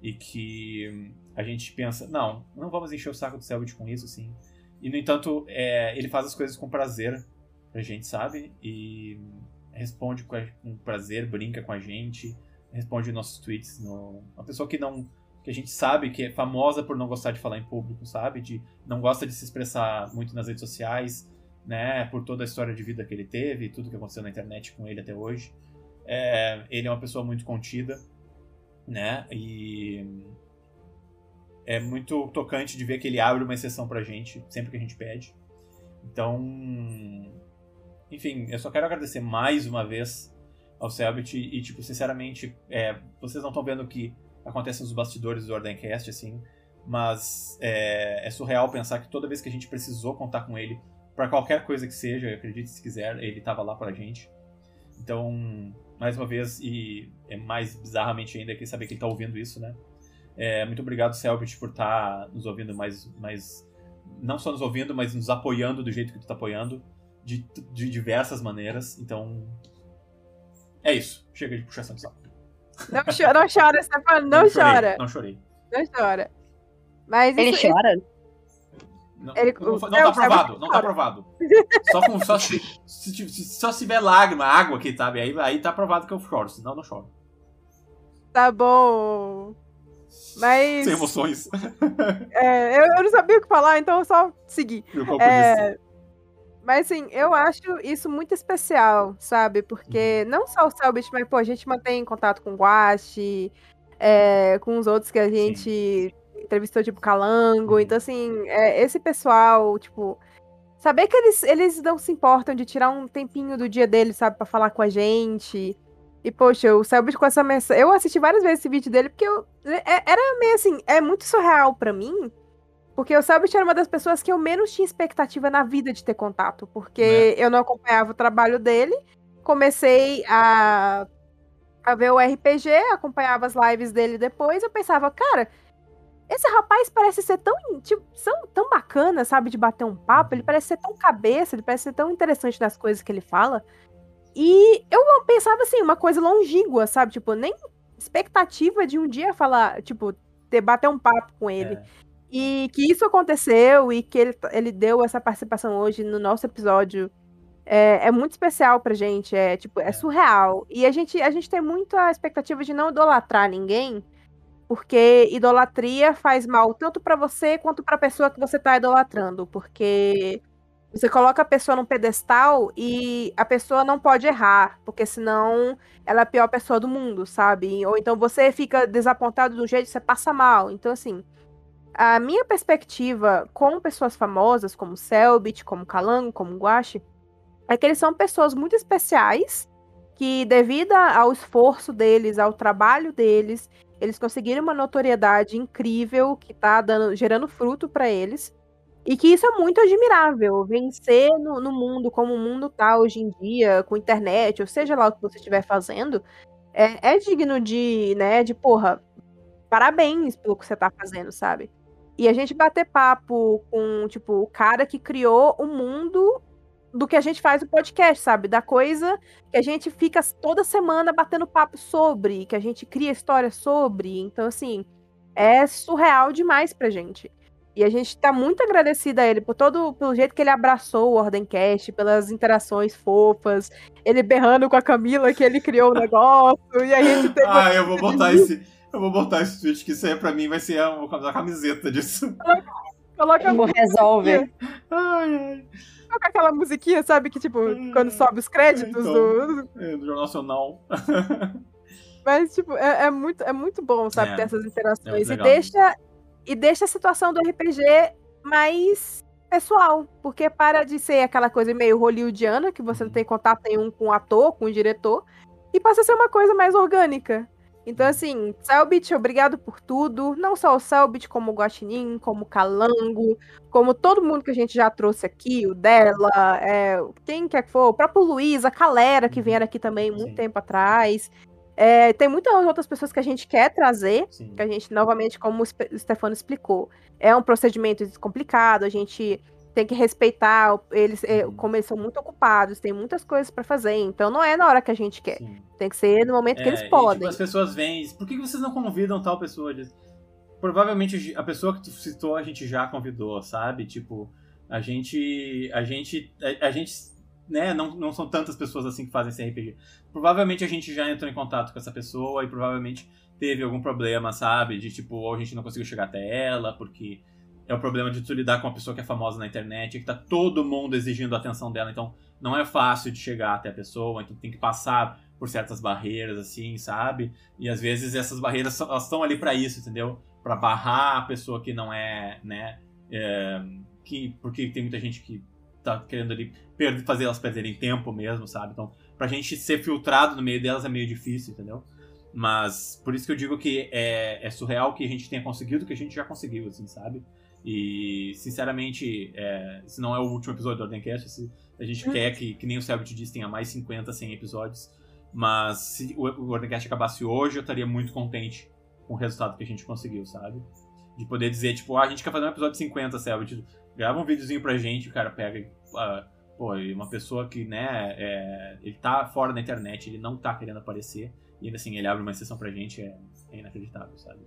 e que a gente pensa não não vamos encher o saco do Selbit com isso assim e, no entanto, é, ele faz as coisas com prazer pra gente, sabe? E responde com prazer, brinca com a gente, responde nossos tweets. No... Uma pessoa que não. que a gente sabe que é famosa por não gostar de falar em público, sabe? De não gosta de se expressar muito nas redes sociais, né? Por toda a história de vida que ele teve, tudo que aconteceu na internet com ele até hoje. É, ele é uma pessoa muito contida, né? E é muito tocante de ver que ele abre uma exceção pra gente sempre que a gente pede. Então, enfim, eu só quero agradecer mais uma vez ao Selbit e, tipo, sinceramente, é, vocês não estão vendo o que acontece nos bastidores do Ordencast, assim, mas é, é, surreal pensar que toda vez que a gente precisou contar com ele para qualquer coisa que seja, acredite se quiser, ele estava lá pra gente. Então, mais uma vez, e é mais bizarramente ainda que saber que ele tá ouvindo isso, né? É, muito obrigado, Selbit, por estar tá nos ouvindo mais, mais. Não só nos ouvindo, mas nos apoiando do jeito que tu está apoiando, de, de diversas maneiras. Então. É isso. Chega de puxação de saco. Não, cho não chora, Stefano, não, não chora. Não chorei. Não chora. Mas Ele isso, chora? Não, Ele- não, o não Céu- tá aprovado, não tá aprovado. Só, com, só, se, se, se- só se tiver lágrima, água aqui, sabe? Aí, aí tá aprovado que eu choro, senão eu não choro. Tá bom. Mas. Sem emoções. é, eu, eu não sabia o que falar, então eu só segui. É, mas assim, eu acho isso muito especial, sabe? Porque Uhum. não só o Selbit, mas pô, a gente mantém contato com o Guache, é, com os outros que a gente entrevistou, tipo Calango. Uhum. Então, assim, é, esse pessoal, tipo. Saber que eles, eles não se importam de tirar um tempinho do dia deles, sabe, pra falar com a gente. E, poxa, o Selbit com essa mensagem. Eu assisti várias vezes esse vídeo dele, porque eu, é- era meio assim, é muito surreal pra mim. Porque o Selbit era uma das pessoas que eu menos tinha expectativa na vida de ter contato. Porque eu não acompanhava o trabalho dele. Comecei a, a ver o RPG, acompanhava as lives dele depois. Eu pensava, cara, esse rapaz parece ser tão, tipo, são, tão bacana, sabe, de bater um papo. Ele parece ser tão cabeça, ele parece ser tão interessante nas coisas que ele fala. E eu pensava assim, uma coisa longínqua, sabe? Tipo, nem expectativa de um dia falar, tipo, ter, bater um papo com ele. É. E que isso aconteceu e que ele, ele deu essa participação hoje no nosso episódio é, é muito especial pra gente. É tipo, é É. surreal. E a gente, a gente tem muito a expectativa de não idolatrar ninguém, porque idolatria faz mal tanto pra você quanto pra pessoa que você tá idolatrando. Porque você coloca a pessoa num pedestal e a pessoa não pode errar, porque senão ela é a pior pessoa do mundo, sabe? Ou então você fica desapontado do jeito que você passa mal. Então, assim, a minha perspectiva com pessoas famosas, como Selbit, como Calango, como Guache, é que eles são pessoas muito especiais que, devido ao esforço deles, ao trabalho deles, eles conseguiram uma notoriedade incrível que tá dando, gerando fruto para eles. E que isso é muito admirável. Vencer no, no mundo como o mundo tá hoje em dia, com internet, ou seja lá o que você estiver fazendo, é, é digno de, né, de porra, parabéns pelo que você tá fazendo, sabe? E a gente bater papo com, tipo, o cara que criou o mundo do que a gente faz no podcast, sabe? Da coisa que a gente fica toda semana batendo papo sobre, que a gente cria história sobre. Então, assim, é surreal demais pra gente. E a gente tá muito agradecida a ele por todo, pelo jeito que ele abraçou o Ordencast, pelas interações fofas, ele berrando com a Camila que ele criou o negócio, e a gente teve Ah, eu vou botar esse. Eu vou botar esse tweet, que isso aí pra mim vai ser a, vou fazer a camiseta disso. coloca Como resolve. Ai, ai. Coloca aquela musiquinha, sabe? Que, tipo, quando sobe os créditos Então. do. É, do Jornal Nacional. Mas, tipo, é, é muito, é muito bom, sabe, É, ter essas é interações. muito e, deixa, e deixa a situação do RPG mais pessoal. Porque para de ser aquela coisa meio hollywoodiana, que você não tem contato nenhum com o ator, com o diretor, e passa a ser uma coisa mais orgânica. Então, assim, Selbit, obrigado por tudo. Não só o Selbit, como o Guaxinim, como o Calango, como todo mundo que a gente já trouxe aqui, o dela, é, quem quer que for, o próprio Luiz, a Calera, que Uhum. vieram aqui também muito Sim. tempo atrás. É, tem muitas outras pessoas que a gente quer trazer, Sim. que a gente, novamente, como o Stefano explicou, é um procedimento complicado, a gente tem que respeitar eles, é, Uhum. como eles são muito ocupados, tem muitas coisas pra fazer, então não é na hora que a gente quer, Sim. tem que ser no momento que É, eles e, podem. tipo, as pessoas vêm. e Por que vocês não convidam tal pessoa? Provavelmente a pessoa que tu citou a gente já convidou, sabe? Tipo, a gente. A gente. A, a gente. Né, não, não são tantas pessoas assim que fazem esse RPG. Provavelmente a gente já entrou em contato com essa pessoa e provavelmente teve algum problema, sabe? De tipo, ou a gente não conseguiu chegar até ela, porque é o problema de tu lidar com uma pessoa que é famosa na internet, que tá todo mundo exigindo a atenção dela, então não é fácil de chegar até a pessoa, então tem que passar por certas barreiras, assim, sabe? E às vezes essas barreiras elas estão ali pra isso, entendeu? Pra barrar a pessoa que não é, né? é, que, porque tem muita gente que tá querendo ali per- fazer elas perderem tempo mesmo, sabe? Então, pra gente ser filtrado no meio delas é meio difícil, entendeu? Mas por isso que eu digo que é, é surreal que a gente tenha conseguido o que a gente já conseguiu, assim, sabe? E, sinceramente, é, esse não é o último episódio do Ordencast. Se a gente Hum. quer que, que nem o Selbit disse, tenha mais 50, 100 episódios. Mas se o, o Ordencast acabasse hoje, eu estaria muito contente com o resultado que a gente conseguiu, sabe? De poder dizer, tipo, ah, a gente quer fazer um episódio 50, Selbit. Grava um videozinho pra gente, o cara pega e. ah, pô, e uma pessoa que, né, é, ele tá fora da internet, ele não tá querendo aparecer. E ainda assim, ele abre uma exceção pra gente, é, é inacreditável, sabe?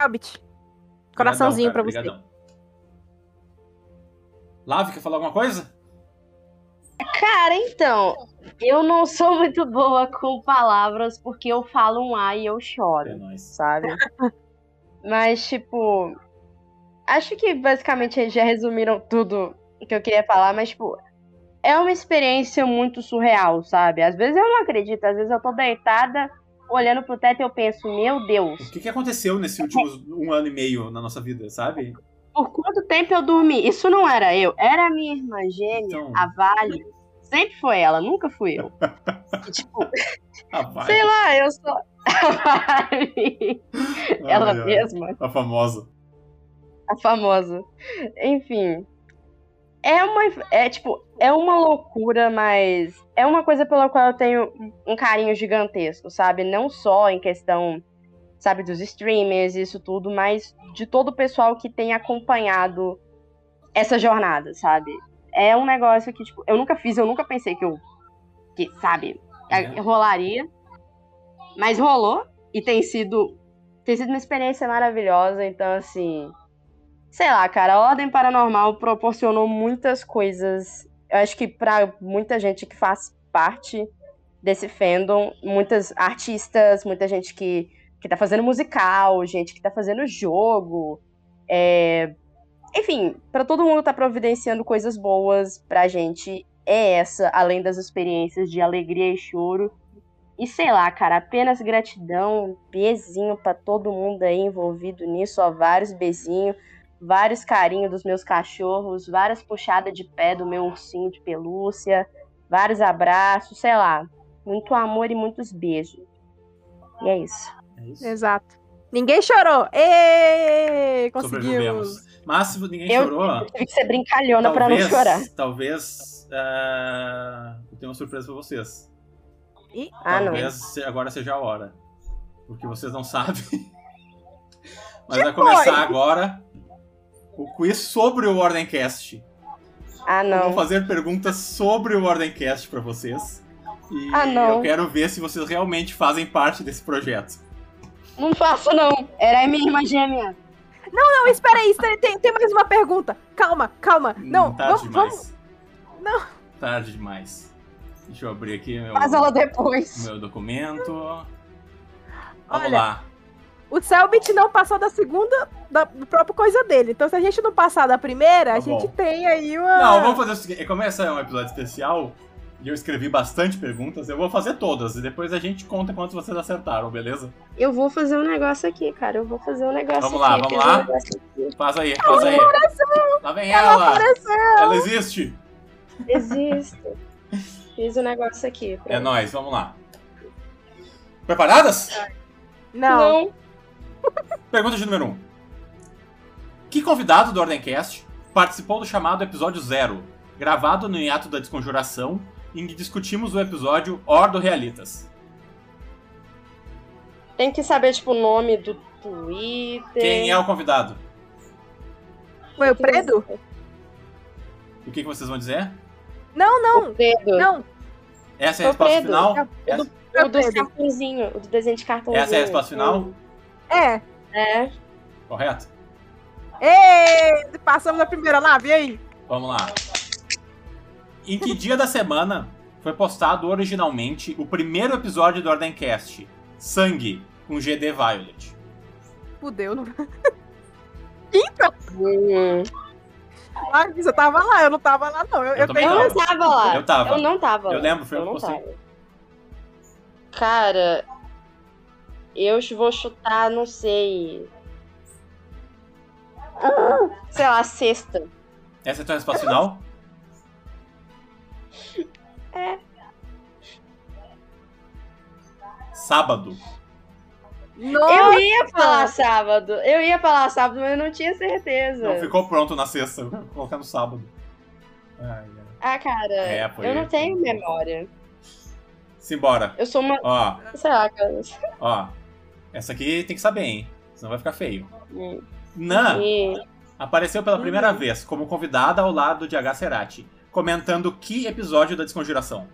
Selbit, coraçãozinho pra você. obrigadão. Lave, quer falar alguma coisa? Cara, então, eu não sou muito boa com palavras porque eu falo um A e eu choro, É nóis. sabe? Mas, tipo, acho que basicamente eles já resumiram tudo que eu queria falar, mas, tipo, é uma experiência muito surreal, sabe? Às vezes eu não acredito, às vezes eu tô deitada, olhando pro teto e eu penso, meu Deus, O que, que aconteceu nesse últimos um ano e meio na nossa vida, sabe? por quanto tempo eu dormi? Isso não era eu, era a minha irmã gêmea, Então. a Vale. Sempre foi ela, nunca fui eu. E, tipo, Ah, sei lá, eu sou a Vale. ela mesma, A famosa. a famosa. Enfim. É uma. É tipo, é uma loucura, mas é uma coisa pela qual eu tenho um carinho gigantesco, sabe? Não só em questão, sabe, dos streamers, isso tudo, mas de todo o pessoal que tem acompanhado essa jornada, sabe? É um negócio que, tipo, eu nunca fiz, eu nunca pensei que eu. Que, sabe, É. rolaria. Mas rolou. E tem sido. Tem sido uma experiência maravilhosa. Então, assim. Sei lá, cara, a Ordem Paranormal proporcionou muitas coisas. Eu acho que pra muita gente que faz parte desse fandom, muitas artistas, muita gente que, que tá fazendo musical, gente que tá fazendo jogo. é, Enfim, pra todo mundo tá providenciando coisas boas pra gente. É essa, além das experiências de alegria e choro. E sei lá, cara, apenas gratidão, beijinho pra todo mundo aí envolvido nisso, ó, vários beijinhos, vários carinhos dos meus cachorros, várias puxadas de pé do meu ursinho de pelúcia, vários abraços, sei lá, muito amor e muitos beijos. E é isso. É isso. Exato. Ninguém chorou. Ê! Conseguimos. Mas ninguém Eu- chorou, Tive que ser brincalhona pra não chorar. talvez ah, eu tenha uma surpresa pra vocês. Ih, Ah, não. talvez se- agora seja a hora. Porque vocês não sabem. Mas Que vai começar foi? agora o quiz sobre o Ordemcast. Ah, Eu vou não. fazer perguntas sobre o Ordemcast pra vocês. E Ah, não. eu quero ver se vocês realmente fazem parte desse projeto. Não faço, não. Era a minha irmã gêmea. Não, espera aí, tem, tem- tem mais uma pergunta. Calma, calma. Não, tarde vamos, demais. vamos. Não. Tarde demais. Deixa eu abrir aqui meu, Faz ela depois. meu documento. Vamos Olha, lá. O Selbit não passou da segunda, da do próprio coisa dele. Então, se a gente não passar da primeira, Tá a gente bom. tem aí uma. Não, vamos fazer o seguinte. Como esse é um episódio especial e eu escrevi bastante perguntas, eu vou fazer todas e depois a gente conta quantas vocês acertaram, beleza? Eu vou fazer um negócio aqui, cara. Eu vou fazer um negócio Vamos lá, aqui. vamos lá. Um negócio aqui. Faz aí, faz aí. Lá vem Ela ela! apareceu. Ela existe! Existe. Fiz um negócio aqui. É nóis, vamos lá. Preparadas? Não. Não. Pergunta de número 1. Um. Que convidado do Ordemcast participou do chamado episódio zero, gravado no hiato da desconjuração, em que discutimos o episódio Ordo Realitas? Tem que saber, tipo, o nome do Twitter. Quem é o convidado? Foi o Predo? O que, que vocês vão dizer? Não, não. Pedro. Não. Essa é a o resposta Pedro. final? É Essa, O dos Pedro. cartãozinhos. O do desenho de cartãozinho. essa é a resposta final? É. É. Correto? Ê! Passamos a primeira nave, e aí? Vamos lá. Em que dia da semana foi postado originalmente o primeiro episódio do Ordemcast? Sangue, com GD Violet. Fudeu. Não... Hum. Ah, você tava lá, eu não tava lá, não. Eu, Eu eu. Eu não tava lá. Eu tava. Eu não tava. Eu lá. lembro, foi eu eu não que postei. tava. Cara, eu vou chutar, não sei. Sei lá, sexta. Essa é a tua resposta final? É. Sábado. Nossa! Eu ia falar sábado. Eu ia falar sábado, mas eu não tinha certeza. Não ficou pronto na sexta. Vou colocar no sábado. Ai, ai. Ah, cara, É, foi- eu não tenho memória. Simbora. Eu sou uma. Ó, Sei lá, cara. ó. Essa aqui tem que saber, hein? Senão vai ficar feio. Hum. Nan E- apareceu pela primeira Uhum. vez como convidada ao lado de H. Cerati, comentando que episódio da Desconjuração.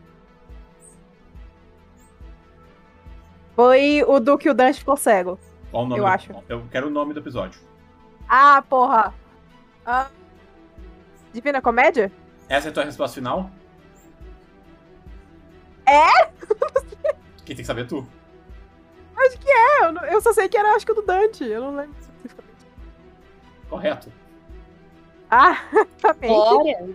Foi o do que o Dante ficou cego. Qual o nome? Eu do- acho. Eu quero o nome do episódio. Ah, porra. Ah. Divina Comédia? Essa é a tua resposta final? É? Quem tem que saber é tu. Acho que é. Eu, não- eu só sei que era, acho que o do Dante. Eu não lembro especificamente. Correto. Ah, também. Glória.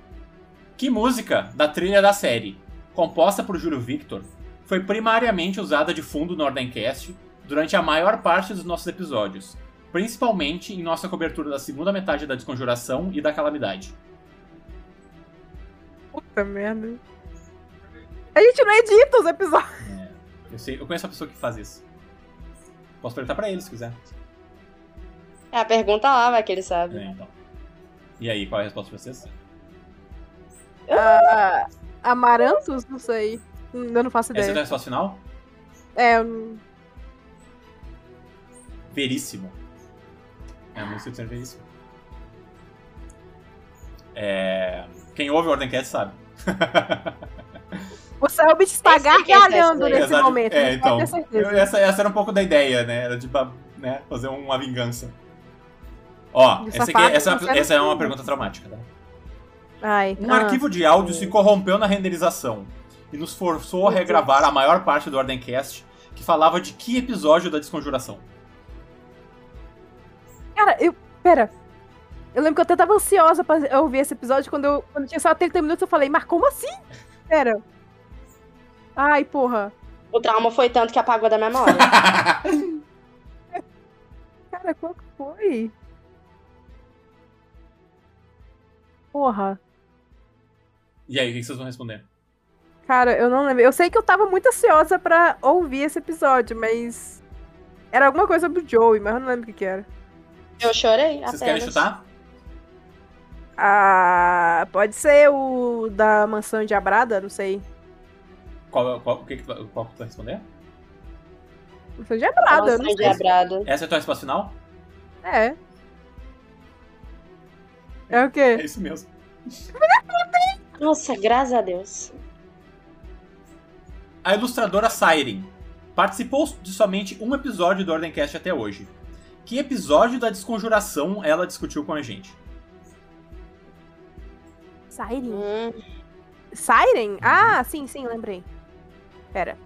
Que música da trilha da série, composta por Júlio Victor, foi primariamente usada de fundo no Ordencast durante a maior parte dos nossos episódios, principalmente em nossa cobertura da segunda metade da Desconjuração e da Calamidade? Puta merda. A gente não edita os episódios. Eu, sei, eu conheço a pessoa que faz isso. Posso perguntar pra ele se quiser. É, a pergunta lá, vai que ele sabe. É, então. E aí, qual é a resposta de vocês? Ah, Amarantos? Não sei. Eu não faço Essa é a ideia. resposta final? É, Veríssimo. É a música do Senhor Veríssimo. É... Quem ouve o Ordencast sabe. o Selbit está é gargalhando nesse momento. É, pode então. essa, essa era um pouco da ideia, né? Era de né, fazer uma vingança. Ó, essa, aqui, safado, essa, essa é uma pergunta traumática, tá? Ai, Um ah. arquivo de áudio se corrompeu na renderização e nos forçou a regravar a maior parte do Ordencast que falava de que episódio da Desconjuração? Cara, eu. Pera. Eu lembro que eu até tava ansiosa pra ouvir esse episódio quando eu quando tinha só 30 minutos. Eu falei, mas como assim? Pera. Ai, porra. O trauma foi tanto que apagou da memória. Cara, qual que foi? Porra. e aí, o que vocês vão responder? Cara, eu não lembro. Eu sei que eu tava muito ansiosa pra ouvir esse episódio, mas. Era alguma coisa sobre o Joey, mas eu não lembro o que, que era. Eu chorei. Vocês apenas. querem chutar? Ah. Pode ser o da mansão de Abrada? Não sei. Qual, qual, o que, que tu, vai- qual que tu vai responder? Não Nossa, sei. endiabrado. Essa é a tua resposta final? É. É o É quê? isso mesmo. Nossa, graças a Deus. A ilustradora Siren participou de somente um episódio do Ordencast até hoje. Que episódio da Desconjuração ela discutiu com a gente? Siren? Hum, Siren? Ah, sim, sim, lembrei. Pera.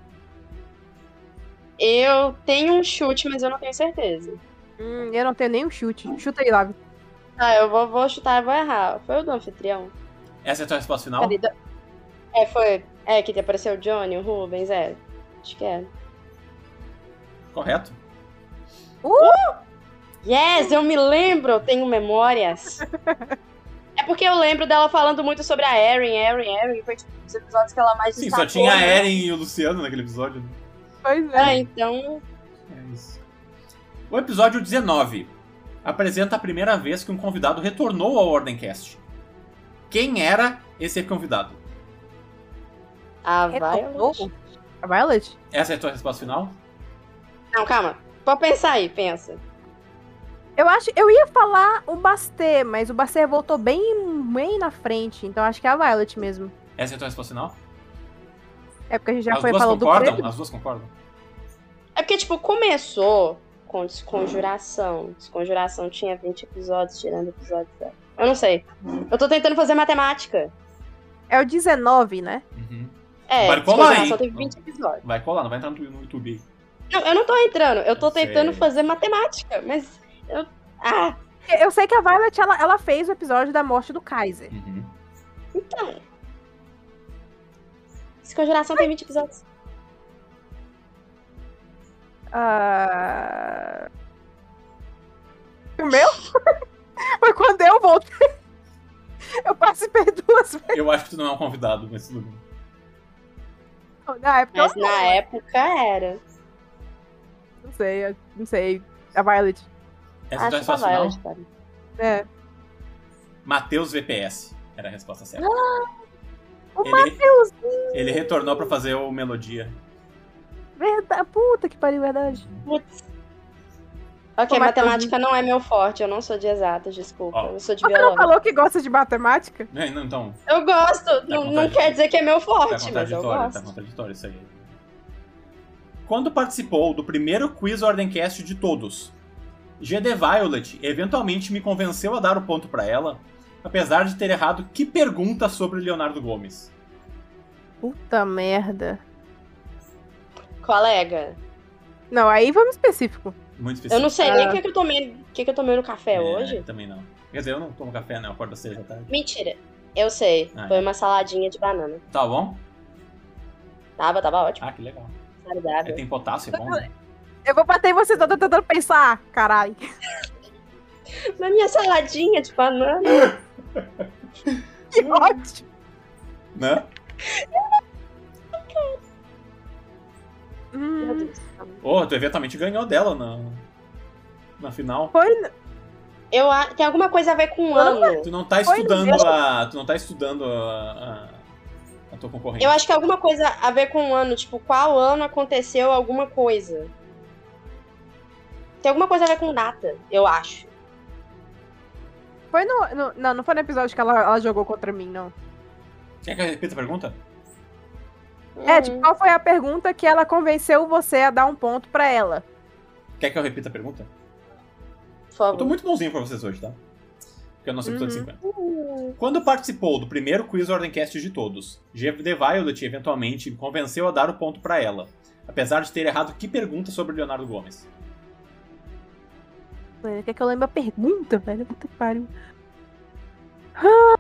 eu tenho um chute, mas eu não tenho certeza. Hum, eu não tenho nenhum chute. Chuta aí, Lavi. Ah, eu vou, vou chutar e vou errar. Foi o do anfitrião. Essa é a tua resposta final? Peraí, do- É, foi. É, que apareceu o Johnny, o Rubens, é. Acho que é. Correto? Yes, eu me lembro, eu tenho memórias. é porque eu lembro dela falando muito sobre a Erin, Erin, Erin. Foi tipo os episódios que ela mais Sim, só destacou, tinha a né? Eren e o Luciano naquele episódio. né? Pois Ah, é. então. É isso. O episódio 19 apresenta a primeira vez que um convidado retornou ao Ordencast. Quem era esse convidado? A Retornou? Violet. A Violet? Essa é a tua resposta final? Não, calma. Pode pensar aí, pensa. Eu acho. Eu ia falar o Basté, mas o Basté voltou bem, bem na frente. Então acho que é a Violet mesmo. Essa é a tua resposta final? É porque a gente já As foi duas falando do concordam? preto. As duas concordam? É porque, tipo, começou com Desconjuração. Desconjuração tinha 20 episódios, tirando episódios. Eu não sei. Eu tô tentando fazer matemática. É o 19, né? Uhum. É, Vai colar, hein? teve 20 episódios. Vai colar, não vai entrar no YouTube aí. Não, eu não tô entrando. Eu tô Eu sei. tentando fazer matemática, mas. Eu... Ah, Eu sei que a Violet ela, ela fez o episódio da morte do Kaiser. Uhum. então. Desconjuração tem 20 episódios. Ah... O meu? Foi quando eu voltei. Eu participei duas vezes. Eu acho que tu não é um convidado nesse lugar. Na época, Mas na época era. não sei, eu não sei. A Violet. Essa é Acho que a resposta final? É. Matheus VPS era a resposta certa. O ele, Mateuzinho. ele retornou pra fazer o Melodia. Verdade. Puta que pariu, verdade. Putz. Ok, mas matemática não é meu forte, eu não sou de exatas, desculpa. Ó. Eu sou de Você não biológica. falou que gosta de matemática? Né, não, Então, Eu gosto, não, não contraditório. quer dizer que é meu tá forte, mas eu tá gosto. contraditório isso aí. Quando participou do primeiro quiz Ordencast de todos, GD Violet eventualmente me convenceu a dar o ponto pra ela apesar de ter errado que pergunta sobre Leonardo Gomes? Puta merda. Colega, Não, aí vamos específico. Muito específico. eu não sei nem Ah. o que, que eu tomei. O que, que eu tomei no café É, hoje. Também não. Quer dizer, eu não tomo café, né? Eu acordo às seis da tarde. Mentira. Eu sei. Ah, Foi é. uma saladinha de banana. Tá bom? Tava, tava ótimo. Ah, que legal. É, Saudável. tem potássio, é bom, né? Eu vou bater em você, tô tentando pensar, caralho. Na minha saladinha de banana. Que ótimo. Né? Hum. Ô, tu eventualmente ganhou dela na, na final. foi. Eu, tem alguma coisa a ver com um ano. Tu não tá estudando a. Tu não tá estudando a, a, a tua concorrente. Eu acho que alguma coisa a ver com um ano. Tipo, qual ano aconteceu alguma coisa. Tem alguma coisa a ver com data, eu acho. Foi no, no- Não, não foi no episódio que ela, ela jogou contra mim, não. Quer que eu repita a pergunta? É, Hum. tipo, qual foi a pergunta que ela convenceu você a dar um ponto pra ela? Quer que eu repita a pergunta? Por Eu tô favor. muito bonzinho pra vocês hoje, tá? Porque é o nosso episódio Uhum. 50. Quando participou do primeiro quiz Ordemcast de todos, Jeff The Violet eventualmente me convenceu a dar o ponto pra ela, apesar de ter errado que pergunta sobre Leonardo Gomes. Quer que eu lembre a pergunta, velho? Puta que pariu. Ah.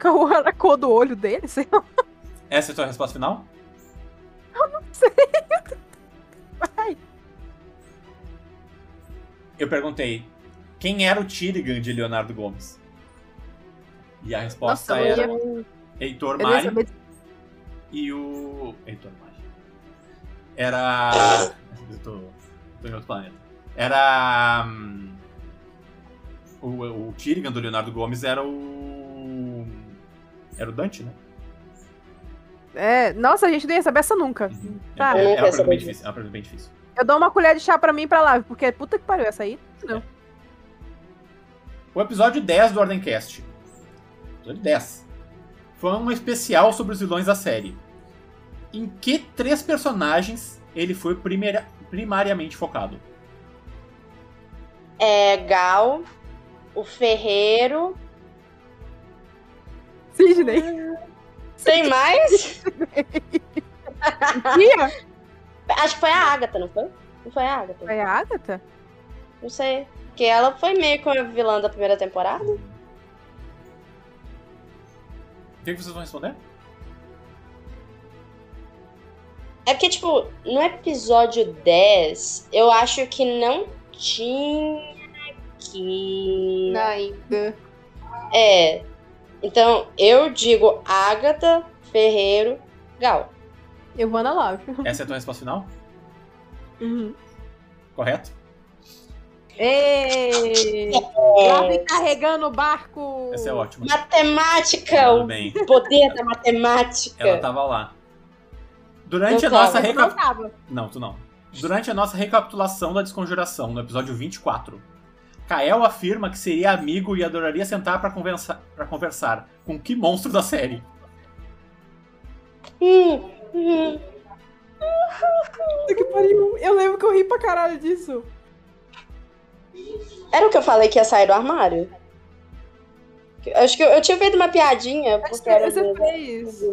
Qual era a cor do olho dele? Sei lá. Essa é a tua resposta final? Vai. Eu perguntei quem era o Tyrigan de Leonardo Gomes. E a resposta Nossa, eu era ia- Heitor Eu Mari saber. e o. Heitor Mari. Era. Eu tô, em outro planeta. Era. hum, O, o Tyrigan do Leonardo Gomes era o. Era o Dante, né? É, nossa, a gente não ia saber essa nunca. Tá. É, é, Eu é nunca uma pergunta bem difícil. É uma pergunta bem difícil. Eu dou uma colher de chá pra mim e pra lá, porque puta que pariu, essa aí. Não. O episódio 10 do Ordemcast. Episódio 10. Foi um especial sobre os vilões da série. Em que três personagens ele foi primeira- primariamente focado? É Gal, o Ferreiro. Sidney. Tem mais? Acho que foi a Agatha, não foi? Não foi a Agatha? Foi a Agatha? Não sei. Porque ela foi meio que a vilã da primeira temporada. O que, que vocês vão responder? É porque, tipo, no episódio 10, eu acho que não tinha que. Ainda. É. Então, eu digo Agatha, Ferreiro, Gal. Eu vou na Love. Essa é a tua resposta final? Uhum. Correto? Ei! Love carregando o barco! Essa é ótima. Matemática! Tudo O bem. poder da matemática. Ela tava lá. Durante Eu a nossa tava. Eu não reca... tava. Não, tu não. Durante a nossa recapitulação da desconjuração, no episódio 24, Kael afirma que seria amigo e adoraria sentar pra conversar, pra conversar com que monstro da série? Hum, hum. Que pariu. Eu lembro que eu ri pra caralho disso. Era o que eu falei que ia sair do armário? Acho que eu, eu tinha feito uma piadinha. Acho que era, você fez.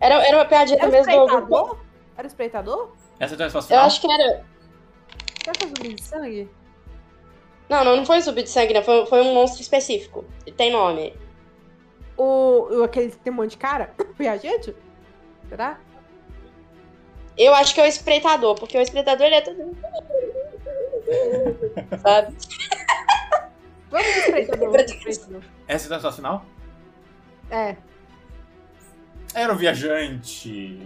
Era, era uma piadinha Era mesmo do. espreitador? Era o espreitador? Essa é a tua resposta Eu acho que era. Será que é zumbi de sangue? Não, não, não foi zumbi de sangue, não. Foi, foi um monstro específico. Tem nome. O, o aquele que tem um monte de cara? Foi a gente? Será? Eu acho que é o espreitador, porque o espreitador ele é todo. Sabe? Vamos espreitador. vamos de espreitador. Essa é a resposta final? É. Era o viajante.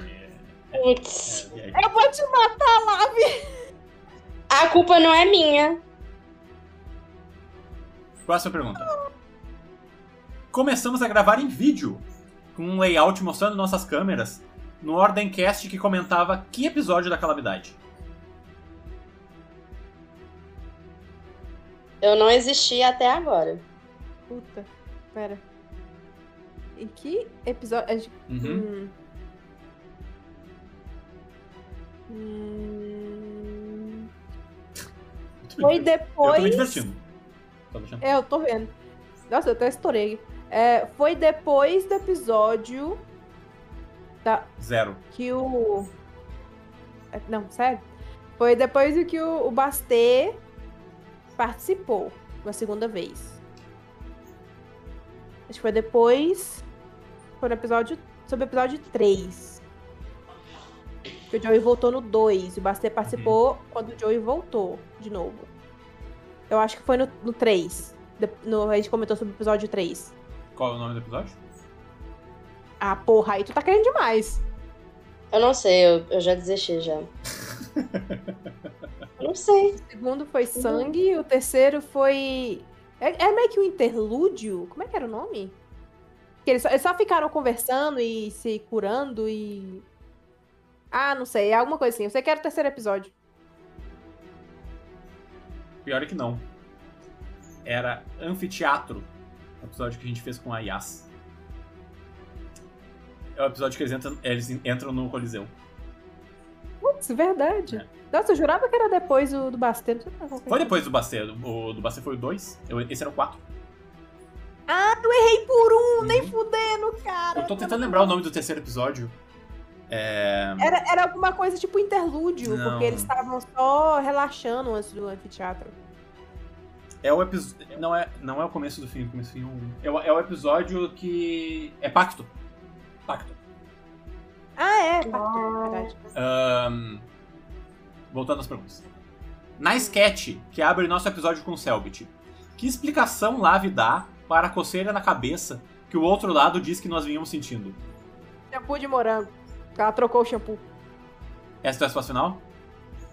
Putz. Viajante. Eu vou te matar, Lave! A culpa não é minha. Próxima pergunta. Começamos a gravar em vídeo, com um layout mostrando nossas câmeras, no Ordemcast que comentava que episódio da Calamidade. Eu não existi até agora. Puta, pera. Em que episódio? Uhum. Hum. Foi divertido. Eu tô me depois. divertindo. Deixando. É, eu tô vendo. Nossa, eu até estourei. É, foi depois do episódio da, Zero. que o. é, Não, sério? Foi depois do que o, o Bastê participou uma segunda vez. Acho que foi depois. Foi no episódio. Sobre o episódio 3. Que o Joey voltou no 2. E o Bastê participou quando o Joey voltou de novo. Eu acho que foi no, no 3. De- no- a gente comentou sobre o episódio 3. Qual é o nome do episódio? Ah, porra, aí tu tá querendo demais. Eu não sei, eu, eu já desisti já. Eu não sei. O segundo foi sangue, o terceiro foi. É, é meio que um interlúdio? Como é que era o nome? Que eles só, eles só ficaram conversando e se curando e. Ah, não sei, é alguma coisa assim. Eu sei que era o terceiro episódio. Pior é que não. Era Anfiteatro. O episódio que a gente fez com a Yas. É o episódio que eles entram, eles entram no Coliseu. Putz, verdade. É. Nossa, eu jurava que era depois do, do Foi depois do Bastê. O do Bastê foi o 2. Esse era o 4. Ah, eu errei por um, nem fudendo, cara. Eu tô tentando lembrar o nome do terceiro episódio. É. Era, era alguma coisa tipo interlúdio, Não. porque eles estavam só relaxando antes do anfiteatro. É o episódio. Não é, não é o começo do fim, o começo do fim. É o, é o episódio que. É Pacto. Pacto. Ah, é, pacto, verdade. Ahn, voltando às perguntas. Na sketch que abre nosso episódio com o Selbit, que explicação Lave dá para a coceira na cabeça que o outro lado diz que nós vinhamos sentindo? Shampoo de morango. Ela trocou o shampoo. Essa é a resposta final?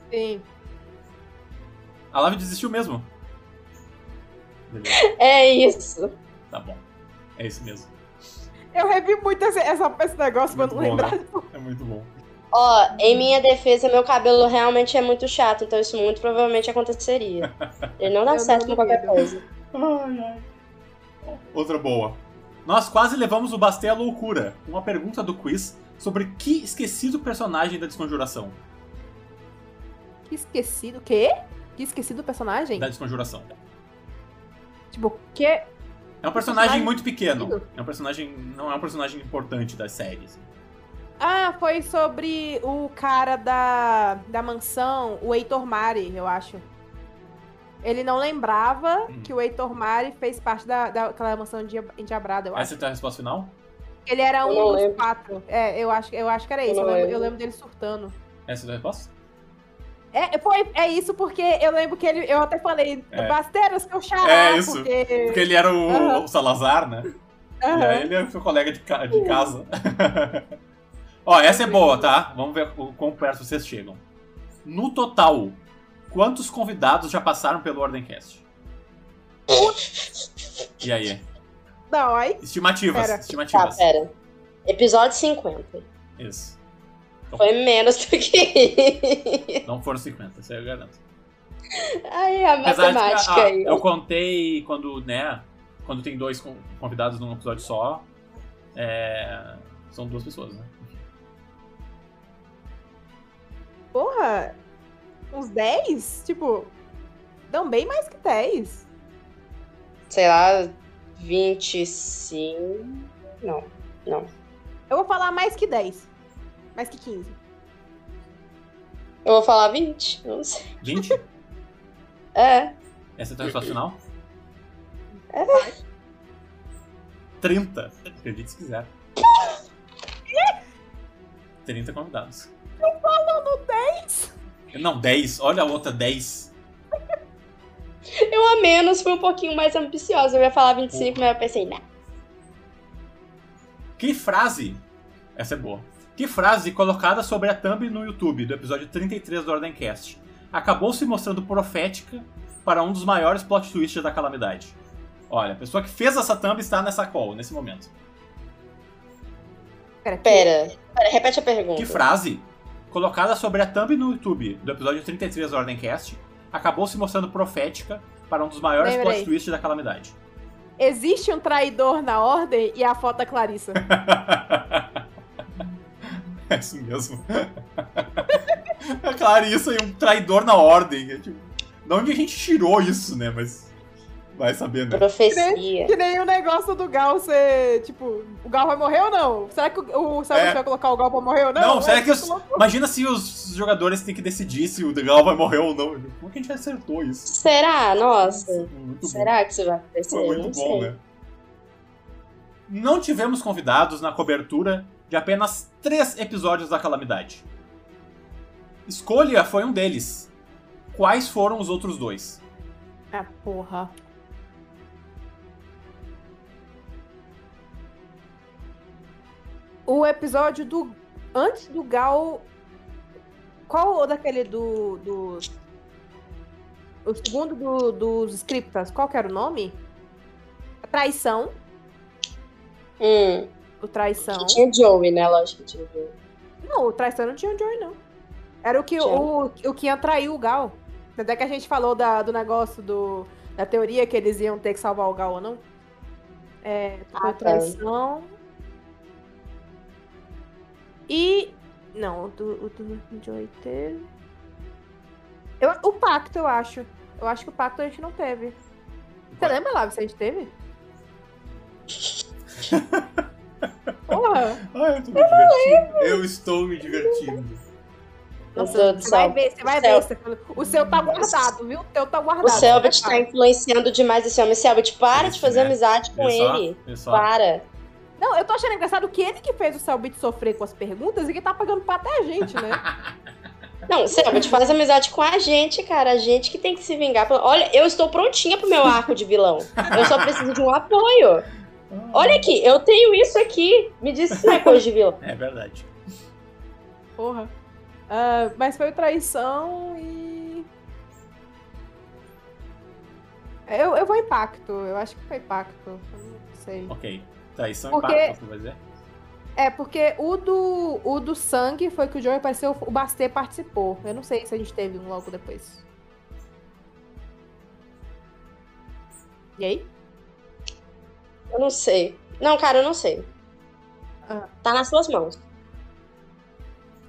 Sim. A Lave desistiu mesmo. Beleza, É isso. tá bom. É isso mesmo. Eu revi muito esse, essa- esse negócio pra Muito não bom, lembrar. né? É muito bom. Ó, em minha defesa, meu cabelo realmente é muito chato, então isso muito provavelmente aconteceria. Ele não dá Eu certo com qualquer coisa. Ai, ai. Outra boa. Nós quase levamos o Bastê à loucura. Uma pergunta do quiz sobre que esquecido personagem da Desconjuração. Que esquecido. Quê? Que esquecido o personagem? Da Desconjuração. Tipo, que. É um personagem Personagem muito pequeno. esquecido? É um personagem. Não é um personagem importante das séries. Ah, foi sobre o cara da, da mansão, o Heitor Mari, eu acho. Ele não lembrava Hum. que o Heitor Mari fez parte da, daquela mansão endia- endiabrada, eu acho. Essa é a resposta final? Ele era Eu um dos lembro. quatro. É, eu acho, eu acho que era Eu isso. Eu não lembro, lembro. eu lembro dele surtando. Essa é a tua resposta? É, foi, é isso porque eu lembro que ele. Eu até falei, É. Basteiros, seu xará, É isso. porque. Porque ele era o, Aham. o Salazar, né? E Aham. aí ele é seu colega de, ca- de casa. Ó, essa é boa, tá? Vamos ver o quão perto vocês chegam. No total, quantos convidados já passaram pelo Ordencast? E aí? Não, aí. Estimativas, Pera. Tá, estimativas. pera. Episódio 50. Isso. Foi menos do que. Não foram 50, isso aí eu garanto. Aí, a Apesar de que, matemática ah, aí. eu contei quando, né, quando tem dois con- convidados num episódio só, é, são duas pessoas, né? Porra, uns 10? Tipo, dão bem mais que 10. Sei lá, 25. Não, não. Eu vou falar mais que 10. Mais que 15. Eu vou falar 20, não sei. 20? É. Essa é a tua resposta final? É. 30. Acredite se quiser. 30 convidados. Falando 10? Não, 10. Olha a outra, 10. Eu a menos fui um pouquinho mais ambiciosa. Eu ia falar 25, mas eu pensei, né? Que frase. Essa é boa. Que frase colocada sobre a thumb no YouTube do episódio 33 do Ordencast acabou se mostrando profética para um dos maiores plot twists da calamidade? Olha, a pessoa que fez essa thumb está nessa call, nesse momento. Pera, que- Pera, pera, repete a pergunta. Que frase, colocada sobre a thumb no YouTube do episódio 33 do Ordencast, acabou se mostrando profética para um dos maiores Lembrei. plot twists da calamidade? Existe um traidor na ordem e a foto da Clarissa. é isso mesmo. a Clarissa e um traidor na ordem. É tipo, de onde a gente tirou isso, né? Mas. Vai sabendo. Profecia. Que nem o negócio do Gal ser, tipo, o Gal vai morrer ou não? Será que o, o Celso É. vai colocar o Gal pra morrer ou não? Não, É será que os... Imagina se os jogadores têm que decidir se o Degal vai morrer ou não. Como que a gente acertou isso? Será? Nossa. Muito bom. Será que isso vai acontecer? Foi muito Não bom, sei. né? Não tivemos convidados na cobertura de apenas três episódios da Calamidade. Escolha foi um deles. Quais foram os outros dois? Ah, porra. O episódio do. Antes do Gal. Qual o daquele do. do... O segundo do- dos scriptas, qual que era o nome? A Traição. Hum. O Traição. Tinha Joey, né? Lógico que tinha Joey. Não, o Traição não tinha o Joey, não. Era o que, o, o que atraiu o Gal. Até que a gente falou da, do negócio do, da teoria que eles iam ter que salvar o Gal ou não. É, Ah, foi tá. traição. E. Não, o do, o do. Eu, o pacto, eu acho. Eu acho que o pacto a gente não teve. Você lembra lá se a gente teve? Porra! Ah, eu tô me divertindo. Eu estou me divertindo. Nossa, você vai céu. ver, você vai O céu. ver. O seu tá guardado, viu? O teu tá guardado. O Selbit tá influenciando demais esse homem. Selbit, para de Isso, fazer né? amizade com ele. só. Para. Não, eu tô achando engraçado que ele que fez o Selbit sofrer com as perguntas e que tá pagando pra até a gente, né? Não, Selbit, faz amizade com a gente, cara. A gente que tem que se vingar. Olha, eu estou prontinha pro meu arco de vilão. Eu só preciso de um apoio. Olha aqui, eu tenho isso aqui. Me diz se não é coisa de vilão. É verdade. Porra. Ah, mas foi traição e. Eu, eu vou em pacto. Eu acho que foi pacto. Eu Não sei. Ok. Traição Porque- e pacto, você vai dizer? É, porque o do, o do sangue foi que o Joey apareceu, o Bastê participou. Eu não sei se a gente teve um logo depois. E aí? Eu não sei. Não, cara, eu não sei. Ah. Tá nas suas mãos.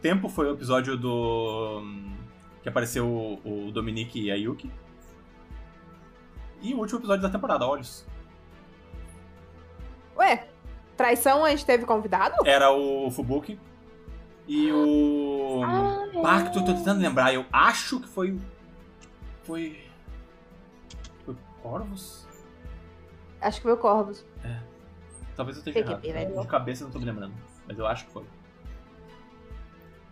Tempo foi o episódio do. que apareceu o, o Dominique e a Yuki. E o último episódio da temporada, Olhos. Ué, traição a gente teve convidado? Era o Fubuki. E o. Ah, é. Pacto, eu tô tentando lembrar. Eu acho que foi. o- Foi. Foi Corvos? Acho que foi o Corvos. Talvez eu esteja Tem que errado. ver, né? De cabeça eu não tô me lembrando. Mas eu acho que foi.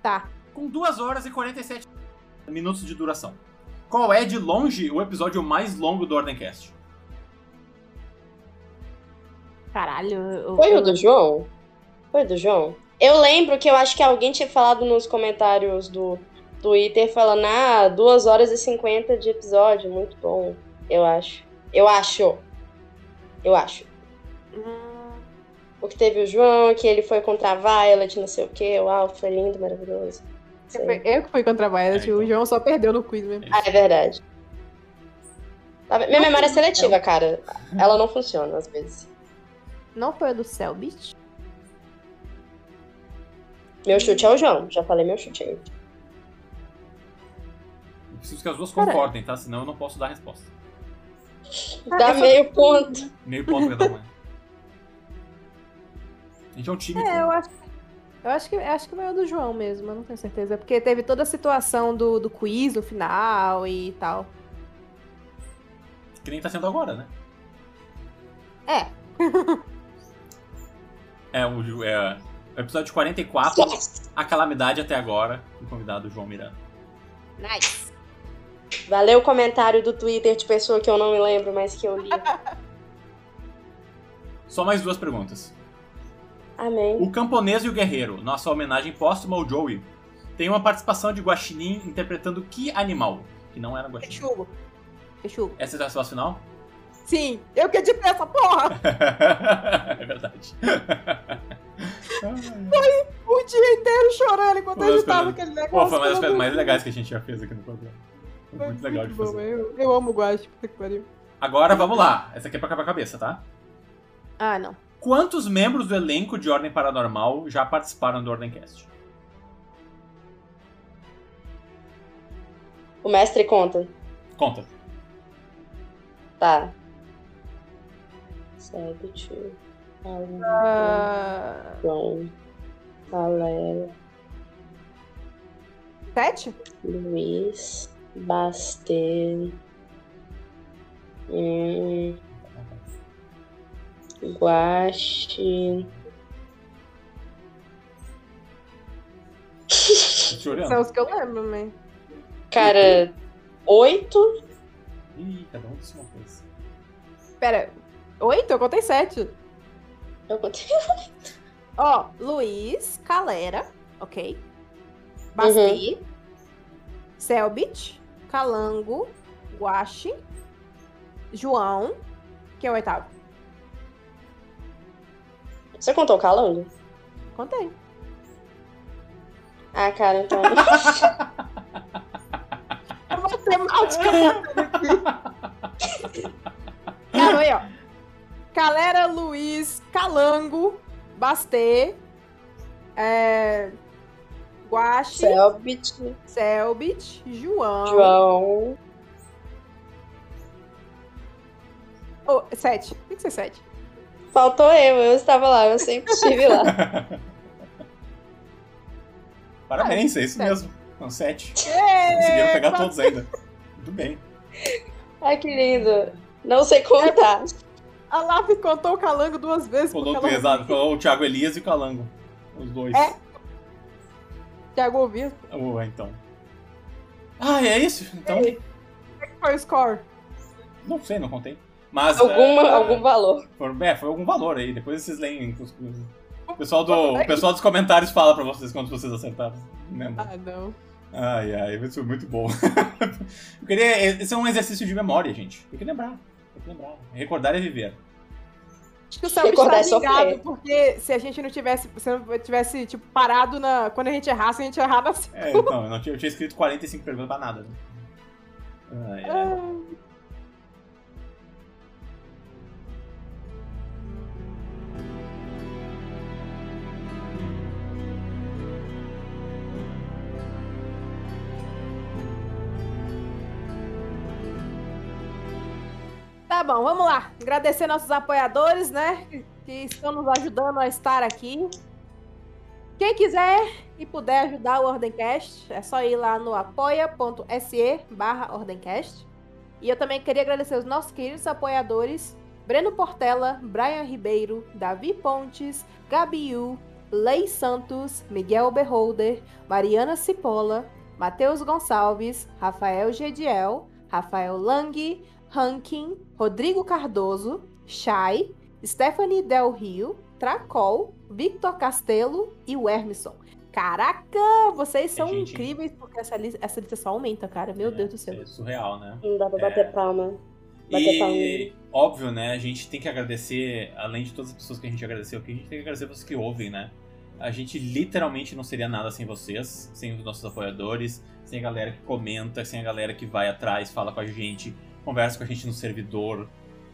Tá. Com 2 horas e 47 minutos de duração. Qual é, de longe, o episódio mais longo do Ordencast? Caralho. eu- Foi eu- o do João? Foi o do João? Eu lembro que eu acho que alguém tinha falado nos comentários do Twitter falando, ah, 2 horas e 50 de episódio, muito bom. Eu acho. Eu acho. Eu acho. Hum, Porque teve o João, que ele foi contra a Violet, não sei o quê. Uau, foi lindo, maravilhoso. Sei. eu que fui contra a Violet, É, então. o João só perdeu no quiz mesmo. Ah, é verdade. Tá? Minha memória é seletiva, cara. Ela não funciona às vezes. Não foi o do Selbit? Meu chute é o João. Já falei meu chute aí. Eu preciso que as duas Cara. concordem, tá? Senão eu não posso dar a resposta. Dá meio ponto. Meio ponto cada um. A gente é um time. É, pô. eu acho. Eu acho que, eu acho que foi o do João mesmo, eu não tenho certeza. Porque teve toda a situação do, do quiz no final e tal. Que nem tá sendo agora, né? É, É o, Ju- é, episódio 44, A Calamidade até agora, o convidado João Miranda. nice. Valeu o comentário do Twitter de pessoa que eu não me lembro, mas que eu li. Só mais duas perguntas. Amém. O Camponês e o Guerreiro, nossa homenagem póstuma ao Joey, tem uma participação de Guaxinim interpretando que animal? Que não era Guaxinim. Texugo. Texugo. Essa é a resposta final? Sim, eu que editei essa porra! é verdade. O dia inteiro chorando enquanto eu editava coisas- aquele negócio. Pô, foi uma das coisas mais legais que a gente já fez aqui no programa. Foi Deus. muito legal de bom, fazer. Eu, eu amo o Guache, puta que pariu. Agora vamos lá. Essa aqui é pra acabar a cabeça, tá? Ah, não. Quantos membros do elenco de Ordem Paranormal já participaram do Ordemcast? O mestre conta. Conta. Tá. Selbit. Ah, João. Valéria. sete? Luiz. Bastel. Hum, Guache. Tô te olhando. São os que eu lembro, né? Cara, oito. Ih, cada um disse uma coisa. Pera, oito? Eu contei sete. Eu contei. Ó, Luiz, Calera, ok? Basti, Selbit, Calango, Guache, João, que é o oitavo. Você contou o calango? Contei. Ah, cara, então. A matemática aqui. Cara, aí, ó. Calera, Luiz, Calango, Bastê, é... Guache, Selbit, Selbit, João. João. Oh, sete. Tem que ser sete. Faltou eu, eu estava lá, eu sempre estive lá. Parabéns, é isso sete. mesmo. São sete. Ê, Conseguiram pegar todos ainda. Muito bem. Ai, que lindo. Não sei contar. A Lave contou o calango duas vezes. Falou porque ela... pesado. Falou o Thiago Elias e o Calango. Os dois. É. Thiago ouviu. Ué, então. Ah, é isso? Então, Foi o score. não sei, não contei. Mas. Alguma, é, algum valor. Foi, é, foi algum valor aí. Depois vocês leem. O pessoal, do, o pessoal dos comentários fala pra vocês quando vocês acertaram. Não lembro. Ah, não. Ai, ai, isso foi muito bom. Eu queria, esse é um exercício de memória, gente. Tem que lembrar. Tem que lembrar. Recordar é viver. Acho que o Selbit Recordar tá é sofrer. ligado, porque se a gente não tivesse, se não tivesse, tipo, parado na... Quando a gente errasse, a gente errar na É, então, eu, não tinha, eu tinha escrito 45 perguntas pra nada. Né? Ai, ai. Ah, Tá bom, vamos lá. Agradecer nossos apoiadores, né? Que estão nos ajudando a estar aqui. Quem quiser e puder ajudar o Ordencast, é só ir lá no apoia.se barra Ordencast. E eu também queria agradecer os nossos queridos apoiadores, Breno Portela, Brian Ribeiro, Davi Pontes, Gabiu, Lei Santos, Miguel Beholder, Mariana Cipolla, Matheus Gonçalves, Rafael Gediel, Rafael Lang, Rankin, Rodrigo Cardoso, Chay, Stephanie Del Rio, Tracol, Victor Castelo e o Hermisson. Caraca, vocês são gente- incríveis porque essa, li- essa lista só aumenta, cara. Meu É, Deus do céu. É surreal, né? Não dá pra bater palma. Bater E, óbvio, né? A gente tem que agradecer, além de todas as pessoas que a gente agradeceu aqui, a gente tem que agradecer vocês que ouvem, né? A gente literalmente não seria nada sem vocês, sem os nossos apoiadores, sem a galera que comenta, sem a galera que vai atrás, fala com a gente, conversa com a gente no servidor.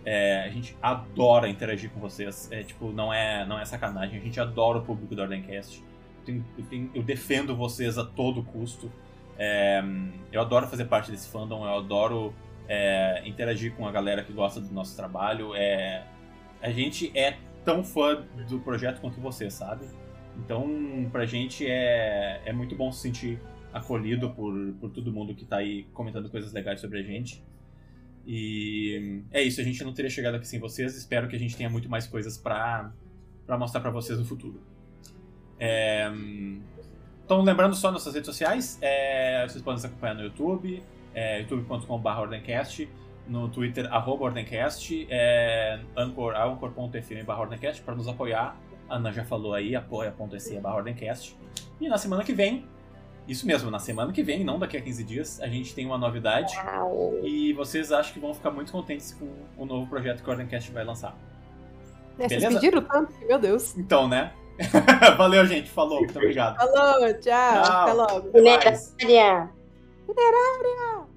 É, a gente adora interagir com vocês. É, tipo, não é, não é sacanagem. A gente adora o público do Ordencast. Eu, tenho- eu tenho- eu defendo vocês a todo custo. É, eu adoro fazer parte desse fandom, eu adoro é, interagir com a galera que gosta do nosso trabalho. É, a gente é tão fã do projeto quanto você, sabe? Então, pra gente é, é muito bom se sentir acolhido por, por todo mundo que tá aí comentando coisas legais sobre a gente. E é isso, a gente não teria chegado aqui sem vocês. Espero que a gente tenha muito mais coisas pra mostrar pra vocês no futuro. É, então, lembrando só nossas redes sociais, é, vocês podem nos acompanhar no YouTube, é, youtube.com.br ordencast, no Twitter, arroba ordencast, é, anchor, anchor.fm ordencast, para nos apoiar. A Ana já falou aí, apoia.se ordencast. E na semana que vem, isso mesmo, na semana que vem, não daqui a 15 dias, a gente tem uma novidade. Uau. E vocês acham que vão ficar muito contentes com o novo projeto que o Ordencast vai lançar. É, Vocês Beleza? pediram tanto meu Deus. Então, né? Valeu, gente. Falou. Muito obrigado. Falou, tchau. Tchau. Até logo. Minerária. Minerária.